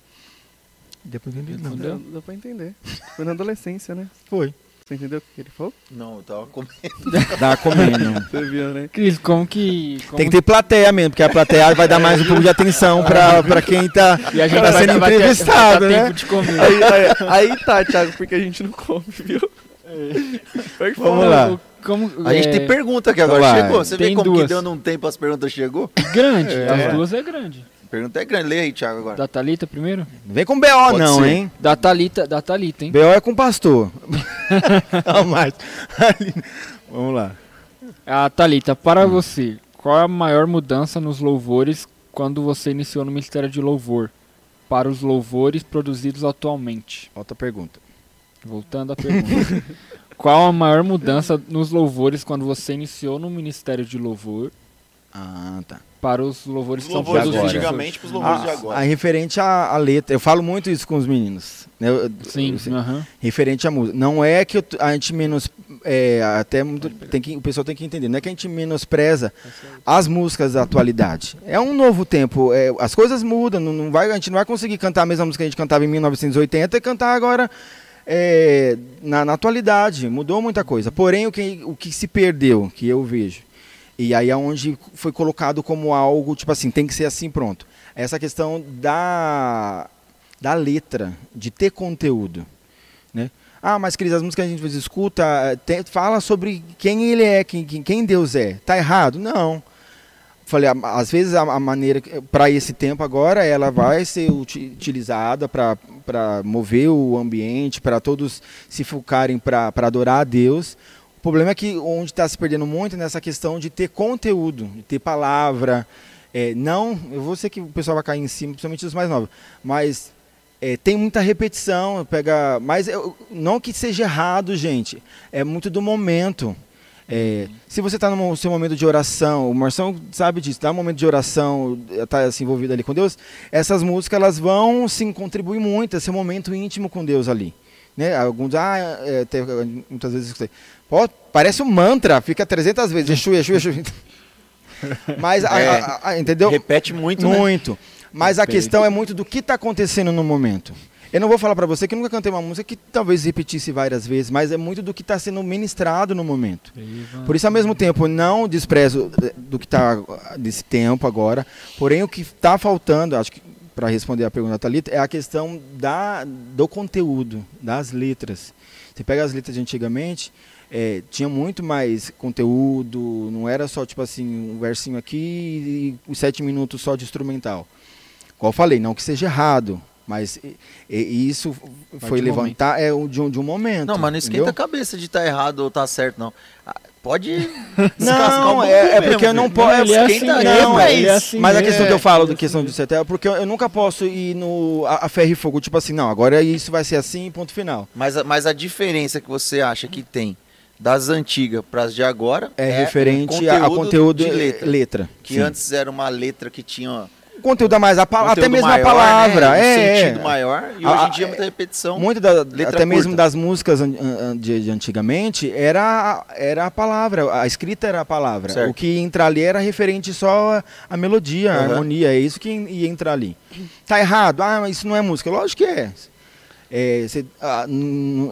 Depois eu entendi, não. Deu, deu pra entender. Foi na adolescência, né? Foi. Você entendeu o que ele falou? Não, eu tava comendo. Dá comendo. Você viu, né? Cris, como que. como Tem que ter plateia mesmo, porque a plateia vai dar mais um pouco de atenção pra, pra quem tá, E a gente tá sendo vai entrevistado, vai né? tempo de comer. Aí, aí, aí tá, Thiago, porque a gente não come, viu? Que Vamos lá. Como, A gente é, tem pergunta aqui agora. Chegou. Você vê como que duas. dando um tempo as perguntas chegou? Grande, É. as duas é grande. A pergunta é grande. Lê aí, Thiago, agora. Da Thalita primeiro? Não vem com BO Pode não, ser. hein? Da Thalita, da Thalita, hein? BO é com pastor. não, mas... Vamos lá. A Thalita, Hum. para você, qual é a maior mudança nos louvores quando você iniciou no Ministério de Louvor? Para os louvores produzidos atualmente. Outra pergunta. Voltando à pergunta. qual a maior mudança nos louvores quando você iniciou no Ministério de Louvor Ah, tá. para os louvores Os que são louvores agora. produzidos antigamente pros louvores de A, agora. a referente à, à letra, eu falo muito isso com os meninos. né? Eu-? Sim, eu- aham. referente à música. Não é que a gente menos é, até tem que o pessoal tem que entender. Não é que a gente menospreza as músicas da atualidade. É um novo tempo. é, as coisas mudam. Não, não vai, a gente não vai conseguir cantar a mesma música que a gente cantava em 1980 e cantar agora é, na, na atualidade. Mudou muita coisa. Porém, o que, o que se perdeu, que eu vejo, e aí é onde foi colocado como algo tipo assim, tem que ser assim pronto. Essa questão da da letra, de ter conteúdo. Né? Ah, mas Cris, as músicas que a gente escuta eh, tem- fala sobre quem ele é, quem, quem- quem Deus é. Tá errado? Não. Falei, às vezes a, maneira para esse tempo agora ela vai ser uti- utilizada para mover o ambiente, para todos se focarem para adorar a Deus. O problema é que onde está se perdendo muito é nessa questão de ter conteúdo, de ter palavra. É, não, eu vou ser que o pessoal vai cair em cima, principalmente os mais novos, mas é, tem muita repetição, pega, mas eu- não que seja errado, gente, é muito do momento. É, se você está no seu momento de oração, o Marção sabe disso, está no momento de oração, está se envolvido ali com Deus, essas músicas elas vão sim contribuir muito, esse momento íntimo com Deus ali. Né? Alguns, ah, é, tem- muitas vezes escutei, parece um mantra, fica 300 vezes, Exu, Exu, Exu. Mas, a- É. a- a- entendeu? Repete muito, né? Muito. Mas a Respeito. questão é muito do que está acontecendo no momento. Eu não vou falar para você que nunca cantei uma música que talvez repetisse várias vezes, mas é muito do que está sendo ministrado no momento. Por isso, ao mesmo tempo, não desprezo eh, do que está desse tempo agora, porém o que está faltando, acho que para responder a pergunta da Thalita, é a questão da, do conteúdo, das letras. Você pega as letras de antigamente, eh, tinha muito mais conteúdo, não era só tipo assim, um versinho aqui e os sete minutos só de instrumental. Como eu falei, não que seja errado, mas e- e isso foi de um levantar é, de, um, de um momento. Não, mas não esquenta entendeu? a cabeça de estar errado ou tá certo, não. Ah, Pode Não, é, é mesmo, porque eu não posso. ele é assim esquenta- mesmo, não, é isso. é assim mas a questão que eu É, falo da é questão assim de CETEL é porque eu, eu nunca posso ir no a, a ferro e fogo, tipo assim, não, agora isso vai ser assim, ponto final. Mas, a- mas a diferença que você acha que tem das antigas para as de agora É, um referente a, a conteúdo de letra. letra. Que sim. antes era uma letra que tinha conteúdo a mais, a pa- até mesmo maior, a palavra, né? Um é, sentido é. maior. E hoje a- em dia é muita repetição. Muito da, letra até mesmo curta. das músicas de, de antigamente era, era a palavra, a escrita era a palavra. Certo. O que entra ali era referente só a, a melodia, a Aham. harmonia, é isso que ia entrar ali. Tá errado, ah, isso não é música. Lógico que é. É, cê- a,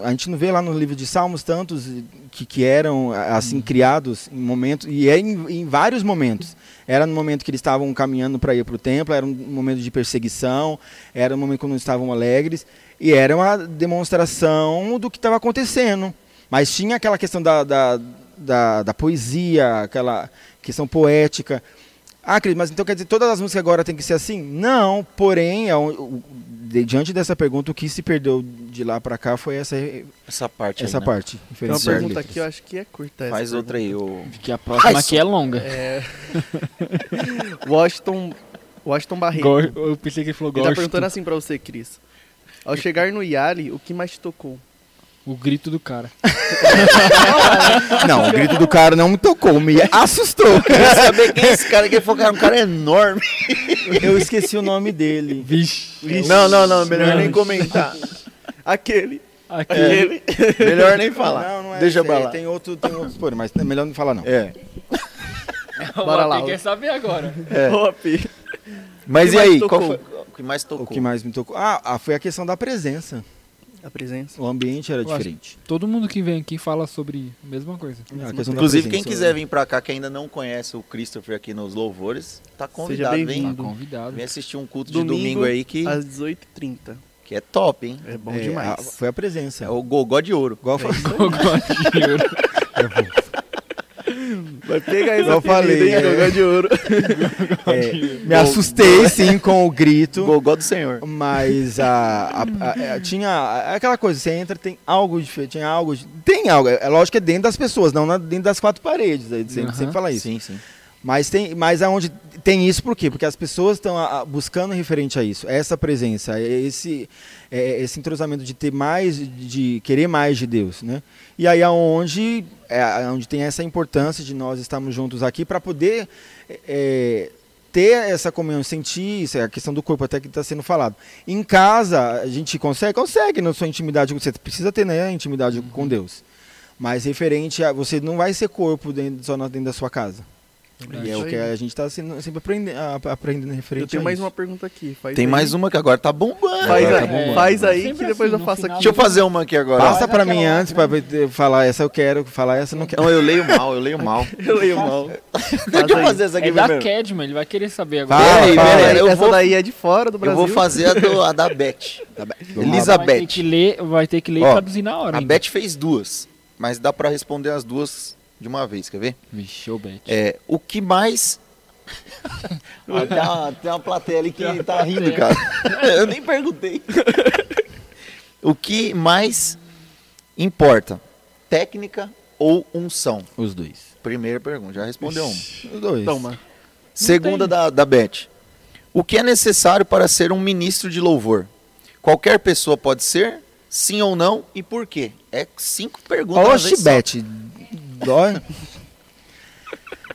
a gente não vê lá no livro de Salmos tantos que, que eram assim criados em momentos, e é em, em vários momentos. Era no momento que eles estavam caminhando para ir para o templo, era um momento de perseguição, era um momento quando eles estavam alegres, e era uma demonstração do que estava acontecendo. Mas tinha aquela questão da, da, da, da poesia, aquela questão poética. Ah, Cris, mas então quer dizer todas as músicas agora tem que ser assim? Não, porém, é um- diante dessa pergunta, o que se perdeu de lá para cá foi essa, Essa parte essa aí, né? parte. Tem uma pergunta aqui, eu acho que é curta essa. Faz outra aí. ô. Que a próxima Ai, aqui é longa. É... Washington, Washington Barreto. Go- Eu pensei que ele falou Ele tá perguntando assim pra você, Cris. Ao chegar no Yali, o que mais te tocou? O grito do cara. Não, o grito do cara não me tocou, me assustou. Quer saber quem é esse cara? Que era um cara enorme. Eu esqueci o nome dele. Vixe. Não, não, não. Melhor Mano. nem comentar. Aquele. Aquele. Melhor nem falar. Não, não é Deixa pra lá. Tem outro, tem outros, porém, mas é melhor não falar não. É. Bora lá. Quer saber agora? É. Mas e aí? Qual foi o que mais tocou? O que mais me tocou? Ah, ah, foi a questão da presença. A presença. O ambiente era Eu diferente. Todo mundo que vem aqui fala sobre a mesma coisa. É, a questão da Inclusive, quem quiser vir pra cá, que ainda não conhece o Christopher aqui nos louvores, tá convidado, Seja vem. Tá convidado. Vem assistir um culto de domingo aí que, Às 18h30. que é top, hein? É bom É, demais. a- foi a presença. É o Gogó de Ouro. Igual eu falei. Vai pegar esse Eu falei, é. Gogó de ouro. É, me assustei sim com o grito. Gogó do Senhor. Mas a, a- a- a- tinha é aquela coisa, você entra, tem algo diferente, tinha algo, tem algo, é lógico que é dentro das pessoas, não na- dentro das quatro paredes, a gente sempre, Aham. sempre fala isso. Sim, sim. Mas tem, mas aonde tem isso por quê? Porque as pessoas estão a- a- buscando referente a isso, essa presença, é esse é, esse entrosamento de ter mais, de querer mais de Deus, né? E aí aonde é onde tem essa importância de nós estarmos juntos aqui para poder é, ter essa comunhão, sentir isso, é a questão do corpo até que está sendo falado. Em casa a gente consegue, consegue na sua intimidade, você precisa ter né, intimidade Uhum. com Deus. Mas referente a você não vai ser corpo dentro, só dentro da sua casa. E é o que a gente tá sendo- sempre aprendendo, aprendendo referente Eu tenho a mais isso. uma pergunta aqui. Faz Tem aí. mais uma que agora tá bombando. Faz, Agora aí, tá bombando. faz aí Sempre que depois assim, eu faço aqui. Deixa eu fazer uma aqui agora. Passa pra Vai mim antes pra falar essa eu quero, falar essa eu não quero. Não, eu leio mal, eu leio mal. Eu leio mal. Deixa eu fazer essa aqui É da primeiro. Cadman, ele vai querer saber agora. Fala, fala. eu Essa vou, daí é de fora do eu Brasil. vou fazer a, do- a da Beth. Vai ter Elizabeth. que ler, vai ter que ler e traduzir na hora. A. Beth fez duas, mas dá pra responder as duas de uma vez, quer ver? Vixe, Beth. É, o que mais... Tem, uma, tem uma plateia ali que tá rindo, cara. Eu nem perguntei. o que mais importa? Técnica ou unção? Os dois. Primeira pergunta, já respondeu uma. Os dois. Toma. Segunda tem. da, da Beth. O que é necessário para ser um ministro de louvor? Qualquer pessoa pode ser? Sim ou não? E por quê? É cinco perguntas. Oxe. Beth. Dói.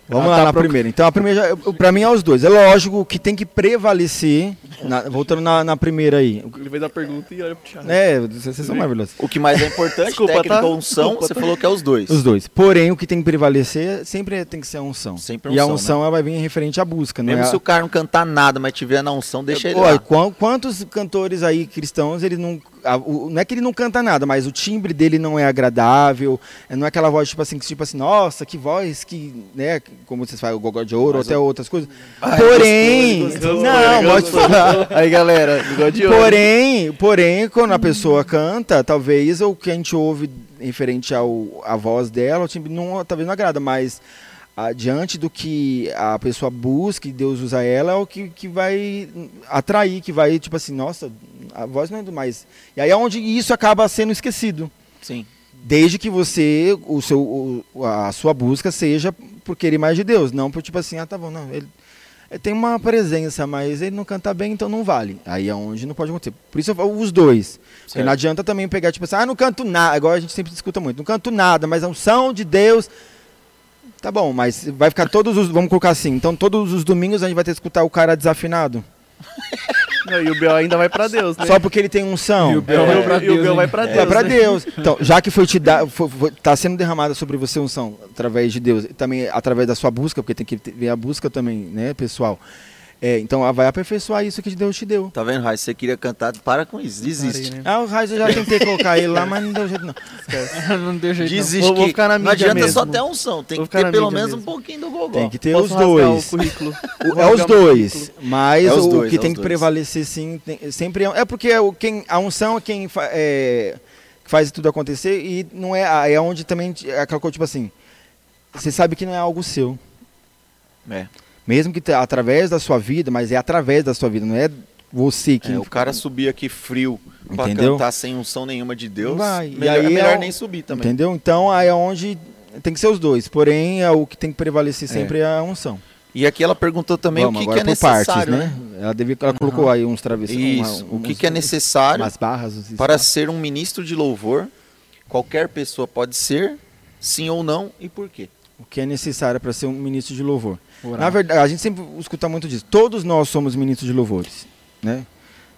Vamos Ela lá tá na proc- primeira. Então, a primeira, pra mim é os dois. É lógico que tem que prevalecer. na- voltando na, na primeira aí. Ele fez a pergunta e olha pro Thiago. É, vocês são maravilhosos. O que mais é importante, Desculpa, técnica tá? ou unção, Desculpa, você tá? falou que é os dois. Os dois. Porém, o que tem que prevalecer sempre tem que ser a unção. Sempre e a unção, unção ela vai vir referente à busca. Não Mesmo é se o cara não cantar nada, mas tiver na unção, deixa ele Olha, lá. quan- quantos cantores aí cristãos, ele não. A- o- não é que ele não canta nada, mas o timbre dele não é agradável. é- Não é aquela voz, tipo assim, que tipo assim, nossa, que voz, que. né? Como vocês falam, o gogó de ouro, ou Mas até o- outras coisas. Ai, Porém. gostou, gostou, não, gostou, pode falar. Aí, galera, igual de ouro. Porém, porém, quando a pessoa canta, talvez o que a gente ouve referente ao a voz dela, o timbre não, talvez não agrada, mas diante do que a pessoa busca e Deus usa ela, é o que, que vai atrair, que vai, tipo assim, nossa, a voz não é do mais. E aí é onde isso acaba sendo esquecido. Sim. Desde que você, o seu, o- a sua busca seja por querer mais de Deus, não por tipo assim, ah, tá bom, não, ele, ele tem uma presença, mas ele não canta bem, então não vale. Aí é onde não pode acontecer. Por isso eu falo os dois. Não adianta também pegar, tipo assim, ah, não canto nada, agora a gente sempre escuta muito, não canto nada, mas a unção de Deus. Tá bom, mas vai ficar todos os. Vamos colocar assim, então todos os domingos a gente vai ter que escutar o cara desafinado. Não, e o Bel ainda vai pra Deus, né? Só porque ele tem unção. E o Bel É, vai pra e o Deus, Bel vai pra Deus. É pra né? Deus. Então, já que foi te dar, foi, foi- tá sendo derramada sobre você unção através de Deus, e também através da sua busca, porque tem que ter- ver a busca também, né, pessoal. É, então, ah, vai aperfeiçoar isso que Deus te deu. Tá vendo, Raiz? Você queria cantar, para com isso, desiste. Parei, né? Ah, o Raiz eu já tentei colocar ele lá, mas não deu jeito não. não deu jeito. não. Desiste Vou- vou que ficar na não mídia adianta só mesmo. ter unção, tem Vou que ficar ter pelo menos um mesmo. pouquinho do gogó. Tem que ter Posso os dois. o currículo? O- Vou é os dois, mas É os o dois, que é tem que dois. prevalecer sim, tem- sempre é, é porque é o, quem, a unção é quem fa- é, faz tudo acontecer e não é, é onde também é aquela coisa tipo assim, você sabe que não é algo seu. É. Mesmo que através da sua vida, mas é através da sua vida, não é você que. É, o cara subir aqui frio pra Entendeu? cantar sem unção nenhuma de Deus, Vai. E melhor, aí é é melhor o- nem subir também. Entendeu? Então aí é onde tem que ser os dois. Porém, é o que tem que prevalecer sempre é a unção. E aqui ela perguntou também Vamos, o que, que é por partes, necessário, né? Ela, devia, ela colocou aí uns travesseiros. Isso, o que, que é necessário barras. para ser um ministro de louvor? Qualquer pessoa pode ser, sim ou não, e por quê? O que é necessário para ser um ministro de louvor. Orar. Na verdade, a gente sempre escuta muito disso. Todos nós somos ministros de louvores, né?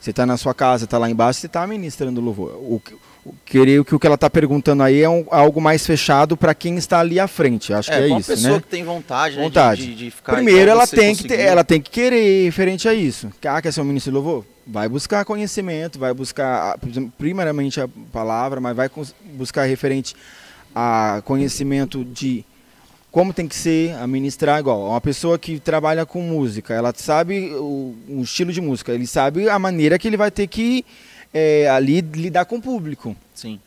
Você está na sua casa, está lá embaixo, você está ministrando louvor. O, que- o, creio que o que ela está perguntando aí é um- algo mais fechado para quem está ali à frente. Acho que é uma isso, pessoa né? que tem vontade, né, de- Vontade. De, de ficar Primeiro, ela tem, que ter, ela tem que querer referente a isso. Ah, quer ser um ministro de louvor? Vai buscar conhecimento, vai buscar, ah, primeiramente, a palavra, mas vai buscar referente a conhecimento de como tem que ser, a ministrar igual. Uma pessoa que trabalha com música, ela sabe o, o estilo de música, ele sabe a maneira que ele vai ter que é, ali lidar com o público Sim.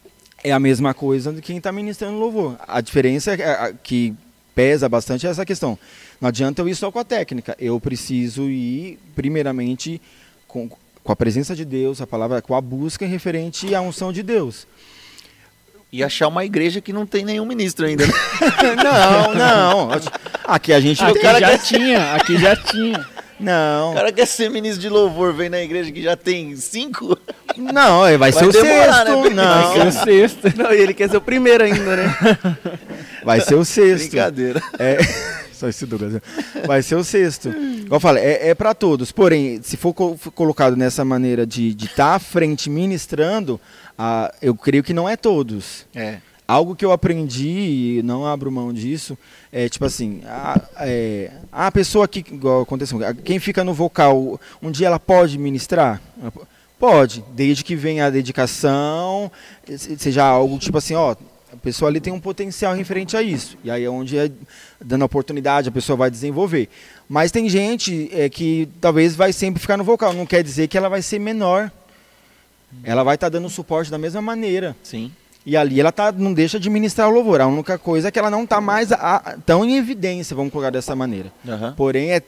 é a mesma coisa de quem está ministrando louvor. A diferença é a- que pesa bastante é essa questão. Não adianta eu ir só com a técnica. Eu preciso ir, primeiramente, com, com a presença de Deus, a palavra, com a busca referente à unção de Deus. E achar uma igreja que não tem nenhum ministro ainda. Né? não, não. Aqui a gente. Aqui cara já quer- tinha, aqui já tinha. Não, O cara quer ser ministro de louvor, vem na igreja que já tem cinco. não, vai, Vai ser o demorar, sexto. né? Não, Vai ser o sexto. Não, e ele quer ser o primeiro ainda, né? vai ser o sexto. Brincadeira. É, só esse Douglas. né? Vai ser o sexto. Igual eu falei, é, é para todos. Porém, se for co- for colocado nessa maneira de estar à frente ministrando, ah, eu creio que não é todos. É. algo que eu aprendi e não abro mão disso é tipo assim, a, é, a pessoa que, igual aconteceu, quem fica no vocal, um dia ela pode ministrar? Pode, desde que venha a dedicação, se- seja algo tipo assim, ó, a pessoa ali tem um potencial referente a isso. E aí é onde é dando a oportunidade, a pessoa vai desenvolver. Mas tem gente é, que talvez vai sempre ficar no vocal, não quer dizer que ela vai ser menor. Ela vai estar dando suporte da mesma maneira. Sim. E ali ela tá, não deixa de ministrar o louvor. A única coisa é que ela não está mais a- a- tão em evidência, vamos colocar dessa maneira. Aham. Porém, é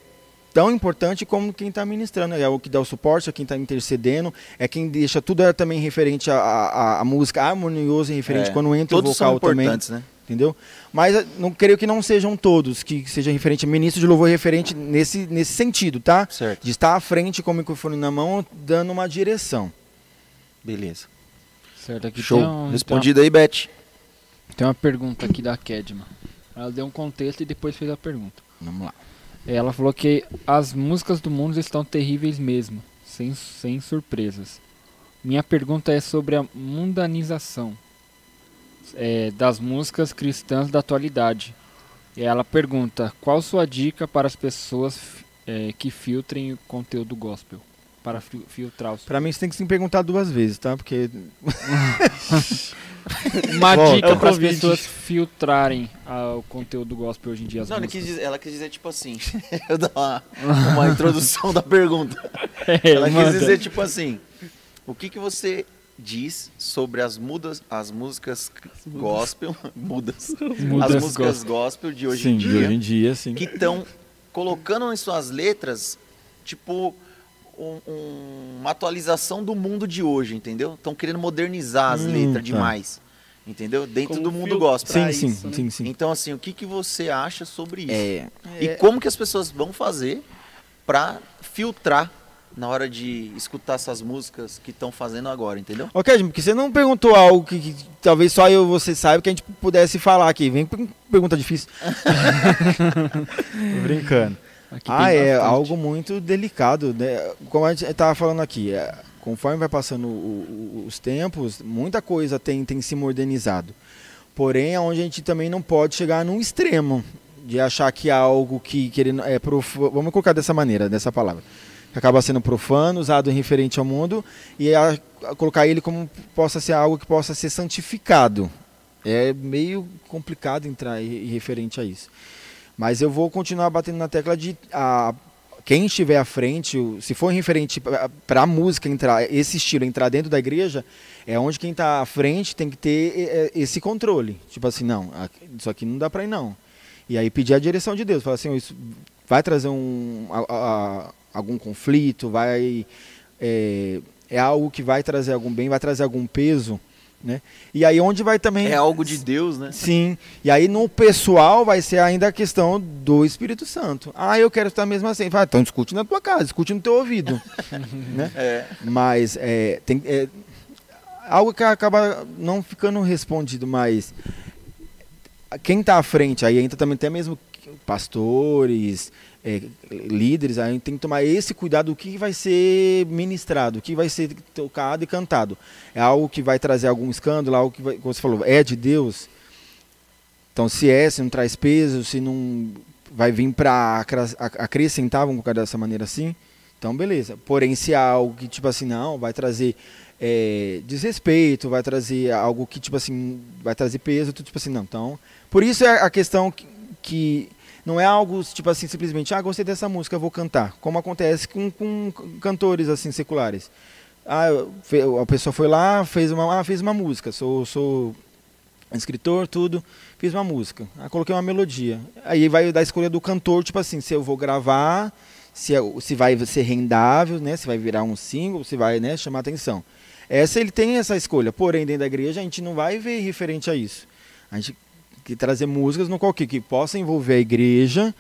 tão importante como quem está ministrando. É o que dá o suporte, é quem está intercedendo, é quem deixa tudo é também referente à música harmonioso e referente É, quando entra Todos o vocal são também. importantes, né? Entendeu? Mas eh, não creio que não sejam todos, que seja referente, ministro de louvor referente nesse, nesse sentido, tá? Certo. De estar à frente com o microfone na mão, dando uma direção. Beleza. Certo, aqui Show. um- tem Respondido aí, Beth. uma, tem uma pergunta aqui da Kedma. Ela deu um contexto e depois fez a pergunta. Vamos lá. Ela falou que as músicas do mundo estão terríveis mesmo, sem, sem surpresas. Minha pergunta é sobre a mundanização é, das músicas cristãs da atualidade. E ela pergunta: qual sua dica para as pessoas é, que filtrem o conteúdo gospel? Para fi- filtrar os. Pra mim, você tem que se perguntar duas vezes, tá? Porque Uma Volta. dica É para as pessoas filtrarem ah, o conteúdo gospel hoje em dia. As Não, quis, dizer, ela quis dizer tipo assim. eu dar uma, uma introdução da pergunta. É, Ela quis manda. dizer tipo assim. O que, que você diz sobre as mudas, as músicas gospel, mudas, Mudas as músicas gospel, de hoje sim, em de dia, hoje em dia, sim. que estão colocando em suas letras, tipo, um- um- uma atualização do mundo de hoje, entendeu? Estão querendo modernizar as Hum, letras tá. demais, entendeu? Dentro Como do mundo gospel. Sim, sim, isso, né? sim, sim. Então, assim, o que, que você acha sobre isso? É, E como que as pessoas vão fazer pra filtrar na hora de escutar essas músicas que estão fazendo agora, entendeu? Ok, gente, porque você não perguntou algo que, que talvez só eu e você saiba que a gente pudesse falar aqui. Vem com pergunta difícil. Brincando. Aqui Ah, é bastante. algo muito delicado, né? Como a gente estava falando aqui, é, conforme vai passando o- o- os tempos, muita coisa tem, tem se modernizado. Porém, é onde a gente também não pode chegar num extremo de achar que é algo que querendo é profa- vamos colocar dessa maneira, dessa palavra, que acaba sendo profano, usado em referente ao mundo e a, a colocar ele como possa ser algo que possa ser santificado. É meio complicado entrar em referente a isso. Mas eu vou continuar batendo na tecla de a, quem estiver à frente, se for referente para a música entrar, esse estilo entrar dentro da igreja, é onde quem está à frente tem que ter esse controle. Tipo assim, não, isso aqui não dá para ir não. E aí pedir a direção de Deus, falar assim, "Ó, isso vai trazer um, a- a- algum conflito, vai é, é algo que vai trazer algum bem, vai trazer algum peso, né? E aí onde vai também É algo de Deus, né? Sim. E aí no pessoal vai ser ainda a questão do Espírito Santo. Ah, eu quero estar mesmo assim. Vai, então discute na tua casa, discute no teu ouvido. né? É. Mas é, tem, é algo que acaba não ficando respondido, mas quem está à frente, aí entra também até mesmo pastores, é, líderes, aí tem que tomar esse cuidado do que vai ser ministrado, o que vai ser tocado e cantado. É algo que vai trazer algum escândalo, algo que vai, como você falou, é de Deus. Então, se é, se não traz peso, se não vai vir para acrescentar, vamos colocar dessa maneira assim, então beleza. Porém, se é algo que, tipo assim, não, vai trazer é, desrespeito, vai trazer algo que, tipo assim, vai trazer peso, tipo assim, não. Então, por isso é a questão que, que não é algo, tipo assim, simplesmente, ah, gostei dessa música, vou cantar. Como acontece com, com cantores, assim, seculares. Ah, a pessoa foi lá, fez uma, ah, fez uma música, sou, sou escritor, tudo, fiz uma música. Ah, coloquei uma melodia. Aí vai da escolha do cantor, tipo assim, se eu vou gravar, se, é- se vai ser rendável, né, se vai virar um single, se vai, né, chamar atenção. Essa ele tem essa escolha, porém dentro da igreja a gente não vai ver referente a isso. A gente que trazer músicas no qual que, que possa envolver a igreja,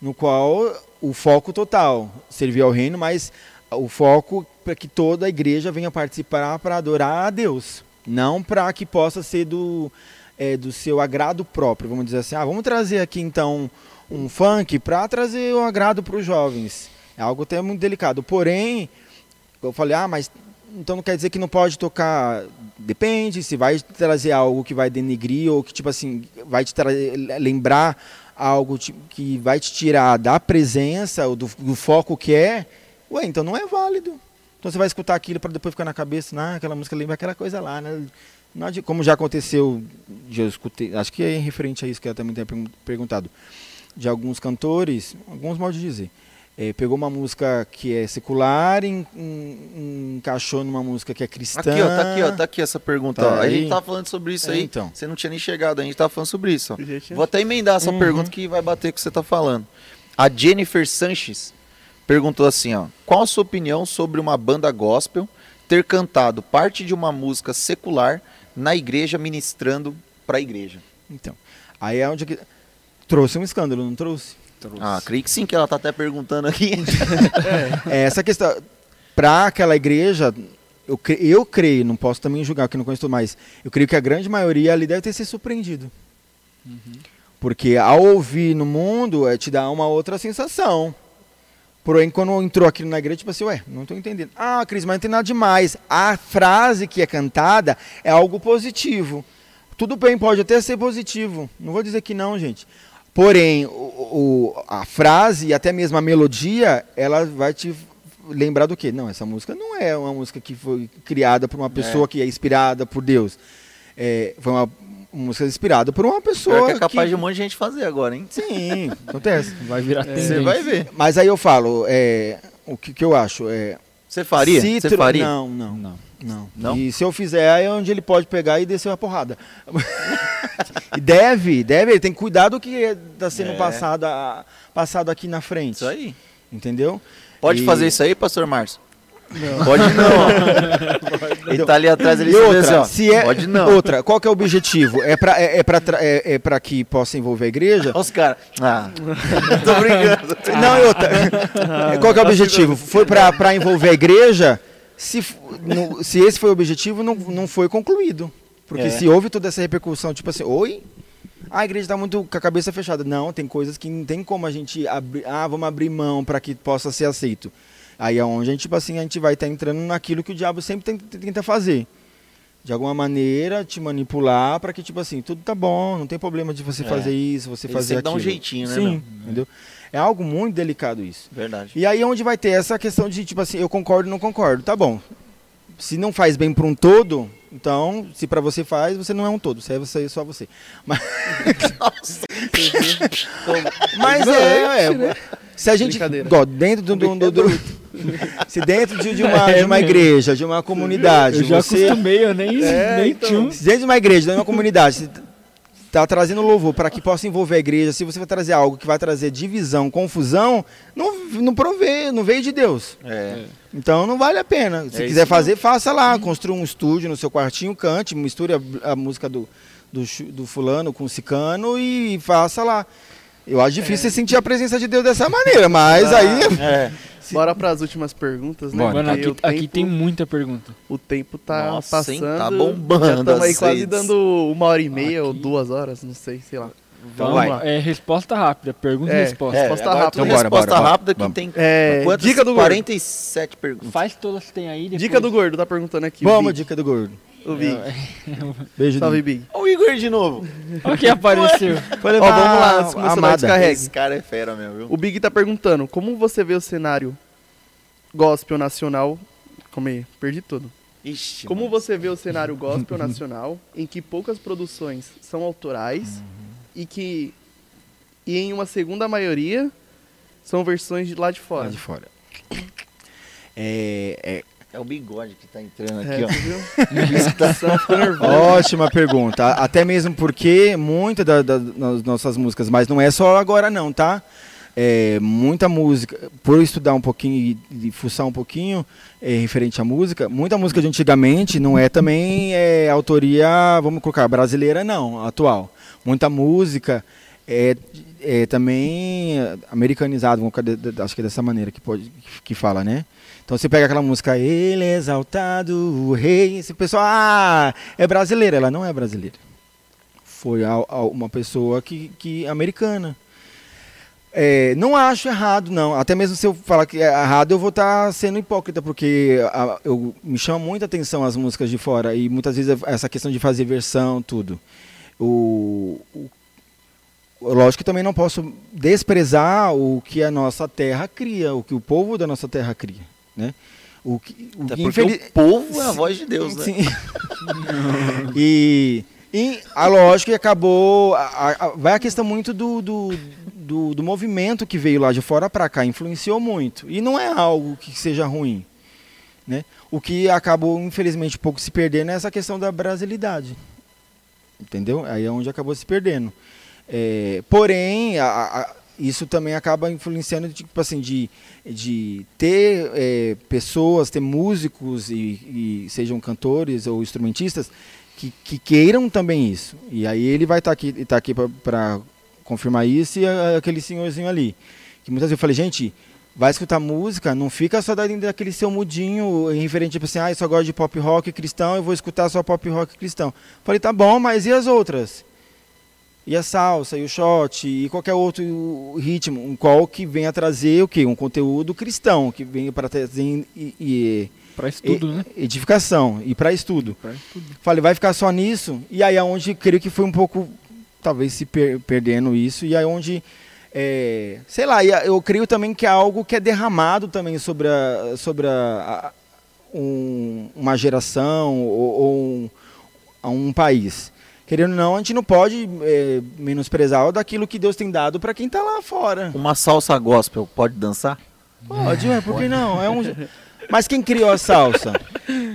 no qual o foco total servir ao reino, mas o foco para que toda a igreja venha participar para adorar a Deus, não para que possa ser do é, do seu agrado próprio, vamos dizer assim, ah, vamos trazer aqui então um funk para trazer o agrado para os jovens. É algo até muito delicado. Porém, eu falei, ah, mas então não quer dizer que não pode tocar. Depende, se vai trazer algo que vai denigrir ou que, tipo assim, vai te lembrar algo que vai te tirar da presença, ou do, do foco que é, ué, então não é válido. Então você vai escutar aquilo para depois ficar na cabeça, ah, aquela música lembra aquela coisa lá, né? Como já aconteceu, já escutei, acho que é referente a isso que ela também tem pergun- perguntado, de alguns cantores, alguns modos de dizer, eh, pegou uma música que é secular e en- en- encaixou numa música que é cristã. Aqui, ó, tá aqui, ó, tá aqui essa pergunta. Tá ó. A gente tava falando sobre isso É, aí. então. Você não tinha nem chegado, a gente tava falando sobre isso. Ó. Vou até emendar essa Uhum. pergunta que vai bater com o que você tá falando. A Jennifer Sanches perguntou assim, ó: "Qual a sua opinião sobre uma banda gospel ter cantado parte de uma música secular na igreja ministrando para a igreja?" Então, aí é onde que... trouxe um escândalo, não trouxe? Ah, creio que sim, que ela tá até perguntando aqui. É, essa questão, para aquela igreja, eu, cre- eu creio, não posso também julgar, que não conheço mais, eu creio que a grande maioria ali deve ter se surpreendido. Porque ao ouvir no mundo, é, te dá uma outra sensação. Porém, quando entrou aquilo na igreja, tipo assim, ué, não estou entendendo. Ah, Cris, mas não tem nada demais. A frase que é cantada é algo positivo. Tudo bem, pode até ser positivo. Não vou dizer que não, gente. Porém, o, o- a frase e até mesmo a melodia, ela vai te lembrar do quê? Não, essa música não é uma música que foi criada por uma pessoa que é inspirada por Deus. É, foi uma música inspirada por uma pessoa que é capaz que... de um monte de gente fazer agora, hein? Sim, acontece. Vai virar Você tendência. vai ver. Mas aí eu falo, é, o que, que eu acho? É, Você faria? Você faria? Não, não, Não. Não. Não? E se eu fizer, aí é onde ele pode pegar e descer uma porrada. e deve, deve, ele tem que cuidar do que está sendo É. passado, a- passado aqui na frente. Isso aí. Entendeu? Pode E- fazer isso aí, pastor Márcio? Pode não. ele tá ali atrás, ele E outra, assim, ó, se é, Pode não. outra, qual que é o objetivo? É para é, é pra é, é pra que possa envolver a igreja? Olha os caras. Ah, tô brincando. Não, e outra. Qual que é o objetivo? Foi para envolver a igreja? Se, no- se esse foi o objetivo, não, não foi concluído. Porque É. se houve toda essa repercussão, tipo assim, oi? Ah, a igreja está muito com a cabeça fechada. Não, tem coisas que não tem como a gente abrir. Ah, vamos abrir mão para que possa ser aceito. Aí é onde a gente, tipo assim, a gente vai estar entrando naquilo que o diabo sempre tenta, fazer. De alguma maneira, te manipular para que, tipo assim, tudo tá bom, não tem problema de você É. fazer isso, você Ele fazer sempre dá aquilo. um jeitinho, né, Sim, meu? entendeu? É algo muito delicado isso. Verdade. E aí é onde vai ter essa questão de, tipo assim, eu concordo ou não concordo. Tá bom. Se não faz bem para um todo, então, se para você faz, você não é um todo. Você é você, só você. Mas, mas é, é, Se a gente. Igual, dentro do. do, do- do- se dentro de, de uma, de uma É igreja, de uma comunidade, Eu já você. acostumei, eu nem, É, nem então. Se dentro de uma igreja, dentro de uma comunidade, se tá trazendo louvor para que possa envolver a igreja, se você vai trazer algo que vai trazer divisão, confusão, não, não provê, não veio de Deus. É. Então não vale a pena. Se É quiser fazer, faça lá. Construa um estúdio no seu quartinho, cante, misture a, a música do, do, do fulano com o cicano e faça lá. Eu acho difícil você sentir a presença de Deus dessa maneira, mas aí. É. Bora pras últimas perguntas, né? Bora. Mano, aqui, o aqui tempo- tem muita pergunta. O tempo tá Nossa, hein? passando. Tá bombando Já estamos aí as quase dando uma hora e meia ou Aqui. duas horas, não sei, sei lá. Vamos vai. lá. É resposta rápida, pergunta É, e resposta. É, Resposta rápida. Então bora, resposta bora, bora. rápida que Vamos. tem É, quantas? dica do gordo. 47 perguntas. Faz todas que tem aí. Depois... Dica do gordo, tá perguntando aqui. Vamos, dica do gordo. O Big. Beijo Salve, do... Big. Olha o Igor de novo. Olha quem apareceu. Foi Ó, levar vamos lá, antes que o a celular descarregue. Esse cara é fera mesmo, viu? O Big tá perguntando, como você vê o cenário gospel nacional... Calma aí, perdi tudo. Ixi, Como mano. você vê o cenário gospel nacional, em que poucas produções são autorais e que e em uma segunda maioria são versões de lá de Lá fora. de fora. É, é, É o bigode que tá entrando É, aqui, ó. você viu? Tá nervoso. Ótima pergunta. Até mesmo porque muitas da, da- das nossas músicas, mas não é só agora não, tá? É, muita música, por estudar um pouquinho e, e fuçar um pouquinho é, referente à música, muita música de antigamente não é também é, autoria, vamos colocar, brasileira não, atual. Muita música é, é também de- acho que é dessa maneira que, pode, que fala, né? Então você pega aquela música Ele é exaltado, o rei, esse pessoal, ah, é brasileira, ela não é brasileira. Foi a- a- uma pessoa que, que americana. É, não acho errado, não. Até mesmo se eu falar que é errado, eu vou estar sendo hipócrita, porque a- eu, me chama muita atenção as músicas de fora e muitas vezes essa questão de fazer versão, tudo. O, o- lógico que também não posso desprezar o que a nossa terra cria, o que o povo da nossa terra cria, né? O que, o Até que porque infeli- o povo é a voz de Deus, né? Sim. e, e a lógica acabou. a- a- vai a questão muito do, do, do, do movimento que veio lá de fora para cá, influenciou muito. E não é algo que seja ruim. Né? O que acabou, infelizmente, um pouco se perdendo é essa questão da brasilidade. Entendeu? Aí é onde acabou se perdendo. É, porém, a- a- isso também acaba influenciando, tipo assim, de, de ter é, pessoas, ter músicos e, e sejam cantores ou instrumentistas que, que queiram também isso. E aí ele vai estar aqui, tá aqui para confirmar isso e a- aquele senhorzinho ali. Que muitas vezes eu falei, gente, vai escutar música, não fica só dentro daquele seu mudinho referente, tipo assim, ah, eu só gosto de pop rock cristão, eu vou escutar só pop rock cristão. Falei, tá bom, mas e as outras? E a salsa, e o shot, e qualquer outro ritmo, um qual que venha trazer o quê? Um conteúdo cristão, que venha para trazer e, e- Pra estudo, e- né? edificação e para estudo. Estudo. Falei, vai ficar só nisso? E aí é onde creio que foi um pouco, talvez se per- perdendo isso, e aí onde, é, sei lá, eu creio também que é algo que é derramado também sobre, a, sobre a, a- um- uma geração ou, ou um, a um país. Querendo ou não, a gente não pode é, menosprezar daquilo que Deus tem dado para quem está lá fora. Uma salsa gospel, pode dançar? Pode, ué, por que não? É um... Mas quem criou a salsa?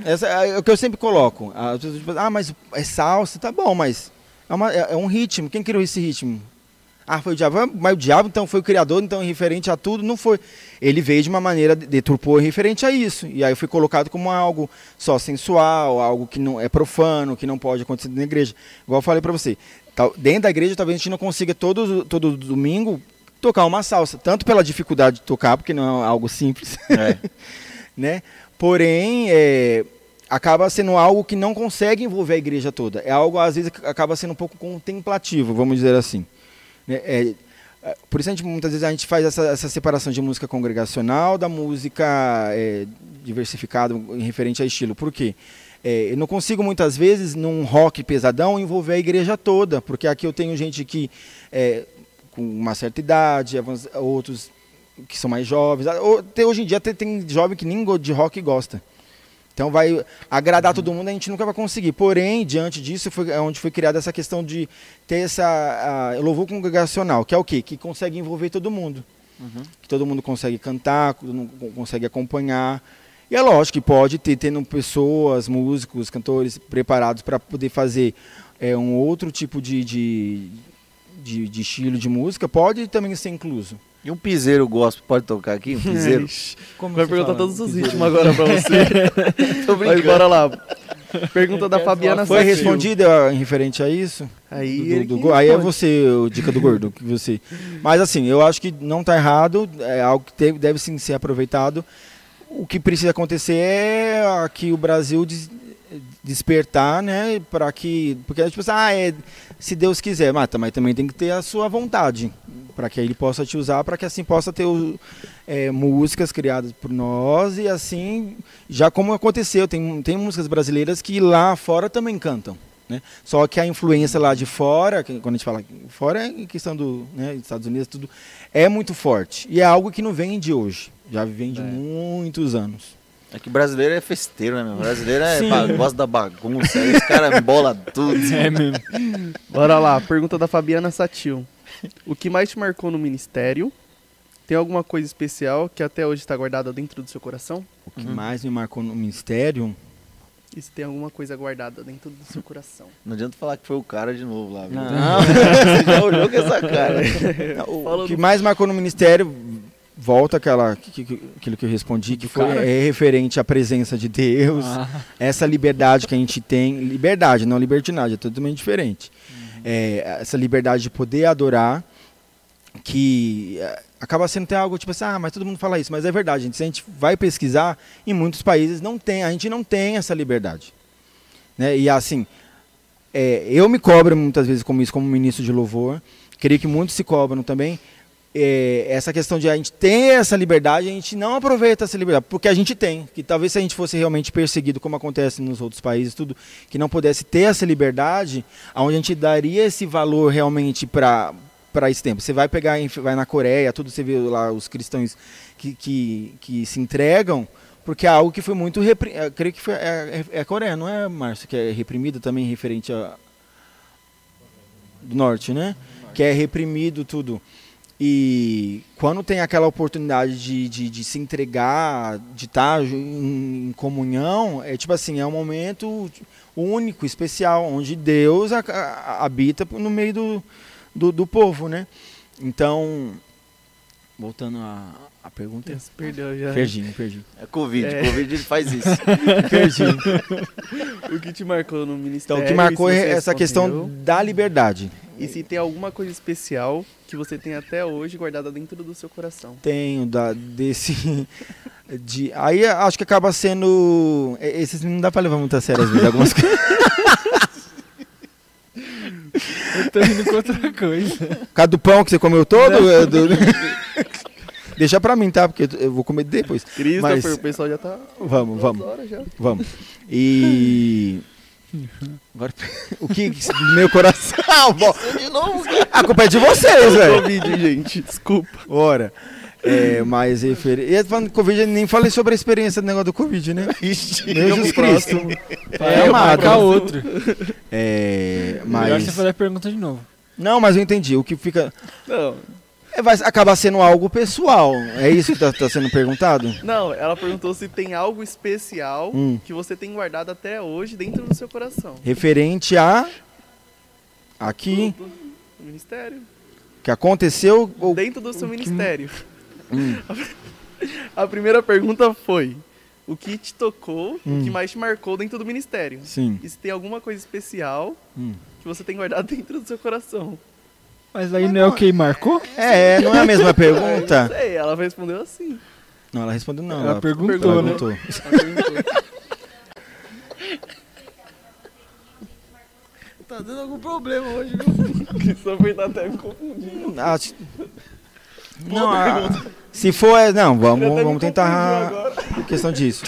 Essa é o que eu sempre coloco. As pessoas dizem, ah, mas é salsa, tá bom, mas é, uma- é- é um ritmo. Quem criou esse ritmo? Ah, foi o diabo. Ah, Mas o diabo então foi o criador, então referente a tudo, não foi. Ele veio de uma maneira, deturpou referente a isso. E aí foi colocado como algo só sensual, algo que não é profano, que não pode acontecer na igreja. Igual eu falei pra você. Dentro da igreja talvez a gente não consiga todo, todo domingo tocar uma salsa. Tanto pela dificuldade de tocar, porque não é algo simples É. né? Porém, é, acaba sendo algo que não consegue envolver a igreja toda. É algo, às vezes, que acaba sendo um pouco contemplativo, vamos dizer assim. Né? É, é, por isso, a gente, muitas vezes, a gente faz essa, essa separação de música congregacional da música é, diversificada em referente a estilo. Por quê? É, eu não consigo, muitas vezes, num rock pesadão, envolver a igreja toda, porque aqui eu tenho gente que é, com uma certa idade, outros que são mais jovens. Ah, hoje em dia até tem jovem que nem de rock gosta. Então vai agradar todo mundo, a gente nunca vai conseguir. Porém, diante disso, foi é onde foi criada essa questão de ter essa a, louvor congregacional, que é o quê? Que consegue envolver todo mundo. Que todo mundo consegue cantar, todo mundo co- consegue acompanhar. E é lógico que pode ter tendo pessoas, músicos, cantores preparados para poder fazer é, um outro tipo de, de, de, de estilo de música, pode também ser incluso. E um piseiro gospel, pode tocar aqui? Um piseiro? Como Vai perguntar fala? todos os ritmos agora pra você. Tô Mas bora lá. Pergunta da Fabiana Foi Satil. respondida em referente a isso? Aí, Do- do go- aí é você, o dica do gordo, que você. Mas assim, eu acho que não está errado, é algo que deve, deve sim ser aproveitado. O que precisa acontecer é que o Brasil des- despertar, né, para que, porque tipo assim, ah, é, se Deus quiser, mas também, tem que ter a sua vontade, para que ele possa te usar, para que assim possa ter o- é, músicas criadas por nós e assim, já como aconteceu, tem, tem músicas brasileiras que lá fora também cantam. Né? Só que a influência lá de fora, quando a gente fala fora é em questão do né, Estados Unidos, tudo é muito forte. E é algo que não vem de hoje, já vem de É. muitos anos. É que brasileiro é festeiro, né, meu? Brasileiro é ba- gosta da bagunça, aí os caras embola tudo. É mesmo. Bora lá, pergunta da Fabiana Satil. O que mais te marcou no ministério? Tem alguma coisa especial que até hoje está guardada dentro do seu coração? O que Uhum. mais me marcou no ministério E se tem alguma coisa guardada dentro do seu coração? Não adianta falar que foi o cara de novo lá. viu? Não. Você já olhou com essa cara. o Fala que mais marcou no ministério volta aquela que- que- aquilo que eu respondi que foi é referente à presença de Deus Ah, essa liberdade que a gente tem, liberdade, não libertinagem, é totalmente diferente. É, essa liberdade de poder adorar, que é, acaba sendo até algo tipo assim, ah, mas todo mundo fala isso, mas é verdade, gente, se a gente vai pesquisar, em muitos países não tem, a gente não tem essa liberdade. Né? E assim, é, eu me cobro muitas vezes como isso, como ministro de louvor, creio que muitos se cobram também, é, essa questão de a gente ter essa liberdade, a gente não aproveita essa liberdade, porque a gente tem. Que talvez se a gente fosse realmente perseguido, como acontece nos outros países, tudo, que não pudesse ter essa liberdade, aonde a gente daria esse valor realmente para para esse tempo. Você vai pegar, vai na Coreia, tudo você vê lá os cristãos que, que, que se entregam, porque é algo que foi muito repri... eu creio que foi é, é, é a Coreia, não é, Márcio, que é reprimida também referente a do norte, né? Que é reprimido tudo. E quando tem aquela oportunidade de, de, de se entregar, de estar ju- em, em comunhão, é tipo assim, é um momento único, especial, onde Deus a- a- habita no meio do, do, do povo, né? Então, voltando à, à pergunta. Se perdeu já. Perdi, perdi. É Covid, É. Covid ele faz isso. Perdi. O que te marcou no Então, ministério? o que marcou é essa questão respondeu, da liberdade. E se tem alguma coisa especial que você tem até hoje guardada dentro do seu coração. Tenho da, desse. De, aí acho que acaba sendo. Esses não dá pra levar muito a sério às vezes. Algumas coisas. Eu tô indo com outra coisa. Por causa do pão que você comeu todo. é, do- Deixa pra mim, tá? Porque eu vou comer depois. Christopher, Mas- o pessoal já tá. Vamos, vamos, vamos. E. Agora, o que. Meu coração. Bom, De novo, cara. a culpa é de vocês, velho. Covid, gente. Desculpa. Ora. É, mas refer... E falando de Covid, eu nem falei sobre a experiência do negócio do Covid, né? Ixi, Jesus Cristo. É, amado. marcar outro. É, Melhor você mas. fazer a pergunta de novo. Não, mas eu entendi. O que fica. Não, É, vai acabar sendo algo pessoal. É isso que tá, tá sendo perguntado? não, ela perguntou se tem algo especial Hum. que você tem guardado até hoje dentro do seu coração. Referente a. Aqui. No ministério. Que aconteceu. Ou... Dentro do seu ministério. Hum. A primeira pergunta foi: o que te tocou, Hum. o que mais te marcou dentro do ministério? Sim. E se tem alguma coisa especial Hum. que você tem guardado dentro do seu coração? Mas aí não é o que marcou? É, não é a mesma Não pergunta. sei, ela respondeu assim. Não, ela respondeu não. Ela perguntou, ela né? perguntou. Ela perguntou. Tá dando algum problema hoje, viu? Christopher tá até me confundindo. Ah, se- não, ah, se for, é, não, vamos, vamos tentar agora. questão disso.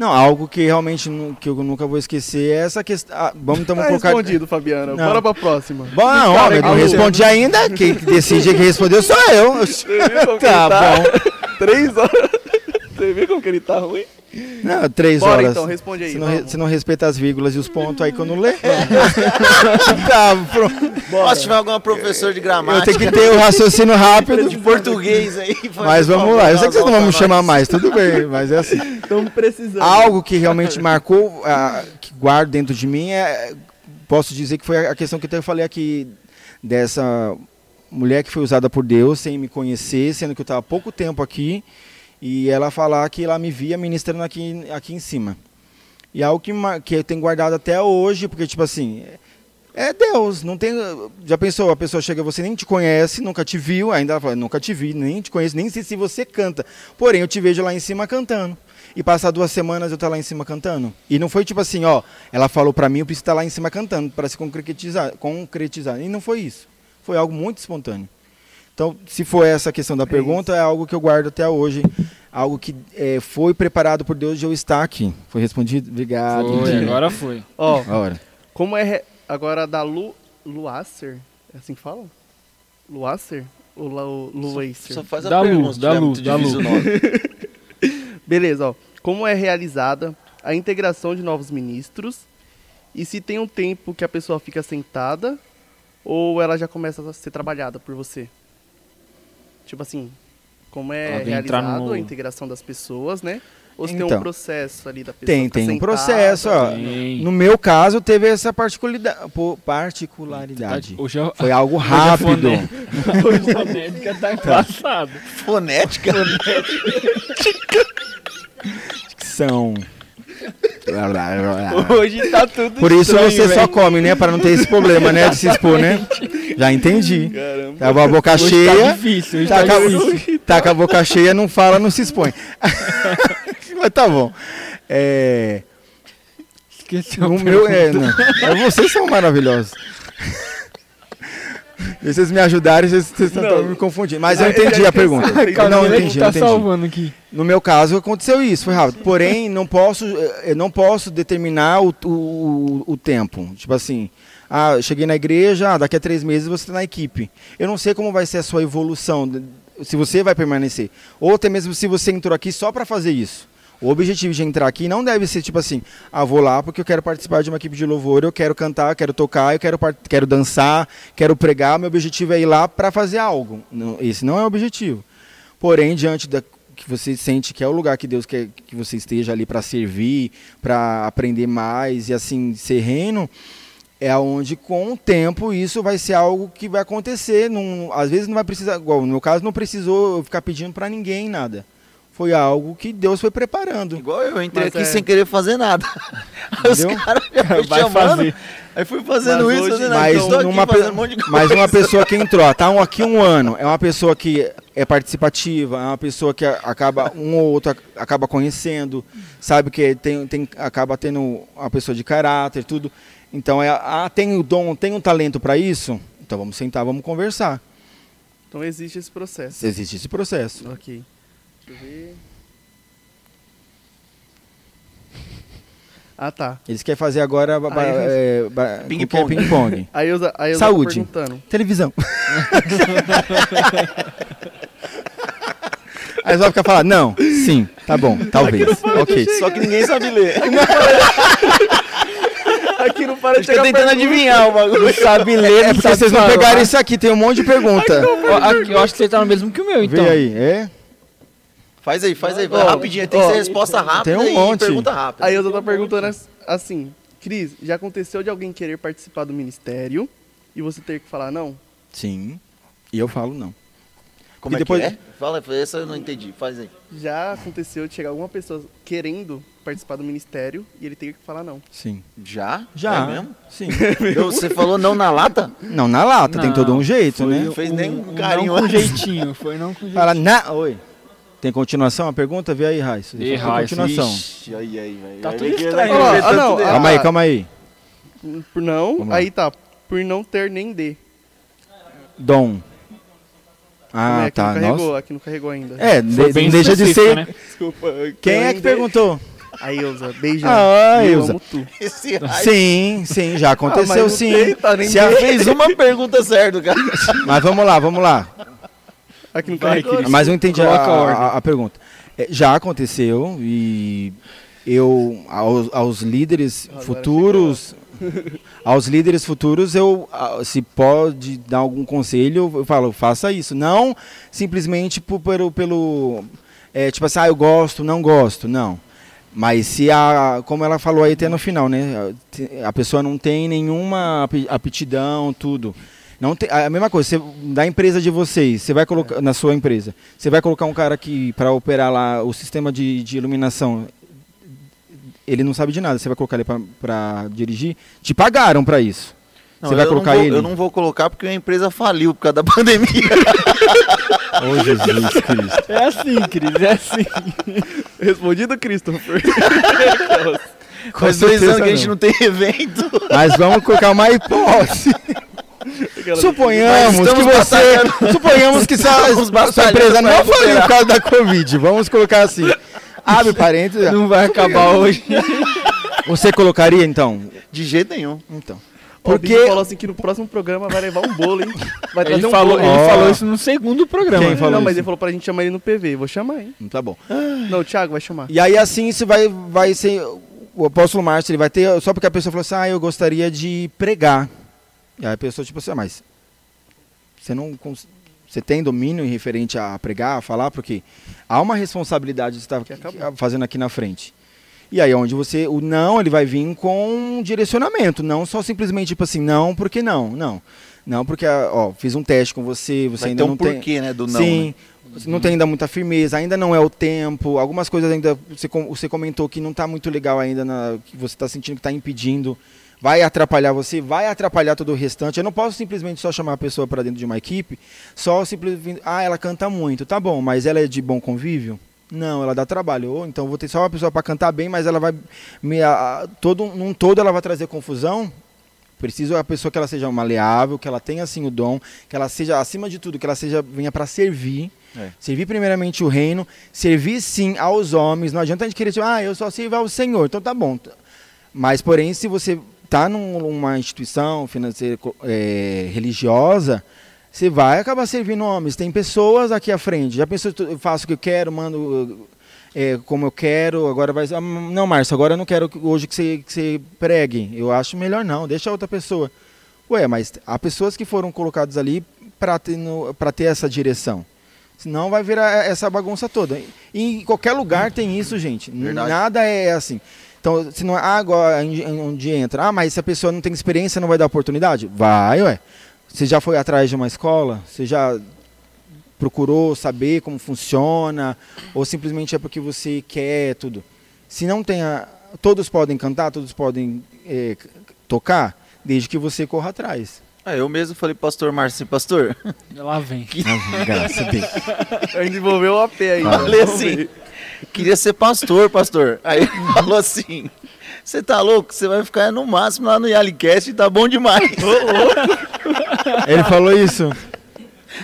Não, algo que realmente que eu nunca vou esquecer é essa questão. ah, vamos então Tá colocar. respondido, Fabiana. Não. Bora pra próxima. Bom, não, Cara, homem, não respondi ainda. Quem decide quem respondeu sou eu. Você viu como que Tá tá? bom. Três horas. Você viu como que ele tá ruim? Não, três Bora horas. então, responde aí. Se não, re- se não respeita as vírgulas e os pontos aí que eu não lê. tá, pronto. Se tiver alguma professor de Eu gramática, tenho que ter o raciocínio rápido. de português aí. Mas um vamos lá. Eu sei que vocês não vão me chamar mais, tudo bem, mas é assim. Estamos precisando. Algo que realmente marcou, ah, que guardo dentro de mim, é, posso dizer que foi a questão que até eu falei aqui, dessa mulher que foi usada por Deus sem me conhecer, sendo que eu estava há pouco tempo aqui, e ela falar que ela me via ministrando aqui, aqui em cima. E é algo que, que eu tenho guardado até hoje, porque, tipo assim, é Deus, não tem. Já pensou, a pessoa chega, você nem te conhece, nunca te viu, ainda ela fala, nunca te vi, nem te conheço, nem sei se você canta. Porém, eu te vejo lá em cima cantando. E passar duas semanas eu estar lá em cima cantando. E não foi tipo assim, ó, ela falou pra mim, eu preciso estar lá em cima cantando para se concretizar, concretizar. E não foi isso. Foi algo muito espontâneo. Então, se for essa a questão da pergunta, é algo que eu guardo até hoje. Algo que eh, foi preparado por Deus de eu estar aqui. Foi respondido? Obrigado. Foi, agora foi. Ó, Ora. como é re- agora da Lu Luacer? É assim que fala? Luacer? Ou Lu, Luacer? Só faz a Dá pergunta, muito dá difícil luz. o nome. Beleza, ó. Como é realizada a integração de novos ministros? E se tem um tempo que a pessoa fica sentada ou ela já começa a ser trabalhada por você? Tipo assim, como é Ela realizado no- a integração das pessoas, né? Ou se tem um Então, processo ali da pessoa Tem, tem um sentada, processo, ó. Tem. No meu caso, teve essa particularidade. Hoje é, Foi algo é rápido. Hoje a fonética tá embaçado. Fonética? São. Hoje tá tudo Por isso estranho, você só velho. come, né? Para não ter esse problema, né? De se expor, né? Já entendi. Caramba. Tava a boca Hoje cheia. tá difícil, hoje Tá, tá, com difícil. a, tá com a boca cheia, não fala, não se expõe. Mas tá bom. É, Esqueceu. o meu, é, não. Vocês são maravilhosos. Vocês me ajudaram, vocês, vocês estão me confundindo. Mas eu entendi a pergunta. esqueceu. Não, entendi, tá entendi. salvando aqui. No meu caso aconteceu isso, foi rápido. Porém, não posso, eh, eu não posso determinar o, o, o tempo. Tipo assim, ah, eu cheguei na igreja, ah, daqui a três meses você está na equipe. Eu não sei como vai ser a sua evolução, se você vai permanecer. Ou até mesmo se você entrou aqui só para fazer isso. O objetivo de entrar aqui não deve ser tipo assim, ah, vou lá porque eu quero participar de uma equipe de louvor, eu quero cantar, eu quero tocar, eu quero, quero dançar, quero pregar. Meu objetivo é ir lá para fazer algo. Não, esse não é o objetivo. Porém, diante da que você sente que é o lugar que Deus quer que você esteja ali para servir, para aprender mais e assim ser reino, é onde com o tempo isso vai ser algo que vai acontecer. Não, às vezes não vai precisar, igual no meu caso, não precisou ficar pedindo para ninguém nada. Foi algo que Deus foi preparando. Igual eu entrei Mas aqui é- sem querer fazer nada. Aí os caras Vai chamando. fazer. Aí fui fazendo Mas isso, hoje- fazendo Mas, aqui numa pe- fazendo um monte de coisa. mas uma pessoa que entrou, ó, tá um, aqui um ano, é uma pessoa que é participativa, é uma pessoa que acaba um ou outro ac- acaba conhecendo, sabe que tem, tem acaba tendo uma pessoa de caráter, tudo. Então é, ah, tem o dom, tem um talento para isso. Então vamos sentar, vamos conversar. Então existe esse processo. Existe esse processo. Ok. Deixa eu ver. Ah, tá. Eles querem fazer agora é, Ping o que é pong. ping-pong. Aí eu, aí eu Saúde. Televisão. Aí vai ficar falando, não, sim, tá bom, talvez. Ok. Só que ninguém sabe ler. Aqui não para de Fica chegar tentando pergunta. adivinhar o bagulho. Sabe ler, É porque vocês não pegaram isso aqui, tem um monte de pergunta. Eu acho que você tá no mesmo que o meu, então. Vê aí, é? Faz aí, faz aí. vai Ó, rapidinho. Tem que ó, ser resposta rápida tem um e monte. pergunta rápida. Aí eu tava perguntando as- assim, Cris, já aconteceu de alguém querer participar do ministério e você ter que falar não? Sim. E eu falo não. Como e é depois- que é? Fala, essa eu não entendi. Faz aí. Já aconteceu de chegar alguma pessoa querendo participar do ministério e ele ter que falar não. Sim. Já? Já. É mesmo? Sim. Eu- você falou não na lata? Não, na lata, tem Não, todo um jeito, foi né? Não fez nem um um carinho Não com jeitinho, foi não com jeitinho. Fala, na. Oi. Tem continuação a pergunta? Vê aí, Raiz. Ih, Raiz, continuação. Ixi, aí, aí, velho. Tá tudo estranho. Ah, ah, não, ah. Calma aí, calma aí. Por não, Vamos lá. aí tá, por não ter nem D. Dom. Ah, é, aqui tá. não carregou, Nossa. aqui não carregou ainda. É, de- bem não deixa de ser. né? Desculpa. Quem é que perguntou? A Ilza, beijão. Ah, eu Ilza. amo tu. Esse raio Sim, sim, já aconteceu Ah, mas não sim. tem, tá, nem Se a- fez uma pergunta certa, cara. Mas vamos lá, vamos lá. Aqui não. Mas eu entendi a, a a- pergunta. É, já aconteceu e eu, aos, aos líderes Agora futuros, aos líderes futuros, eu, se pode dar algum conselho, eu falo, faça isso. Não simplesmente po- pelo, pelo é, tipo assim, ah, eu gosto, não gosto, não. Mas se a, como ela falou aí até no final, né, a pessoa não tem nenhuma aptidão, tudo. Não tem, a mesma coisa, você, da empresa de vocês, você vai colocar na sua empresa, você vai colocar um cara aqui para operar lá o sistema de, de iluminação. Ele não sabe de nada, você vai colocar ele para dirigir? Te pagaram para isso. você vai eu colocar não vou, ele? Eu não vou colocar porque a empresa faliu por causa da pandemia. Ô Jesus Cristo. É assim, Cris, é assim. Respondido, Christopher. Faz dois anos que a gente não. não tem evento. Mas vamos colocar uma hipótese. Suponhamos Mas que você. batalhando. Suponhamos que sua, sua empresa não faliu por causa da Covid. Vamos colocar assim. Abre parênteses. Não vai acabar hoje. Você colocaria então? De jeito nenhum. Então. Porque Porque. falou assim que no próximo programa vai levar um bolo, hein? Vai trazer Ele, um falou, bolo. ele Ó. falou isso no segundo programa. Quem falou não, mas isso? ele falou pra gente chamar ele no PV. Vou chamar, hein? Tá bom. Não, o Thiago vai chamar. E aí assim isso vai, vai ser. O apóstolo Márcio ele vai ter. Só porque a pessoa falou assim, ah, eu gostaria de pregar. E aí a pessoa, tipo assim, ah, mas. Você não. Você tem domínio em referente a pregar, a falar, porque há uma responsabilidade de estar Que acabou. fazendo aqui na frente. E aí onde você. O não, ele vai vir com um direcionamento. Não só simplesmente, tipo assim, não, porque não. Não. Não, porque, ó, fiz um teste com você, você Vai ainda um não tem. porquê, né, do não. Sim. né? Não tem ainda muita firmeza, ainda não é o tempo. Algumas coisas ainda você, você comentou que não está muito legal ainda, na, que você está sentindo que está impedindo. Vai atrapalhar você, vai atrapalhar todo o restante. Eu não posso simplesmente só chamar a pessoa para dentro de uma equipe, só simplesmente. Ah, ela canta muito, tá bom, mas ela é de bom convívio? Não, ela dá trabalho. Ou então vou ter só uma pessoa para cantar bem, mas ela vai. Me, a- todo, num todo ela vai trazer confusão. Preciso a pessoa que ela seja maleável, que ela tenha assim o dom, que ela seja acima de tudo, que ela seja venha para servir. É. Servir primeiramente o reino, servir sim aos homens. Não adianta a gente querer dizer, ah, eu só sirvo ao Senhor. Então tá bom. Mas, porém, se você está numa instituição financeira é, religiosa, você vai acabar servindo homens. Tem pessoas aqui à frente. Já pensou, eu faço o que eu quero, mando é, como eu quero, agora vai. Ah, não, Márcio, agora eu não quero hoje que você, que você pregue. Eu acho melhor não, deixa outra pessoa. Ué, mas há pessoas que foram colocadas ali para ter, ter essa direção. Senão vai virar essa bagunça toda. E em qualquer lugar tem isso, gente. Verdade. Nada é assim. Então, se não é água onde entra, ah, mas se a pessoa não tem experiência, não vai dar oportunidade? Vai, ué. Você já foi atrás de uma escola? Você já procurou saber como funciona? Ou simplesmente é porque você quer tudo? Se não tem a... Todos podem cantar, todos podem é, tocar, desde que você corra atrás. Ah, eu mesmo falei, pastor Márcio, pastor. Lá vem. Que... Lá vem, graças a Deus. A gente desenvolveu o AP aí. Falei assim, queria ser pastor, pastor. Aí ele falou assim, você tá louco? Você vai ficar no máximo lá no Yalicast e tá bom demais. ele falou isso?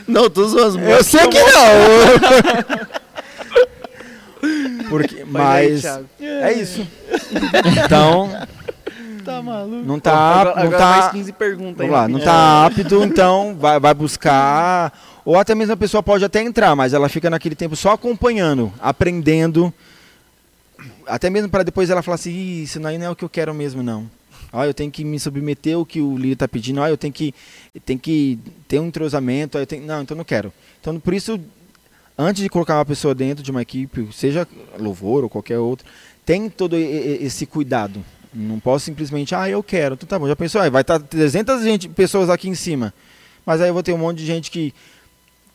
Não, tu zoas Eu sei que não. Porque, mas é isso. Então, tá maluco. Não tá, agora, não agora tá. mais 15 perguntas Vamos lá, não tá apto, então vai, vai buscar. Ou até mesmo a pessoa pode até entrar, mas ela fica naquele tempo só acompanhando, aprendendo. Até mesmo para depois ela falar assim: isso não é o que eu quero mesmo, não. Ah, eu tenho que me submeter ao que o líder está pedindo. Ah, eu tenho que, tenho que ter um entrosamento. Ah, eu tenho... Não, então não quero. Então, por isso, antes de colocar uma pessoa dentro de uma equipe, seja louvor ou qualquer outro, tem todo esse cuidado. Não posso simplesmente, ah, eu quero. Então tá bom, já pensou, ah, vai estar 300 gente, pessoas aqui em cima. Mas aí eu vou ter um monte de gente que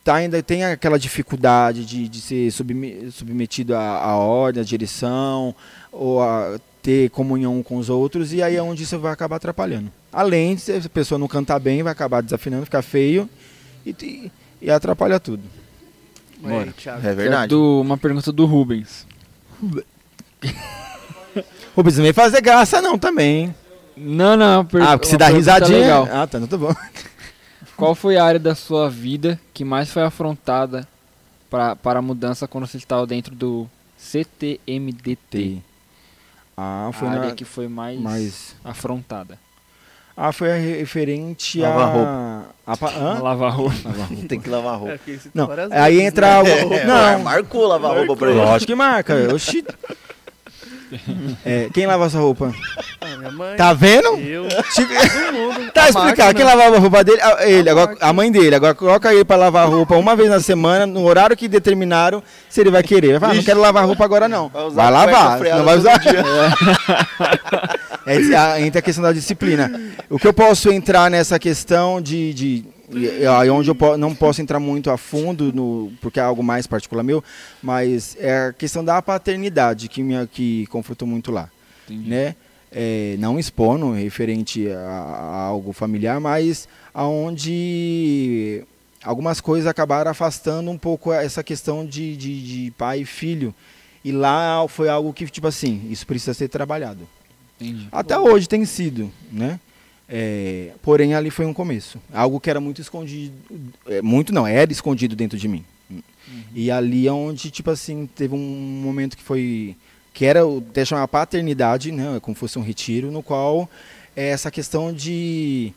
tá, ainda tem aquela dificuldade de, de ser submetido à, à ordem, à direção, ou a ter comunhão com os outros, e aí é onde isso vai acabar atrapalhando. Além de se a pessoa não cantar bem, vai acabar desafinando, ficar feio e, e atrapalha tudo. Aí, é verdade. Do, uma pergunta do Rubens. Rubens, não vem fazer graça não também. Não, não. Per... Ah, porque você dá risadinha. Legal. Ah, tá, não tá bom. Qual foi a área da sua vida que mais foi afrontada pra, para a mudança quando você estava dentro do CTMDT? Ah, foi a área na... que foi mais, mais afrontada. Ah, foi a referente lavar a... roupa. A... Hã? Lavar roupa. Lavar roupa. Tem que lavar roupa. É, não, aí vezes, entra... né? o- É, não, marcou lavar roupa pra ele. lógico que marca. Oxi. É, quem lava essa roupa? Ah, minha mãe, Tá vendo? eu, mundo. Tá A explicado. Quem lavava a roupa dele? Ah, Ele, agora, a mãe dele. Agora coloca ele pra lavar a roupa uma vez na semana, no horário que determinaram, se ele vai querer. Vai falar, ah, não quero lavar a roupa agora não. Vai Vai, a lavar, não vai usar. É, a- entra a questão da disciplina. O que eu posso entrar nessa questão de. de e- aí onde eu po- não posso entrar muito a fundo, no, porque é algo mais particular meu, mas é a questão da paternidade que me que confrontou muito lá Entendi. né? É, não expondo referente a, a algo familiar, mas aonde algumas coisas acabaram afastando um pouco essa questão de, de, de pai e filho. E lá foi algo que, tipo assim, isso precisa ser trabalhado. Entendi. Até hoje tem sido, né? É, porém, ali foi um começo. Algo que era muito escondido. é, muito não, era escondido dentro de mim. E ali é onde, tipo assim, teve um momento que foi. Que era o até chamar paternidade, né? Como fosse um retiro, no qual é essa questão de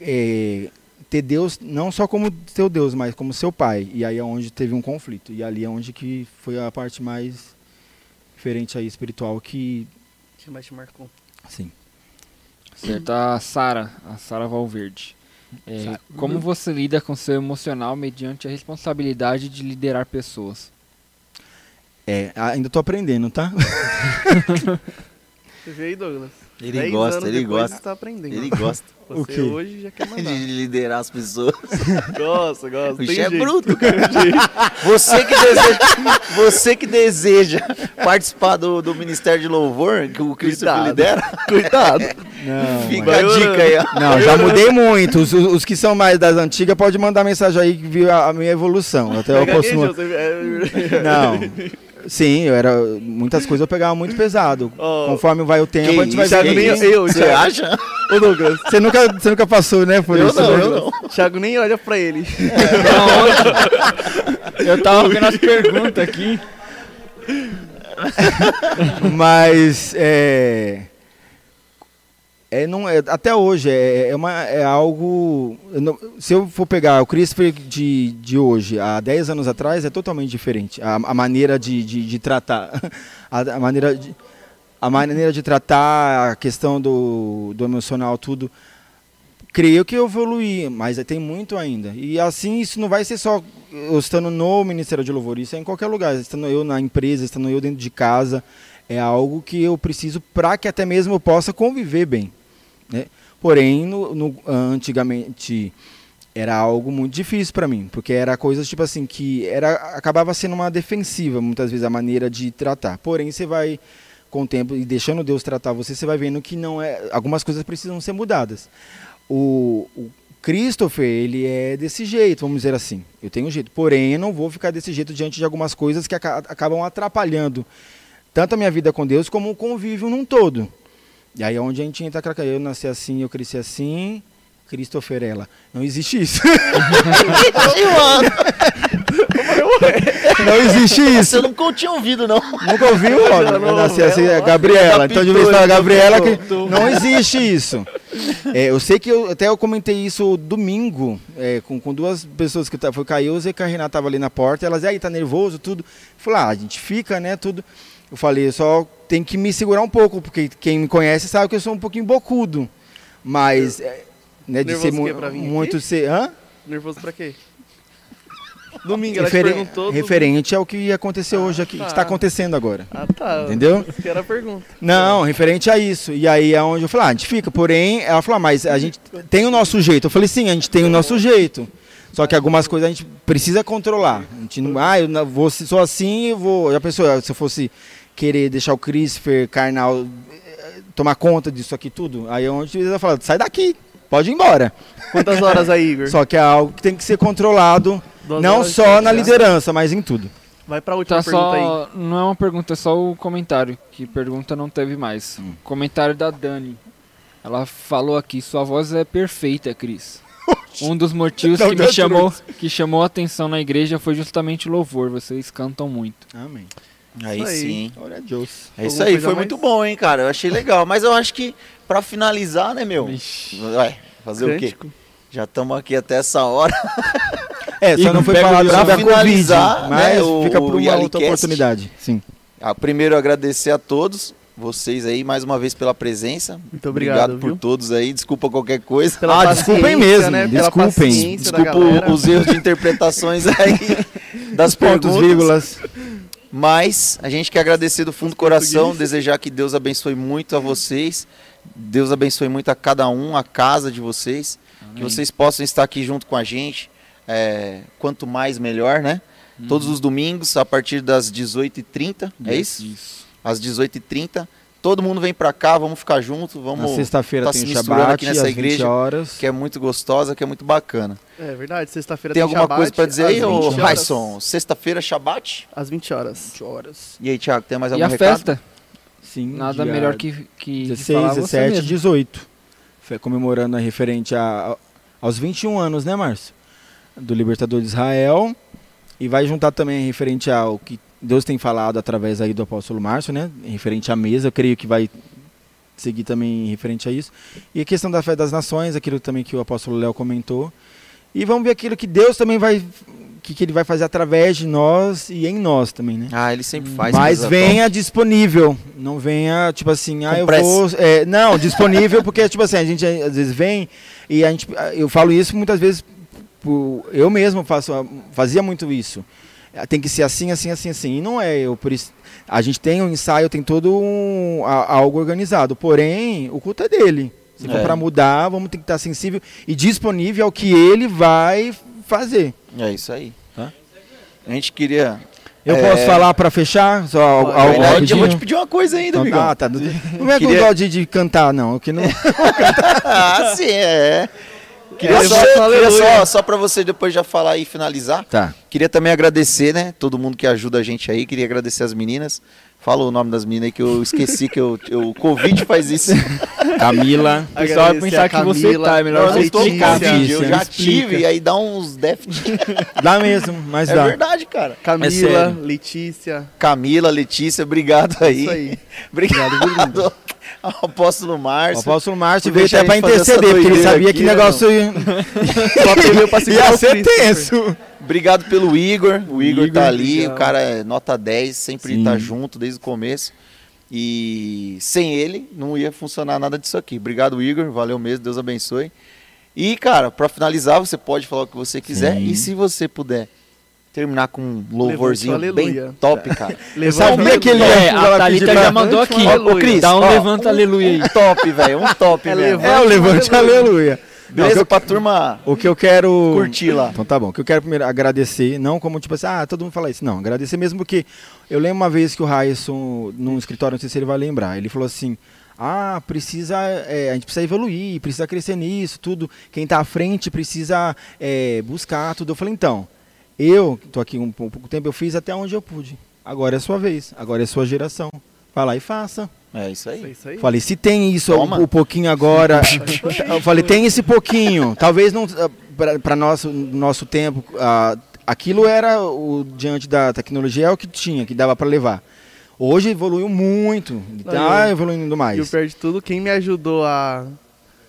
é, ter Deus não só como teu Deus, mas como seu pai. E aí é onde teve um conflito. E ali é onde que foi a parte mais diferente aí espiritual que que mais te marcou? sim. Certo, a Sara, a Sara Valverde. É, como você lida com seu emocional mediante a responsabilidade de liderar pessoas? É, ainda tô aprendendo, tá? Você vê aí, Douglas? Ele gosta, ele gosta. Tá aprendendo. Ele gosta Você O quê? hoje já quer de mandar. liderar as pessoas. gosta, gosta. O bicho é jeito. bruto, cara. Você que deseja, você que deseja participar do, do Ministério de Louvor, que o Cristo Cuidado. lidera, Cuidado. Não, fica Vai a dica aí, ó. Não, já mudei muito. Os, os- que são mais das antigas podem mandar mensagem aí que viu a, a minha evolução. Até eu Pega posso. queijo, você- é- Não. Sim, eu era. Muitas coisas eu pegava muito pesado. Ó, Conforme vai o tempo, a gente vai Thiago nem eu, Você acha? Ô Douglas, Você nunca, você nunca passou, né? Por Eu isso, não, né? eu não. Thiago nem olha pra ele. Eu tava vendo as perguntas aqui. Mas é, é, não é até hoje é, é, uma, é algo. eu não- se eu for pegar o Christopher de, de hoje, há 10 anos atrás, é totalmente diferente. A, a maneira de, de, de tratar. A, a maneira de, a maneira de tratar a questão do, do emocional, tudo. Creio que eu evoluí, mas tem muito ainda. E assim, isso não vai ser só eu estando no Ministério de Louvor, isso é em qualquer lugar. Estando eu na empresa, estando eu dentro de casa, é algo que eu preciso para que até mesmo eu possa conviver bem. Né? Porém, no, no- antigamente era algo muito difícil para mim, porque era coisas tipo assim que era acabava sendo uma defensiva muitas vezes a maneira de tratar. Porém, você vai com o tempo e deixando Deus tratar você, você vai vendo que não é algumas coisas precisam ser mudadas. O, o Christopher, ele é desse jeito, vamos dizer assim. Eu tenho um jeito, porém eu não vou ficar desse jeito diante de algumas coisas que aca- acabam atrapalhando tanto a minha vida com Deus como o convívio num todo. E aí é onde a gente entra, craca, eu nasci assim, eu cresci assim, Christopher ela. Não existe isso. não existe isso. Você nunca tinha ouvido, não. Nunca ouviu? Ó, eu nasci assim, é Gabriela. Então de vez em quando Gabriela que não existe isso. É, eu sei que eu, até eu comentei isso domingo é, com, com duas pessoas que tá, foi Caíus e que a Renata tava ali na porta. Elas, e aí, tá nervoso, tudo. Falei, ah, a gente fica, né, tudo. Eu falei, só tem que me segurar um pouco, porque quem me conhece sabe que eu sou um pouquinho bocudo. Mas, é, né, de ser Nervoso mu que é pra vir aqui? muito ser. Hã? Nervoso pra quê? Domingo, ela Referen- perguntou. do- referente ao que aconteceu hoje aqui, tá. que está acontecendo agora. Ah, tá. Entendeu? Que era a pergunta. Não, referente a isso. E aí é onde eu falei, ah, a gente fica. Porém, ela falou, ah, mas a gente tem o nosso jeito. Eu falei, sim, a gente tem o nosso jeito. Só que algumas coisas a gente precisa controlar. A gente não, ah, eu vou, sou assim, eu vou. Já pensou, se eu fosse querer deixar o Christopher carnal eh, tomar conta disso aqui tudo? Aí é onde ela fala, sai daqui, pode ir embora. Quantas horas aí, Igor? Só que é algo que tem que ser controlado, Duas não só na podcast. liderança, mas em tudo. Vai pra última Tá pergunta aí. só. Não é uma pergunta, é só o comentário. Que pergunta não teve mais. Hum. Comentário da Dani. Ela falou aqui, sua voz é perfeita, Cris. Um dos motivos Não, que me chamou, que chamou a atenção na igreja foi justamente o louvor. Vocês cantam muito. Amém. Aí aí. sim. Glória a Deus. É isso aí, foi mais? muito bom, hein, cara. Eu achei legal. Mas eu acho que, pra finalizar, né, meu? Ué, fazer o quê? Já estamos aqui até essa hora. É, só Igor, não foi falado o sobre a violão. Covid, Finalizar, mas né, o- fica para uma outra oportunidade. Sim. Ah, primeiro, agradecer a todos, vocês aí, mais uma vez pela presença. Muito obrigado, por viu? todos aí. Desculpa qualquer coisa. Pela Ah, desculpem paciência, mesmo, né? Desculpem. Desculpa os erros de interpretações aí das Pontos, perguntas. vírgulas. Mas a gente quer agradecer do fundo do coração, desejar que Deus abençoe muito a vocês, Deus abençoe muito a cada um, a casa de vocês, que vocês possam estar aqui junto com a gente. é, quanto mais, melhor, né? Todos os domingos, a partir das 18h30, é isso? Isso. Às 18h30. Todo mundo vem pra cá, vamos ficar junto, Na vamos. sexta-feira tá tem se o misturando Shabat, aqui nessa às 20 igreja, horas. Que é muito gostosa, que é muito bacana. É verdade, sexta-feira Tem alguma Shabat, coisa pra dizer aí, às ô 20 horas. Raisson? Sexta-feira, Shabat? Às 20 horas. horas. E aí, Thiago, tem mais E algum a recado? festa? Sim, Nada melhor que, que 16, falar você 17 mesmo. 18. Foi comemorando a referente a, aos 21 anos, né, Márcio? Do Libertador de Israel. E vai juntar também referente ao que Deus tem falado através aí do apóstolo Márcio, né? Referente à mesa, eu creio que vai seguir também referente a isso. E a questão da fé das nações, aquilo também que o apóstolo Léo comentou. E vamos ver aquilo que Deus também vai que, que ele vai fazer através de nós e em nós também, né? Ah, ele sempre faz. Mas venha disponível. Não venha, tipo assim, ah, eu pressa. vou. é, não, disponível, porque, tipo assim, a gente às vezes vem e a gente. Eu falo isso muitas vezes. eu mesmo faço, fazia muito isso. Ah, Tem que ser assim, assim, assim, assim. E não é. Eu, por isso, a gente tem um ensaio, tem todo um, a- algo organizado. Porém, o culto é dele. Se for É. para mudar, vamos ter que estar sensível e disponível ao que ele vai fazer. É isso aí. Tá. A gente queria. Eu É. posso falar para fechar? Só algo, verdade, eu vou te pedir uma coisa ainda, Então, amigão. ah, tá. Não é com Queria- dó de, de cantar, não. Que não... ah, sim, é. Queria, É, só, queria só, só pra você depois já falar e finalizar. Tá. Queria também agradecer, né? Todo mundo que ajuda a gente aí. Queria agradecer as meninas. Fala o nome das meninas aí que eu esqueci que eu, eu- o Covid faz isso. Camila. O pessoal vai pensar que você tá, é melhor você tô explicar. Covid, eu já Explica. tive, e aí dá uns déficit. Dá mesmo, mas É dá. verdade, cara. Camila, sério. Letícia. Camila, Letícia, obrigado aí. Isso aí. Obrigado. ao Apóstolo O Márcio. apóstolo Márcio veio até pra interceder, porque ele sabia aqui, que né, negócio ia, segurar ia o ser tenso. Obrigado pelo Igor. O Igor, Igor, tá ali, o cara é nota 10, sempre Sim. tá junto desde o começo. E sem ele não ia funcionar nada disso aqui. Obrigado, Igor. Valeu mesmo, Deus abençoe. E, cara, pra finalizar, você pode falar o que você quiser. Sim. E se você puder terminar com um louvorzinho bem aleluia. top, cara. Levanta sabia que ele É, ela a Thalita já mandou aqui. Ô, Cris, Dá um ó, levanta aleluia aí. Um top, velho. Um top, É levante- É o levante, aleluia. Beleza Não, que pra turma eu- O que eu quero. curtir lá. Então tá bom. O que eu quero primeiro agradecer, não como tipo assim, ah, todo mundo fala isso. Não, agradecer mesmo porque eu lembro uma vez que o Raisson, num escritório, não sei se ele vai lembrar, ele falou assim: ah, precisa, é, a gente precisa evoluir, precisa crescer nisso, tudo. Quem tá à frente precisa é, buscar tudo. Eu falei, então, eu tô aqui um, pou- pouco tempo, eu fiz até onde eu pude. Agora é a sua vez, agora é a sua geração. Vai lá e faça. É isso aí. É isso aí. Falei, se tem isso, Toma. um, um pouquinho agora. eu falei, tem esse pouquinho. Talvez não para nosso nosso tempo, ah, aquilo era o diante da tecnologia é o que tinha, que dava para levar. Hoje evoluiu muito, tá e o- evoluindo E o mais. pior de tudo, quem me ajudou a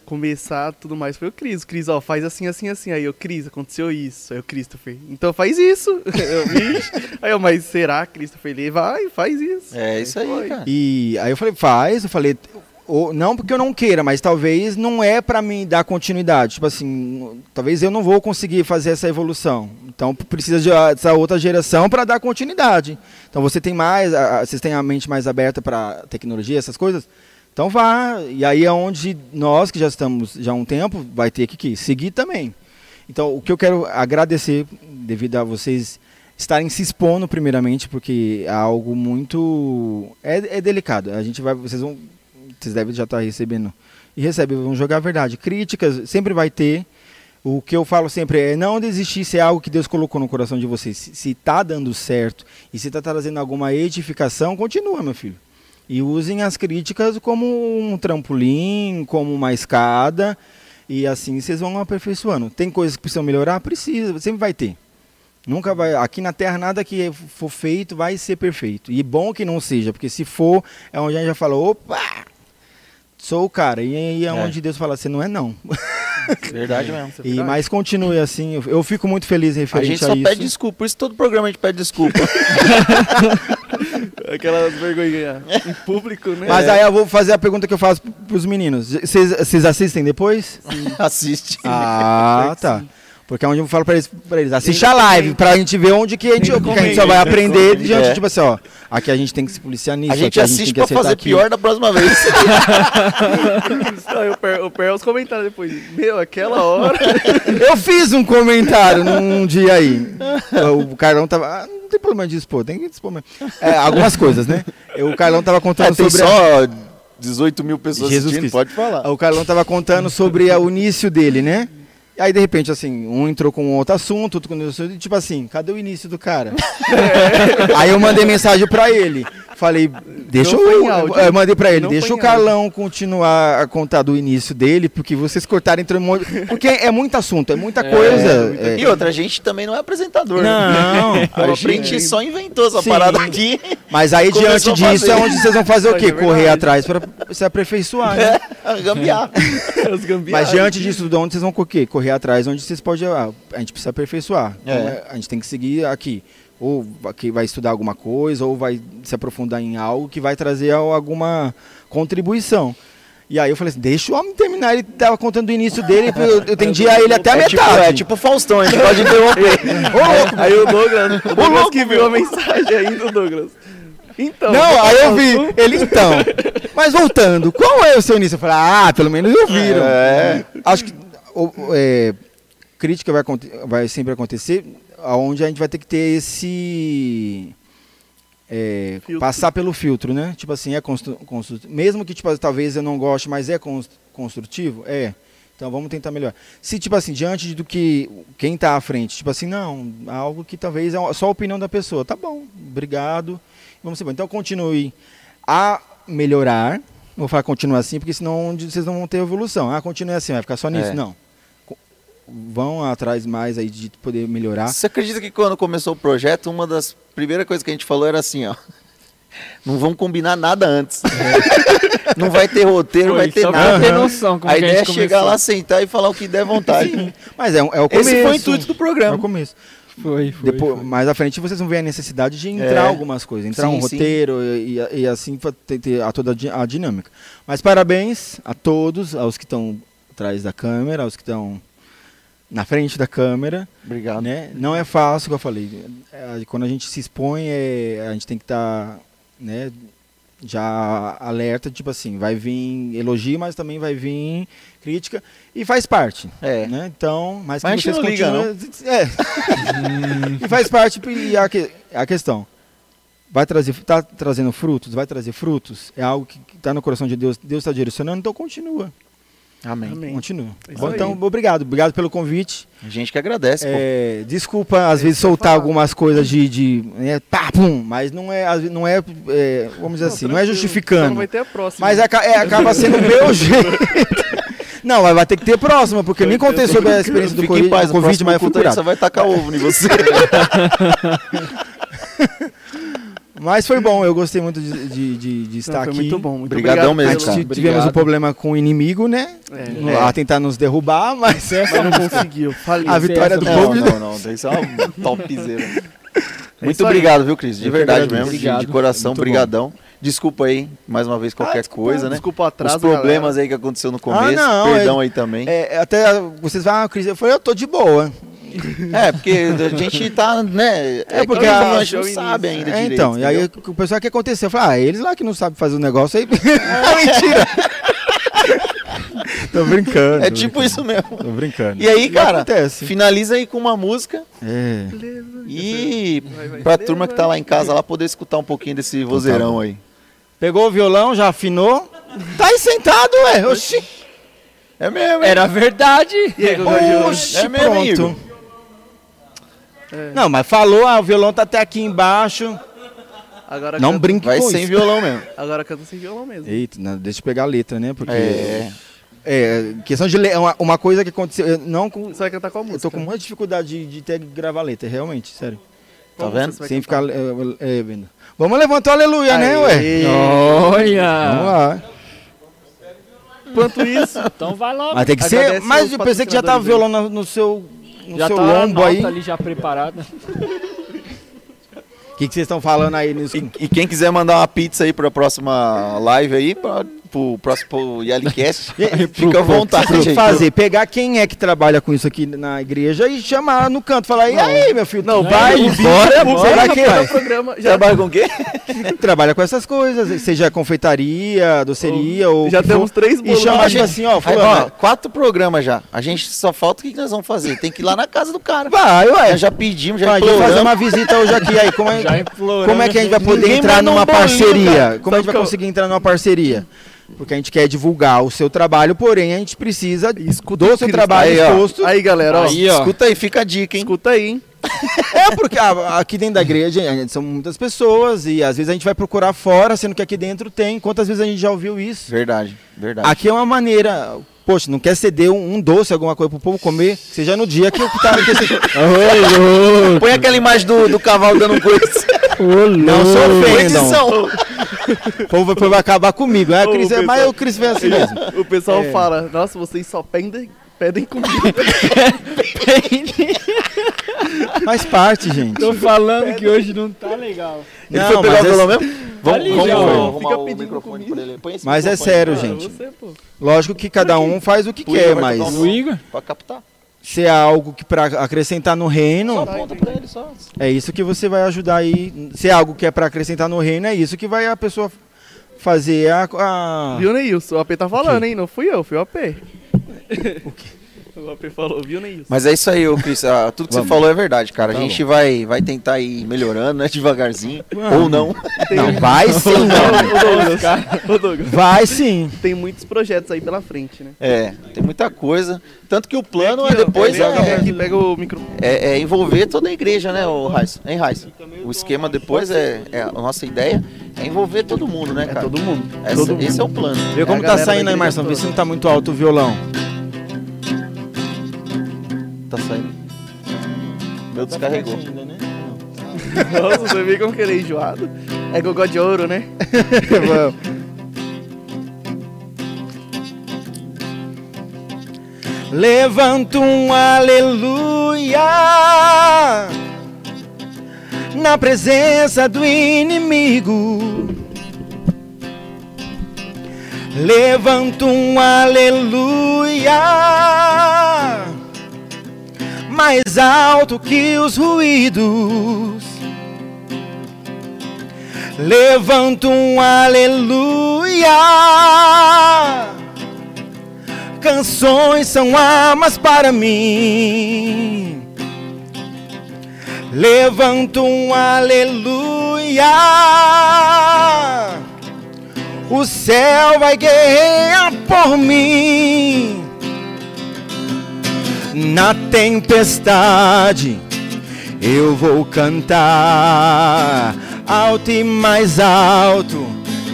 começar tudo mais foi o Cris. O Cris, ó, faz assim, assim, assim. Aí eu, Cris, aconteceu isso. Aí o Christopher, então faz isso. eu, "Vixe." aí eu, mas será, Christopher? Ele, vai, faz isso. É isso aí, foi. cara. E aí eu falei, faz, eu falei, ou- não porque eu não queira, mas talvez não é para mim dar continuidade. Tipo assim, talvez eu não vou conseguir fazer essa evolução. Então precisa de ah, essa outra geração para dar continuidade. Então você tem mais, a- vocês têm a mente mais aberta para tecnologia, essas coisas. Então vá, e aí é onde nós que já estamos já há um tempo vai ter que, que seguir também. Então o que eu quero agradecer devido a vocês estarem se expondo primeiramente, porque é algo muito é, é delicado. A gente vai, vocês vão, vocês devem já estar recebendo e recebem, vão jogar a verdade. Críticas sempre vai ter. O que eu falo sempre é não desistir se é algo que Deus colocou no coração de vocês. Se, se tá dando certo e se tá trazendo alguma edificação, continua, meu filho. E usem as críticas como um trampolim, como uma escada, e assim vocês vão aperfeiçoando. Tem coisas que precisam melhorar? Precisa, sempre vai ter. Nunca vai. Aqui na Terra, nada que for feito vai ser perfeito. E bom que não seja, porque se for, é onde a gente já fala, opa! Sou o cara. E aí é, É. onde Deus fala, você não é não. Verdade mesmo. Isso é E, mas continue assim, eu, eu fico muito feliz A referente gente a, só isso. pede desculpa, por isso todo programa a gente pede desculpa. Aquelas vergonhas em público, né? Mas aí eu vou fazer a pergunta que eu faço pros meninos. Vocês vocês assistem depois? Assiste. Ah, tá. Porque é onde eu falo pra eles, pra eles assiste a live, pra gente ver onde que a gente, porque a gente só vai aprender diante, É. tipo assim, ó, aqui a gente tem que se policiar nisso, A gente aqui a gente assiste tem que pra fazer aquilo. pior da próxima vez. Não, eu per- eu perco os comentários depois. Meu, aquela hora. Eu fiz um comentário num dia aí. O Carlão tava. ah, não tem problema de expor, tem que expor mesmo. É, algumas coisas, né? Eu- O Carlão tava É, contando tem sobre. a- só 18 mil pessoas Jesus assistindo, Cristo. pode falar. O Carlão tava contando sobre a- o início dele, né? E aí, de repente, assim, um entrou com outro assunto, outro com outro assunto, e tipo assim, cadê o início do cara? aí eu mandei mensagem pra ele. Falei, deixa Não eu. áudio. Eu mandei pra ele, Não deixa o Carlão continuar a contar do início dele, porque vocês cortaram entre um monte. Porque é muito assunto, é muita coisa. é- E outra, a gente também não é apresentador. né? Não, A a gente- só inventou essa Sim. parada aqui. Mas aí, diante disso, é onde vocês vão fazer o quê? é Correr atrás pra se aperfeiçoar, né? É, gambiarras. Mas diante disso, de onde vocês vão correr? Correr atrás, onde vocês podem. ah, a gente precisa aperfeiçoar. É. Então, é, a gente tem que seguir aqui. Ou aqui vai estudar alguma coisa, ou vai se aprofundar em algo que vai trazer al- alguma contribuição. E aí eu falei assim, deixa o homem terminar, ele tava contando o início dele, eu, eu atendi a ele até a É tipo, metade. é tipo Faustão, a gente pode interromper. Aí o Douglas, o Douglas que viu a mensagem ainda, Douglas. Então. Não, aí eu vi, ele então. Mas voltando, qual é o seu início? Eu falei, ah, pelo menos ouviram. É. Acho que o- é, crítica vai, vai sempre acontecer, aonde a gente vai ter que ter esse. é, passar pelo filtro, né? Tipo assim, é constru, constru- mesmo que tipo, talvez eu não goste, mas é cons- construtivo, é. Então vamos tentar melhorar. Se, tipo assim, diante do que quem tá à frente, tipo assim, não, algo que talvez é só a opinião da pessoa. Tá bom, obrigado. Vamos ser bom. Então continue a melhorar. Vou falar continuar assim, porque senão vocês não vão ter evolução. Ah, continue assim, vai ficar só nisso. É. Não. Vão atrás mais aí de poder melhorar. Você acredita que quando começou o projeto, uma das primeiras coisas que a gente falou era assim, ó. Não vamos combinar nada antes. Não vai ter roteiro, não vai ter nada. ter noção como a ideia é gente chegar começou. lá, sentar e falar o que der vontade. Mas é, é o começo. Esse foi o intuito do É o programa. começo. Foi, foi. Depois, foi. mais à frente vocês vão ver a necessidade de entrar É. algumas coisas, entrar Sim, um sim. roteiro e, e- e assim ter, ter a toda a dinâmica. Mas parabéns a todos, aos que estão atrás da câmera, aos que estão na frente da câmera. Obrigado. Né? Não é fácil, como eu falei. É, quando a gente se expõe, é, a gente tem que estar né, já alerta, tipo assim, vai vir elogio, mas também vai vir crítica e faz parte. É. Né? Então, mas, Mas a que gente vocês não liga, É. e faz parte e a, que- a questão. Vai trazer, tá trazendo frutos, vai trazer frutos, é algo que está no coração de Deus, Deus está direcionando, então continua, Amém. Amém. continua. É Bom, então, obrigado, obrigado pelo convite. A gente que agradece, pô. É, desculpa, às vezes, soltar algumas coisas de. de né, pá, pum, mas não é, não é, é, vamos dizer assim, não é justificando. não vai ter a próxima. Mas é, acaba sendo o meu jeito. Não, mas vai ter que ter próxima, porque eu nem contei sobre a experiência do Fique em Covid, paz, Covid próximo mas eu fui curado. só vai tacar ovo em você. Mas foi bom, eu gostei muito de, de, de- de estar Não, foi aqui. muito bom. Muito Obrigadão obrigado mesmo, A pelo- gente cara. tivemos um Obrigado. problema com o inimigo, né? É, No- É. A tentar nos derrubar, mas mas não conseguiu. Falei. A vitória do não, povo. não, não. Isso é uma topzera. Muito isso aí. obrigado, viu, Cris? De Eu verdade mesmo. de- De, coração, Muito brigadão. Desculpa aí, mais uma vez, qualquer Ah, desculpa, coisa, né? Desculpa o atraso, Os problemas aí que aconteceu no começo. não, perdão é- aí também. é, até vocês vão, ah, Cris, eu falei, eu tô de boa. É, porque a gente tá, né? É, porque que a- a gente não é sabe ainda É, direito. então, e aí entendeu? o pessoal, o que aconteceu? Eu falei, ah, eles lá que não sabem fazer o negócio aí. Mentira! tô brincando. É tô tipo brincando, isso mesmo. Tô brincando. E aí, cara, acontece. finaliza aí com uma música É. e Vai, vai. pra turma que tá lá em casa lá poder escutar um pouquinho desse vozeirão aí. Pegou o violão, já afinou. Tá aí sentado, ué. Oxi. É mesmo, hein? Era verdade. Oxi, É mesmo, pronto. Igor? É. Não, mas falou, ah, o violão tá até aqui embaixo. Agora Não canta- brinque Vai com sem isso. violão mesmo. Agora canta sem violão mesmo. Eita, não, deixa eu pegar a letra, né? Porque. É. É, questão de. le- é Uma, uma coisa que aconteceu. eu Não com. Você vai cantar qual música? Eu tô com muita dificuldade de, de ter que gravar letra, realmente, sério. Qual Tá vendo? Sem ficar é, é, vendo. Vamos levantar o aleluia, né, ué? Aê. Vamos Olha. lá. Enquanto isso, Então vai logo. Mas tem que Agradece ser. Mas eu pensei que já tava violão no, no seu. No já seu tá a lombo aí. ali já preparada. O que, que vocês estão falando aí nisso? E, e quem quiser mandar uma pizza aí pra próxima live aí, pra, pro próximo pro Yalicast, fica à vontade. Tem que gente. fazer, pegar quem é que trabalha com isso aqui na igreja e chamar no canto. Falar, e aí, meu filho? Não, vai, vai, bora, que programa já, Trabalha com o quê? Trabalha com essas coisas, seja confeitaria, doceria ou. já for. temos três E bolos. chama lá. tipo assim, ó, Aí, fulano. ó, quatro programas já. A gente só falta o que nós vamos fazer. Tem que ir lá na casa do cara. Vai, ué. Nós já pedimos, já Vai, eu fazer uma visita hoje aqui. Aí, como é, como é que a gente vai poder Ninguém entrar um numa bolinho, parceria? cara. Como a gente vai conseguir entrar numa parceria? Porque a gente quer divulgar o seu trabalho, porém a gente precisa Escuta do o seu trabalho Aí, ó. exposto. Aí, galera, ó. Aí, ó. Escuta aí, fica a dica, hein? Escuta aí, hein? É porque ah, aqui dentro da igreja a gente- são muitas pessoas e às vezes a gente vai procurar fora, sendo que aqui dentro tem. Quantas vezes a gente já ouviu isso? Verdade, verdade. Aqui é uma maneira. Poxa, não quer ceder um, um doce, alguma coisa pro povo comer? Seja no dia que eu tá. que você- Põe aquela imagem do, do cavalo dando um coice. não se ofendam. O povo vai, acabar comigo. É, Cris, é, pessoal. mas o Cris vem assim mesmo. O pessoal É. fala, nossa, vocês só pedem, pedem comida. Faz parte, gente. Tô falando que hoje não tá legal. Ele Não, foi pegar o é- violão mesmo? Vamos, Ali vamos já, ó. arrumar Fica o pedindo microfone pra ele. Põe esse Mas é sério, pra- gente. Você, pô. Lógico que cada um faz o que O quer, mas O Igor? Pra captar. Se é algo que para acrescentar no reino, Só aponta pra ele, só. é isso que você vai ajudar aí. Se é algo que é para acrescentar no reino, é isso que vai a pessoa fazer a. a- Viu, Neilson? O AP tá falando, hein? Não fui eu, fui o AP. O Alper falou, viu, Neilson? Mas é isso aí, ô Cris. ah, tudo que você falou é verdade, cara. Tá a gente vai, vai tentar ir melhorando, né? Devagarzinho. Ou não. Tem, Não, vai sim, Ô, não. Douglas, ô, Douglas, Vai sim. tem muitos projetos aí pela frente, né? É, tem muita coisa. Tanto que o plano é depois é, aqui, pega o microfone. é, é envolver toda a igreja, né, o Raiz? Hein, Raiz? O esquema depois é, é a nossa ideia é envolver todo mundo, né, É cara? todo mundo. Essa- todo mundo. esse é o plano. Vê como a tá galera saindo aí, igreja Marção. Vê toda. se não tá muito alto o violão. Tá saindo. Meu descarregou. Nossa, você vê como que ele é enjoado. É gogó de ouro, né? Vamos. Levanta um aleluia na presença do inimigo. Levanta um aleluia mais alto que os ruídos. Levanta um aleluia. Canções são armas para mim. Levanta um aleluia. O céu vai guerrear por mim. Na tempestade eu vou cantar alto e mais alto,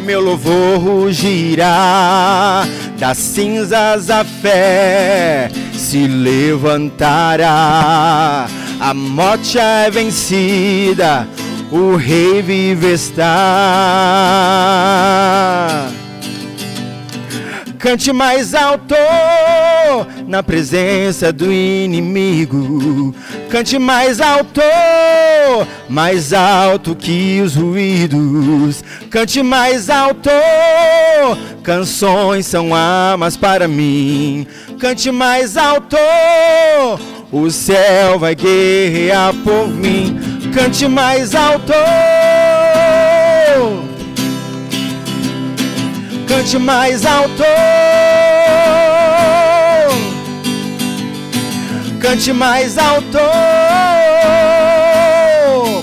meu louvor rugirá. Das cinzas a fé se levantará. A morte é vencida, o rei vive está. Cante mais alto na presença do inimigo. Cante mais alto, mais alto que os ruídos. Cante mais alto, canções são armas para mim. Cante mais alto, o céu vai guerrear por mim. Cante mais alto. Cante mais alto. Cante mais alto.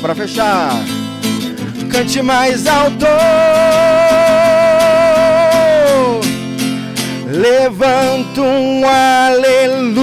Para fechar. Cante mais alto. Levanta um aleluia.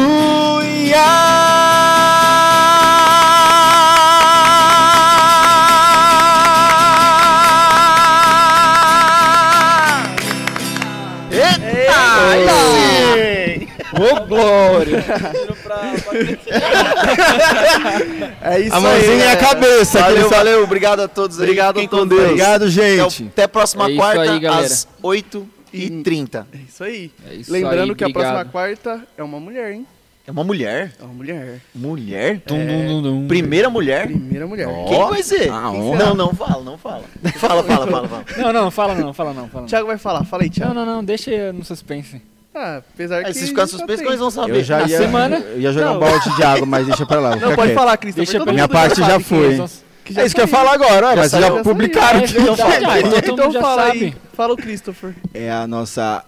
É isso A aí. mãozinha e a galera. cabeça. Valeu, valeu. Obrigado a todos aí. Obrigado a com todos Deus. aí. Obrigado, gente. até a próxima É quarta, aí, às 8h30. É isso aí. É isso Lembrando aí, que a próxima obrigado. quarta é uma mulher, hein? É uma mulher. É uma mulher. Mulher? Tum, dum, dum, dum. Primeira mulher? Primeira mulher. Quem vai ser? Ah, Quem? Não, não fala, não fala. Fala, fala, fala, fala. Não, não, fala não, fala não, fala não. Thiago vai falar. Fala aí, Não, Thiago. não, não, deixa aí no suspense. Ah, apesar que... Aí se ficar já suspenso, tem. eles vão saber. Eu já Na ia, semana? eu ia jogar Não. um balde de água, mas deixa pra lá. Não, pode quieto. falar, Christopher. Deixa pra Minha parte já quem foi. é. Então, Que É isso que eu ia falar agora, Já mas vocês saiu. já publicaram É ah, então Então já fala sabe. aí. Fala o Christopher. É a nossa,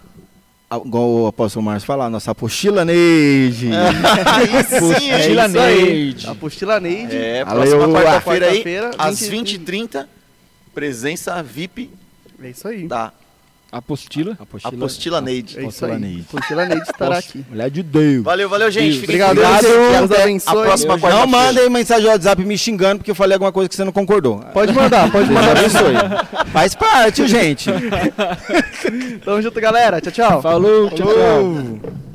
igual o apóstolo Márcio falar, a nossa apostila Neide. Aí sim, É hein? Apostila aí. Neide. Apostila Neide. É, próxima quarta-feira aí, às 20 20h30, presença VIP É isso aí. da Apostila. Apostila Neide. É isso Apostila aí. Neide. Apostila Neide estará aqui. Mulher de Deus. Valeu, valeu, gente. Fiquem Obrigado, Deus. Deus. Deus até abençoe. a próxima Deus-. Não mandem mensagem no WhatsApp me xingando porque eu falei alguma coisa que você não concordou. Pode mandar, pode Deus mandar. abençoe. Faz parte, gente. Tamo junto, galera. Tchau, tchau. Falou, tchau, tchau. Falou.